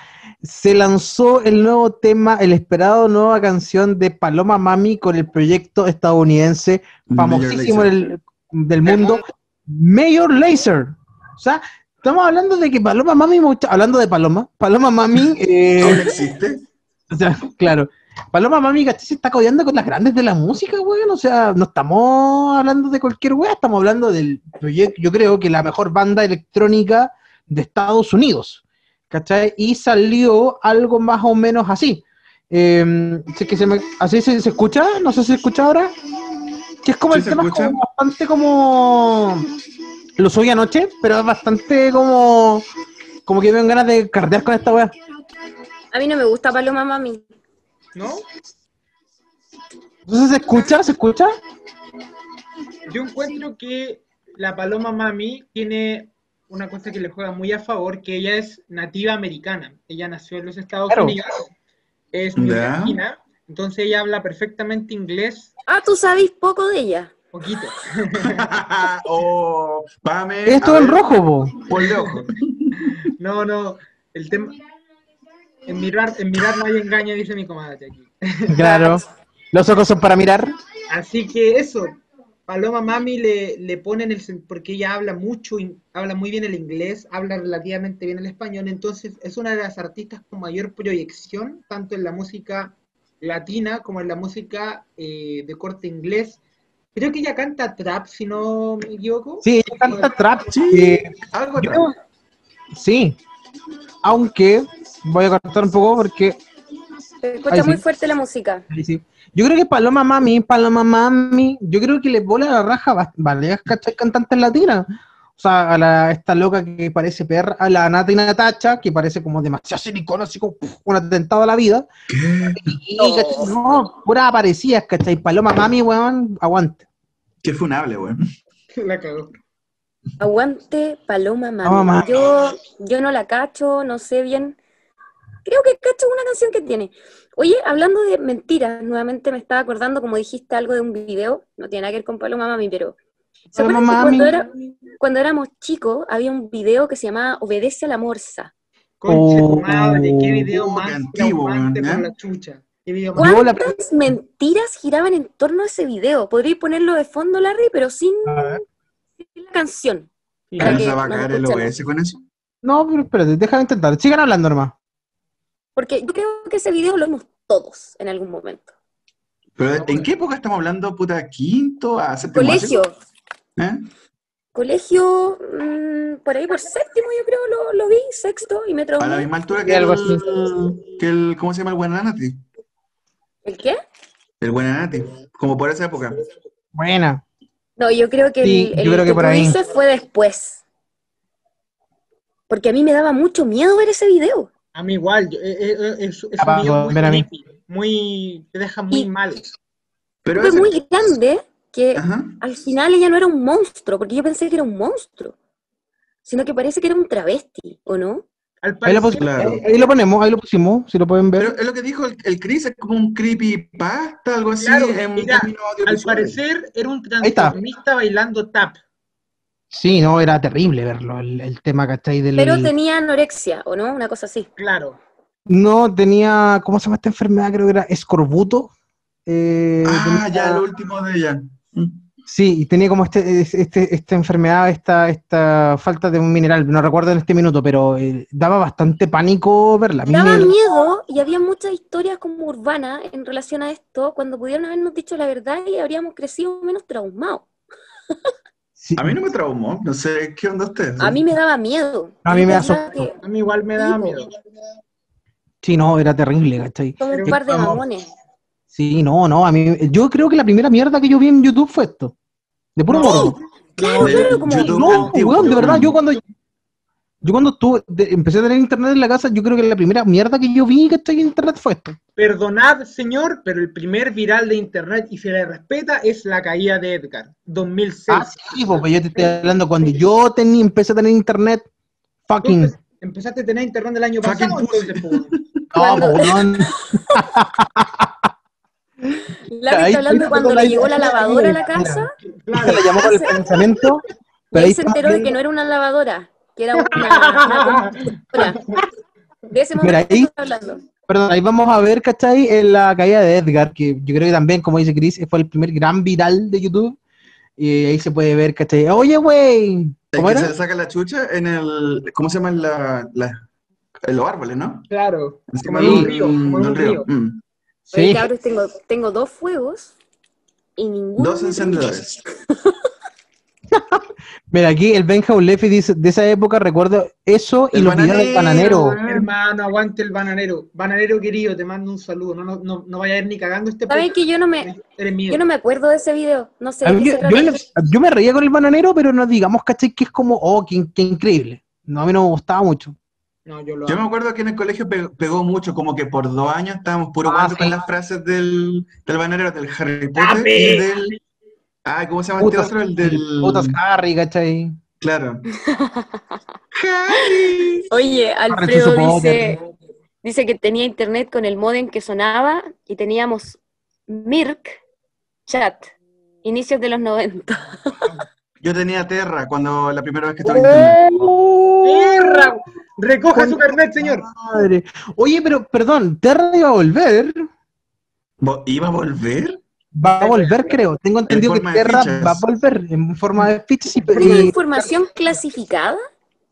se lanzó el nuevo tema, el esperado nueva canción de Paloma Mami con el proyecto estadounidense famosísimo del, del mundo, Mayor Laser. O sea, estamos hablando de que Paloma Mami, hablando de Paloma, Paloma Mami, eh, ¿Aún existe? o sea, claro. Paloma Mami, ¿cachai? Se está codeando con las grandes de la música, weón. O sea, no estamos hablando de cualquier weá, estamos hablando del proyecto, yo creo que la mejor banda electrónica de Estados Unidos. ¿Cachai? Y salió algo más o menos así. Eh, sí que se me- ¿Así se, se escucha? No sé si se escucha ahora. Que es como Sí, el tema es escucha. como bastante como. Lo subí anoche, pero es bastante como. Como que me dan ganas de cardear con esta weá. A mí no me gusta Paloma Mami. ¿No? Entonces se escucha, se escucha. Yo encuentro que la paloma mami tiene una cosa que le juega muy a favor, que ella es nativa americana. Ella nació en los Estados Claro. Unidos, es neoyorquina, entonces ella habla perfectamente inglés, Ah, tú sabes poco de ella. poquito. oh, Pame. Es en ver, rojo, po. Ponle ojo. No, no, el tema... En mirar, en mirar no hay engaño, dice mi comadre aquí. Claro. Los ojos son para mirar. Así que eso, Paloma Mami le, le ponen el porque ella habla mucho, habla muy bien el inglés, habla relativamente bien el español, entonces es una de las artistas con mayor proyección, tanto en la música latina como en la música eh, de corte inglés. Creo que ella canta trap, si no me equivoco. Sí, ella canta trap. Sí. eh, Algo creo- sí. Aunque voy a cortar un poco porque Se escucha Ay, muy sí. fuerte la música. Sí. Yo creo que Paloma Mami, Paloma Mami, yo creo que le bola la raja varias ¿cachai? cantantes latinas. O sea, a la, esta loca que parece perra, a la Nati Natacha, que parece como demasiado silicona, así como puf, un atentado a la vida. Y, No. pura aparecías, ¿cachai? Paloma Mami, weón, aguante. Qué funable, weón. La cagó. Aguante Paloma Mami. Paloma Mami. Yo, yo no la cacho, no sé bien. Creo que cacho una canción que tiene. Oye, hablando de mentiras, nuevamente me estaba acordando, como dijiste, algo de un video. No tiene nada que ver con Paloma Mami, pero. ¿Se Paloma acuerdan que Mami. cuando, era- cuando éramos chicos había un video que se llamaba Obedece a la Morsa? Conche Oh. madre, qué video Oh, más antiguo, por ¿eh? la chucha. Qué video más- la- ¿Cuántas mentiras giraban en torno a ese video? Podríais ponerlo de fondo, Larry, pero sin, sin la canción. Sí, Para ¿Pero que se va a caer el. OBS con eso? No, pero espérate, déjame intentar. Sigan hablando, hermano. Porque yo creo que ese video lo vimos todos en algún momento. ¿Pero en qué época estamos hablando, puta? ¿Quinto a séptimo? Colegio. ¿Eh? Colegio, mm, por ahí por séptimo yo creo lo, lo vi, sexto, y me A la traumé. misma altura que el, que el... ¿Cómo se llama el Buenanati? ¿El qué? El Buenanati. Como por esa época. Buena. No, yo creo que Sí, el, el yo creo que que por ahí. fue después. Porque a mí me daba mucho miedo ver ese video. A mí igual, yo- eh, eh, es, es Ah, un video muy ver a mí. creepy, muy, te deja muy Y- mal. Pero Fue ese- muy grande que Ajá. al final ella no era un monstruo, porque yo pensé que era un monstruo, sino que parece que era un travesti, ¿o no? Al Ahí lo, Claro. ahí- ahí lo ponemos, ahí lo pusimos, si lo pueden ver. Pero es lo que dijo el, el Chris, es como un creepypasta, algo así, Claro, en mira, términos al parecer era un transformista bailando tap. Sí, no, era terrible verlo, el, el tema, ¿cachai? Del... Pero tenía anorexia, ¿o no? Una cosa así. Claro. No, tenía, ¿cómo se llama esta enfermedad? Creo que era escorbuto. Eh, Ah, tenía- ya, lo último de ella. Mm. Sí, y tenía como este, este, esta enfermedad, esta, esta falta de un mineral, no recuerdo en este minuto, pero eh, daba bastante pánico verla. Daba me- miedo y había muchas historias como urbanas en relación a esto, cuando pudieron habernos dicho la verdad y habríamos crecido menos traumados. sí, A mí no me traumó, no sé qué onda ustedes. A mí me daba miedo. A mí me que A mí igual me daba miedo. sí, no, era terrible, ¿cachai? Somos un par de mamones. Sí, no, no, a mí, yo creo que la primera mierda que yo vi en YouTube fue esto. De puro No. Claro, De claro, como YouTube No, antiguo, weón, de verdad, yo cuando, yo cuando estuve, de- empecé a tener internet en la casa, yo creo que la primera mierda que yo vi que estoy en internet fue esto. Perdonad, señor, pero el primer viral de internet, y se le respeta, es la caída de Edgar, 2006. Ah, sí, porque yo te estoy hablando cuando yo tenía, empecé a tener internet, fucking, empe- empezaste a tener internet el año Fucking pasado, pussy. entonces, pues, no, po, weón. La está hablando cuando está le la llegó la lavadora a la casa claro. le llamó con el pensamiento, pero ahí se enteró de que no era una lavadora, que era una, una. De ese momento ahí- estoy hablando. Perdón, ahí vamos a ver, ¿cachai? En la caída de Edgar, que yo creo que también, como dice Chris, fue el primer gran viral de YouTube. Y ahí se puede ver, ¿cachai? Oye, güey. ¿Cómo que se era? saca la chucha en el. ¿Cómo se llama? La, la- en los árboles, ¿no? Claro, Encima en de un río, como de un río. Mm. Oye, Sí, cabros, tengo, tengo dos fuegos y ninguno. Dos encendedores. mira, aquí el Benja Ulefi dice, de esa época recuerdo eso y El los videos del bananero. bananero. Hermano, aguante el bananero. Bananero querido, te mando un saludo. No, no, no, no vaya a ir ni cagando este ¿Saben podcast. que yo no me, yo no me acuerdo de ese video? No sé mí- yo, yo- yo me reía con el bananero, pero no digamos, ¿cachai? Que es como, oh, qué, qué increíble. No, a mí no me gustaba mucho. No, yo lo Yo me acuerdo que en el colegio pe- pegó mucho, como que por dos años estábamos puro Ah, sí. con las frases del, del bananero, del Harry Potter ¡Tape! y del. Ah, ¿cómo se llama este Putas, otro? El del. putas Harry, ¿cachai? Claro. Harry. Oye, Alfredo dice, dice que tenía internet con el modem que sonaba y teníamos Mirk Chat, inicios de los 90. Yo tenía Terra cuando la primera vez que estaba en internet. ¡Perra! Recoja su carnet, señor. Madre. Oye, pero perdón, Terra iba a volver. ¿Vo- ¿Iba a volver? Va a volver, creo. Tengo entendido que fichas. va a volver en forma de fichas y, ¿Una y- información clasificada?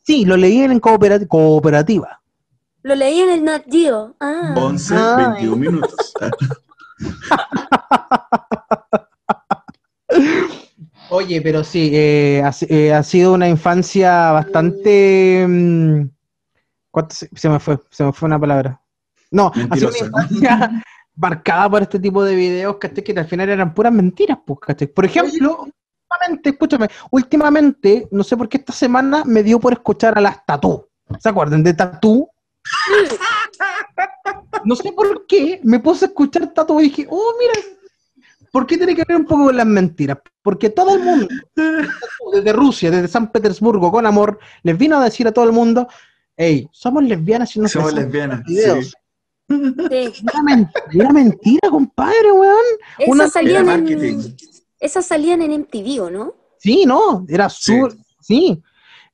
sí, lo leí en coopera- cooperativa. Lo leí en el Nat Geo. Ah. 11, Ay. 21 minutos. Oye, pero sí, eh, ha, eh, ha sido una infancia bastante... mm, ¿cuánto se, se me fue? Se me fue una palabra. No, ha sido una infancia marcada por este tipo de videos, ¿cachai? Que al final eran puras mentiras, pues, ¿cachai? Por ejemplo, últimamente, escúchame, últimamente, no sé por qué esta semana me dio por escuchar a las Tatú. ¿Se acuerdan de Tatú? No sé por qué me puse a escuchar Tatú y dije, oh, mira, ¿por qué tiene que ver un poco con las mentiras? Porque todo el mundo, desde Rusia, desde San Petersburgo, con amor, les vino a decir a todo el mundo, hey, somos lesbianas y no Somos lesbianas. videos. sí. Sí. Era mentira, era mentira, compadre, weón. Una- Esas salían, en, marketing. esas salían en MTV, ¿o no? Sí, no, era Sí. súper, sí.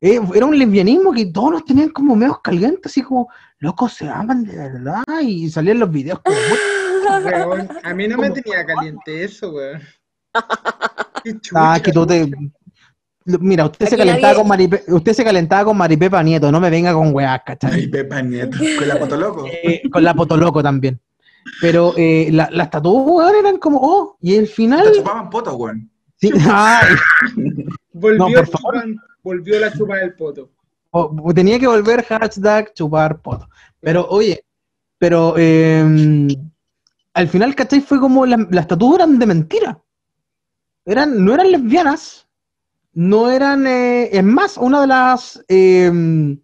Eh, era un lesbianismo que todos nos tenían como medios calientes, así como, locos, se aman de verdad, y salían los videos como, Weón, a mí no me tenía caliente eso, weón. Qué ah, chucha. que tú te... Mira, usted se calentaba nadie- con Maripe, usted se calentaba con Maripepa Nieto, no me venga con weás, ¿cachai? Ay, Pepa Nieto. Con la foto loco. Eh, con la Potoloco también. Pero eh, la- las tatuajes, weón, eran como, oh, y el Te final... chupaban poto, weón. Sí, ay, Volvió, No, por favor. chupan- volvió la chupa del poto. O- o tenía que volver hashtag chupar poto. Pero, oye, pero eh, al final, ¿cachai? Fue como la- las tatuajes eran de mentira. Eran, no eran lesbianas, no eran, eh, es más, una de las, eh,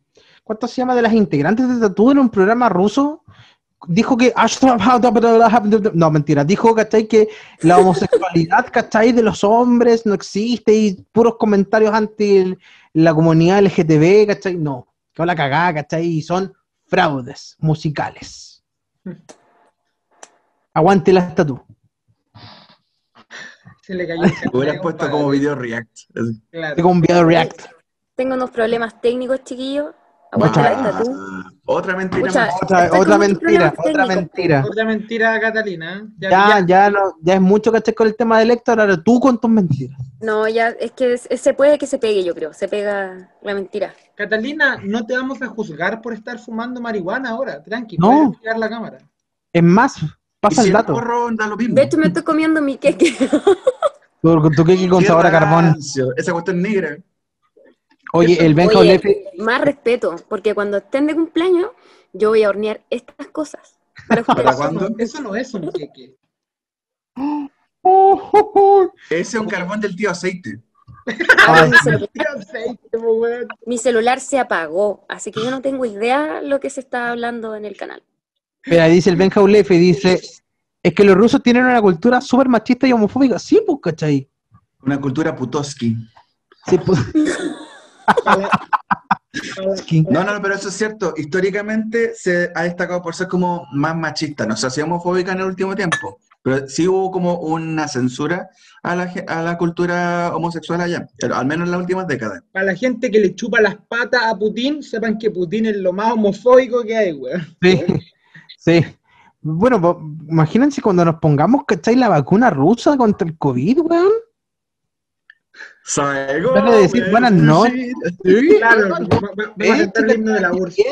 ¿cuánto se llama? De las integrantes de Tatu en un programa ruso, dijo que, no, mentira, dijo, ¿cachai? Que la homosexualidad, ¿cachai? De los hombres no existe y puros comentarios anti el- la comunidad LGTB, ¿cachai? No, que la cagada, ¿cachai? Y son fraudes musicales. Aguante la estatua. Se le cayó Lo hubieras puesto como video react. Claro. Tengo un video de React. Tengo unos problemas técnicos, chiquillos. Ah, otra mentira. Otra, mentira, otra mentira. Otra mentira, Catalina. ¿eh? Ya, ya, no, ya es mucho, ¿cachai? Con el tema de Héctor, ahora tú con tus mentiras. No, ya, es que es- se puede que se pegue, yo creo. Se pega la mentira. Catalina, no te vamos a juzgar por estar fumando marihuana ahora. Tranqui, No. puedes la cámara. Es más, pasa si el dato. porro da lo mismo. De hecho, me estoy comiendo mi queque. Tu, tu queque con Qué sabor a carbón. Esa cuestión negra. Oye, el Benja Oye, más respeto, porque cuando estén de cumpleaños, yo voy a hornear estas cosas. Para ¿Para ustedes. cuándo? Eso no es un queque. Oh, oh, oh. Ese es un carbón del tío aceite. Ahora mi, celu- Qué aceite, po, weón. mi celular se apagó, así que yo no tengo idea lo que se está hablando en el canal. Mira, dice el Benja Olefe, dice, es que los rusos tienen una cultura súper machista y homofóbica. Sí, pues, ¿cachai? Una cultura putoski. Sí, pues. No, no, pero eso es cierto. Históricamente se ha destacado por ser como más machista. No sé si homofóbica en el último tiempo. Pero sí hubo como una censura a la, a la cultura homosexual allá. Pero al menos en las últimas décadas. Para la gente que le chupa las patas a Putin, sepan que Putin es lo más homofóbico que hay, weón. Sí, sí. Bueno, pues, imagínense cuando nos pongamos, ¿cachai? La vacuna rusa contra el COVID, weón. Salgo, Van a decir buenas noches. Sí, Claro, vamos a cantar el himno de la URSS.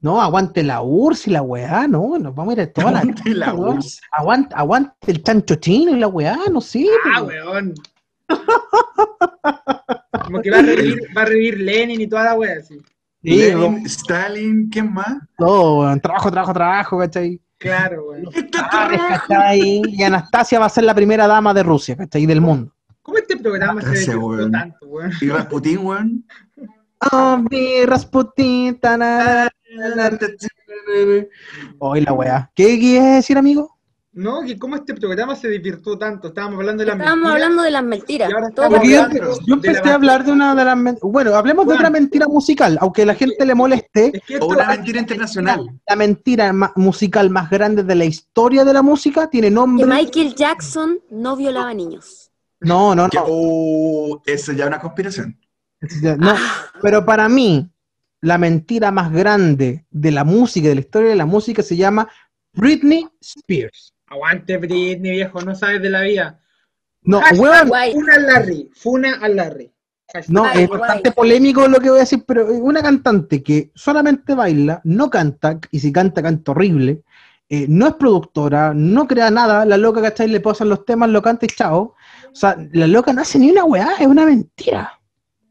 No, aguante la URSS y la weá, no, nos vamos a ir a toda la... Aguante la weón. URSS. Aguante, aguante el chancho chino y la weá, no sé. Ah, pues. weón. Como que va a revivir, va a revivir Lenin y toda la wea, así. Sí, Lenin, Stalin, ¿quién más? todo, weón. trabajo, trabajo, trabajo, ¿cachai? Claro, weón. Ah, ¿cachai? Y Anastasia va a ser la primera dama de Rusia, ¿cachai? Del mundo. ¿Cómo este programa se desvirtuó weón. tanto, weón? Y Rasputin, weón. Oh, mi Rasputin, Hoy la weá. ¿Qué quieres decir, amigo? No, que cómo este programa se desvirtuó tanto. Estábamos hablando de la Estábamos hablando de las mentiras. Porque yo, empecé a hablar de una de las... men- Bueno, hablemos de otra mentira musical, aunque a la gente le moleste. Es que O una mentira internacional. La mentira musical más grande de la historia de la música tiene Que nombre... Michael Jackson no violaba niños. No, no, Que, no. oh, eso ya es una conspiración. No, pero para mí, la mentira más grande de la música, de la historia de la música, se llama Britney Spears. Aguante Britney, viejo, no sabes de la vida. No, weón. Funa al Larry, funa al Larry. Hashtag. no, Ay, es guay. bastante polémico lo que voy a decir, pero una cantante que solamente baila, no canta, y si canta, canta horrible, eh, no es productora, no crea nada, la loca, ¿cachai? Le pasan los temas, lo canta y chao. O sea, la loca no hace ni una weá, es una mentira.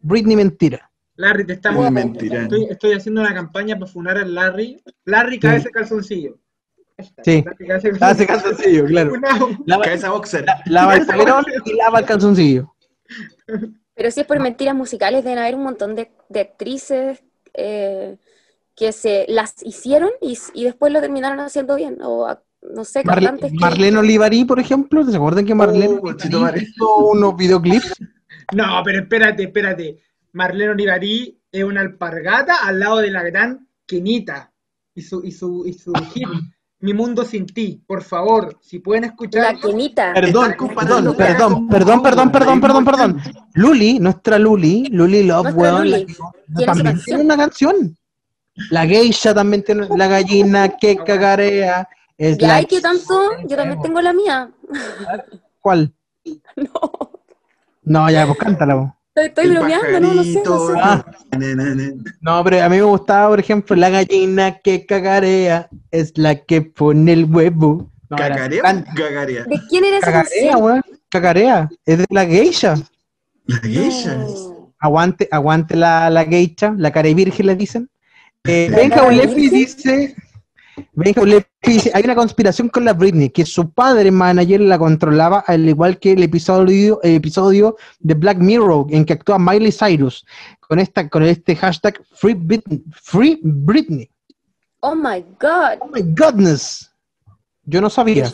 Britney mentira. Larry, te estamos. Muy mentira. Estoy, estoy haciendo una campaña para funar al Larry. Larry, cabeza de calzoncillo. Sí. Hace calzoncillo. claro. Lava, Cabeza boxer. lava el polerón y lava el calzoncillo. Pero si es por mentiras musicales, deben haber un montón de, de actrices eh, que se las hicieron y, y después lo terminaron haciendo bien. O no sé, Marle- cantantes que... Marlene Olivarí, por ejemplo, ¿se acuerdan que Marlene Oh, chito madre. hizo unos videoclips? No, pero espérate, espérate. Marlene Olivarí es una alpargata al lado de la gran Kenita y su, y su, y su hit, Mi Mundo Sin Ti. Por favor, si pueden escuchar. La Kenita. Perdón, perdón, perdón, perdón, perdón, perdón, perdón, perdón. Luli, nuestra Luli, Luli Love, weón, Luli, la- también tiene una canción. La geisha también tiene, la gallina que cagarea. Es Ya, la ¿y qué tanto? Yo también tengo la mía. ¿Cuál? No, No, ya, pues cántala. pues. Estoy, bromeando, no, no sé, no sé. Ah. No, pero a mí me gustaba, por ejemplo, la gallina que cagarea es la que pone el huevo. No, era- ¿Cagarea can- o cagarea? ¿De quién era esa Cagarea, weón. Cagarea. Es de la geisha. Las geishas. No. Aguante, aguante la, la geisha, la cara virgen le dicen. Eh, ¿La Benja virgen? dice, Benja Ulepi dice, hay una conspiración con la Britney, que su padre manager la controlaba, al igual que el episodio, el episodio de Black Mirror, en que actúa Miley Cyrus, con esta, con este hashtag Free Britney. Free Britney. Oh my God. Oh my goodness. Yo no sabía.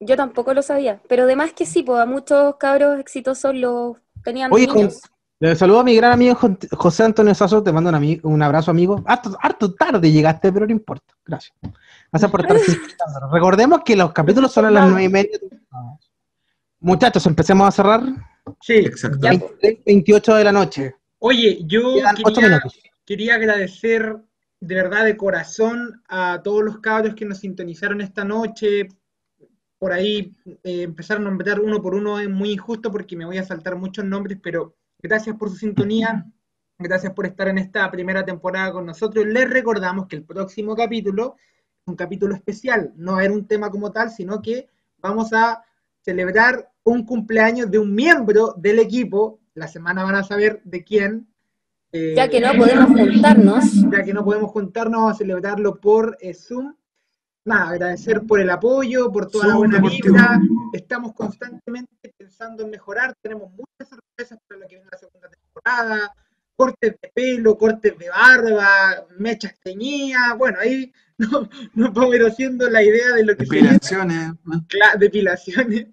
Yo tampoco lo sabía. Pero además que sí, pues a muchos cabros exitosos los tenían Oye, niños. Le saludo a mi gran amigo Jo- José Antonio Sasso, te mando un, ami- un abrazo, amigo. Harto, harto tarde llegaste, pero no importa. Gracias. Gracias por estar. Recordemos que los capítulos son a las nueve y media. Muchachos, empecemos a cerrar. Sí. Exacto. Ya, 23, 28 de la noche. Oye, yo quería, quería agradecer de verdad de corazón a todos los cabros que nos sintonizaron esta noche. Por ahí eh, empezar a nombrar uno por uno es muy injusto porque me voy a saltar muchos nombres, pero gracias por su sintonía, gracias por estar en esta primera temporada con nosotros. Les recordamos que el próximo capítulo es un capítulo especial, no era un tema como tal, sino que vamos a celebrar un cumpleaños de un miembro del equipo. La semana van a saber de quién. Eh, Ya que no podemos juntarnos. ya que no podemos juntarnos, vamos a celebrarlo por eh, Zoom. Nada, agradecer por el apoyo, por toda la buena vibra. Estamos constantemente pensando en mejorar. Tenemos muchas sorpresas para lo que viene la segunda temporada. Cortes de pelo, cortes de barba, mechas teñidas. Bueno, ahí no- nos vamos a ir haciendo la idea de lo que se. Depilaciones. ¿no? Cla- depilaciones.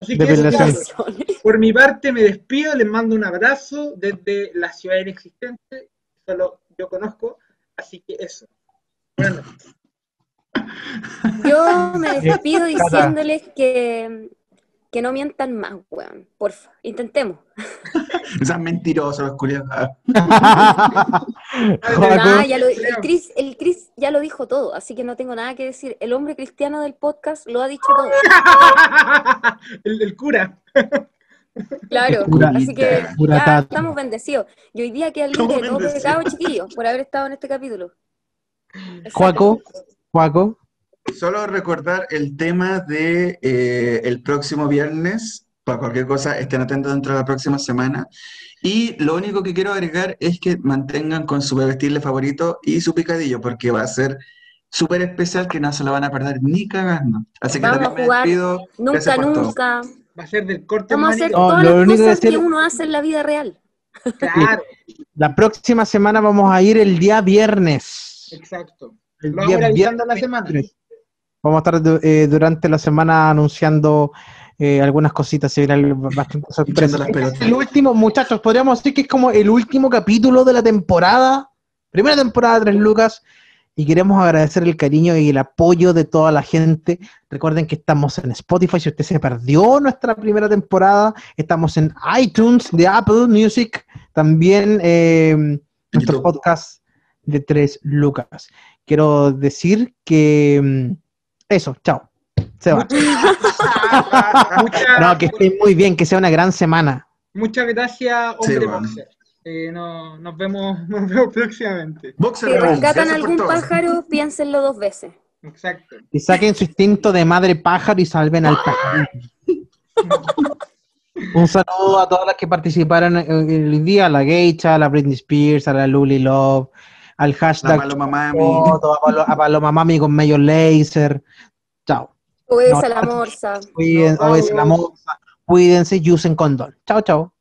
Así que eso, Depilaciones. cabros. por mi parte me despido, les mando un abrazo desde la ciudad inexistente, solo yo conozco, así que eso. Buenas noches. Yo me despido diciéndoles que, que no mientan más, weón. Porfa, intentemos. Sean mentirosos los ya lo- el, Chris, el Chris ya lo dijo todo, así que no tengo nada que decir. El hombre cristiano del podcast lo ha dicho todo. el, el cura. Claro, así que ya estamos bendecidos. Y hoy día queda libre de todo pecado, chiquillos, por haber estado en este capítulo. Joaco, Joaco. Solo recordar el tema de eh, el próximo viernes. Para cualquier cosa, estén atentos dentro de la próxima semana. Y lo único que quiero agregar es que mantengan con su bebestible favorito y su picadillo, porque va a ser súper especial que no se lo van a perder ni cagando. Así que Vamos a me jugar despido. Nunca, todo. nunca. Va a ser del corte Vamos a hacer. No, las que cosas que decir- uno hace en la vida real. Claro, La próxima semana vamos a ir el día viernes. exacto. Vamos a ir día avisando en la semana. 23. Vamos a estar eh, durante la semana anunciando eh, algunas cositas, se verán bastante sorpresas. El último, muchachos, podríamos decir que es como el último capítulo de la temporada, primera temporada de Tres Lucas, y queremos agradecer el cariño y el apoyo de toda la gente. Recuerden que estamos en Spotify, si usted se perdió nuestra primera temporada, estamos en iTunes de Apple Music, también eh, nuestro YouTube. podcast de Tres Lucas. Quiero decir que mm, eso, chao. Se va. No, que esté muy bien, que sea una gran semana. Muchas gracias, hombre boxer. Eh, no, nos, vemos, nos vemos próximamente. Boxer Si rescatan algún pájaro, piénsenlo dos veces. Exacto. Y saquen su instinto de madre pájaro y salven al pájaro. Un saludo a todas las que participaron el día, a la Geisha, a la Britney Spears, a la Luli Love, al hashtag Paloma Mami. Chocoto, a Palo- a Paloma Mami con Mayor Laser. Chao. Obedece No, a la morsa. Cuídense, obedecen la moza, cuídense y usen condón. Chao, chao.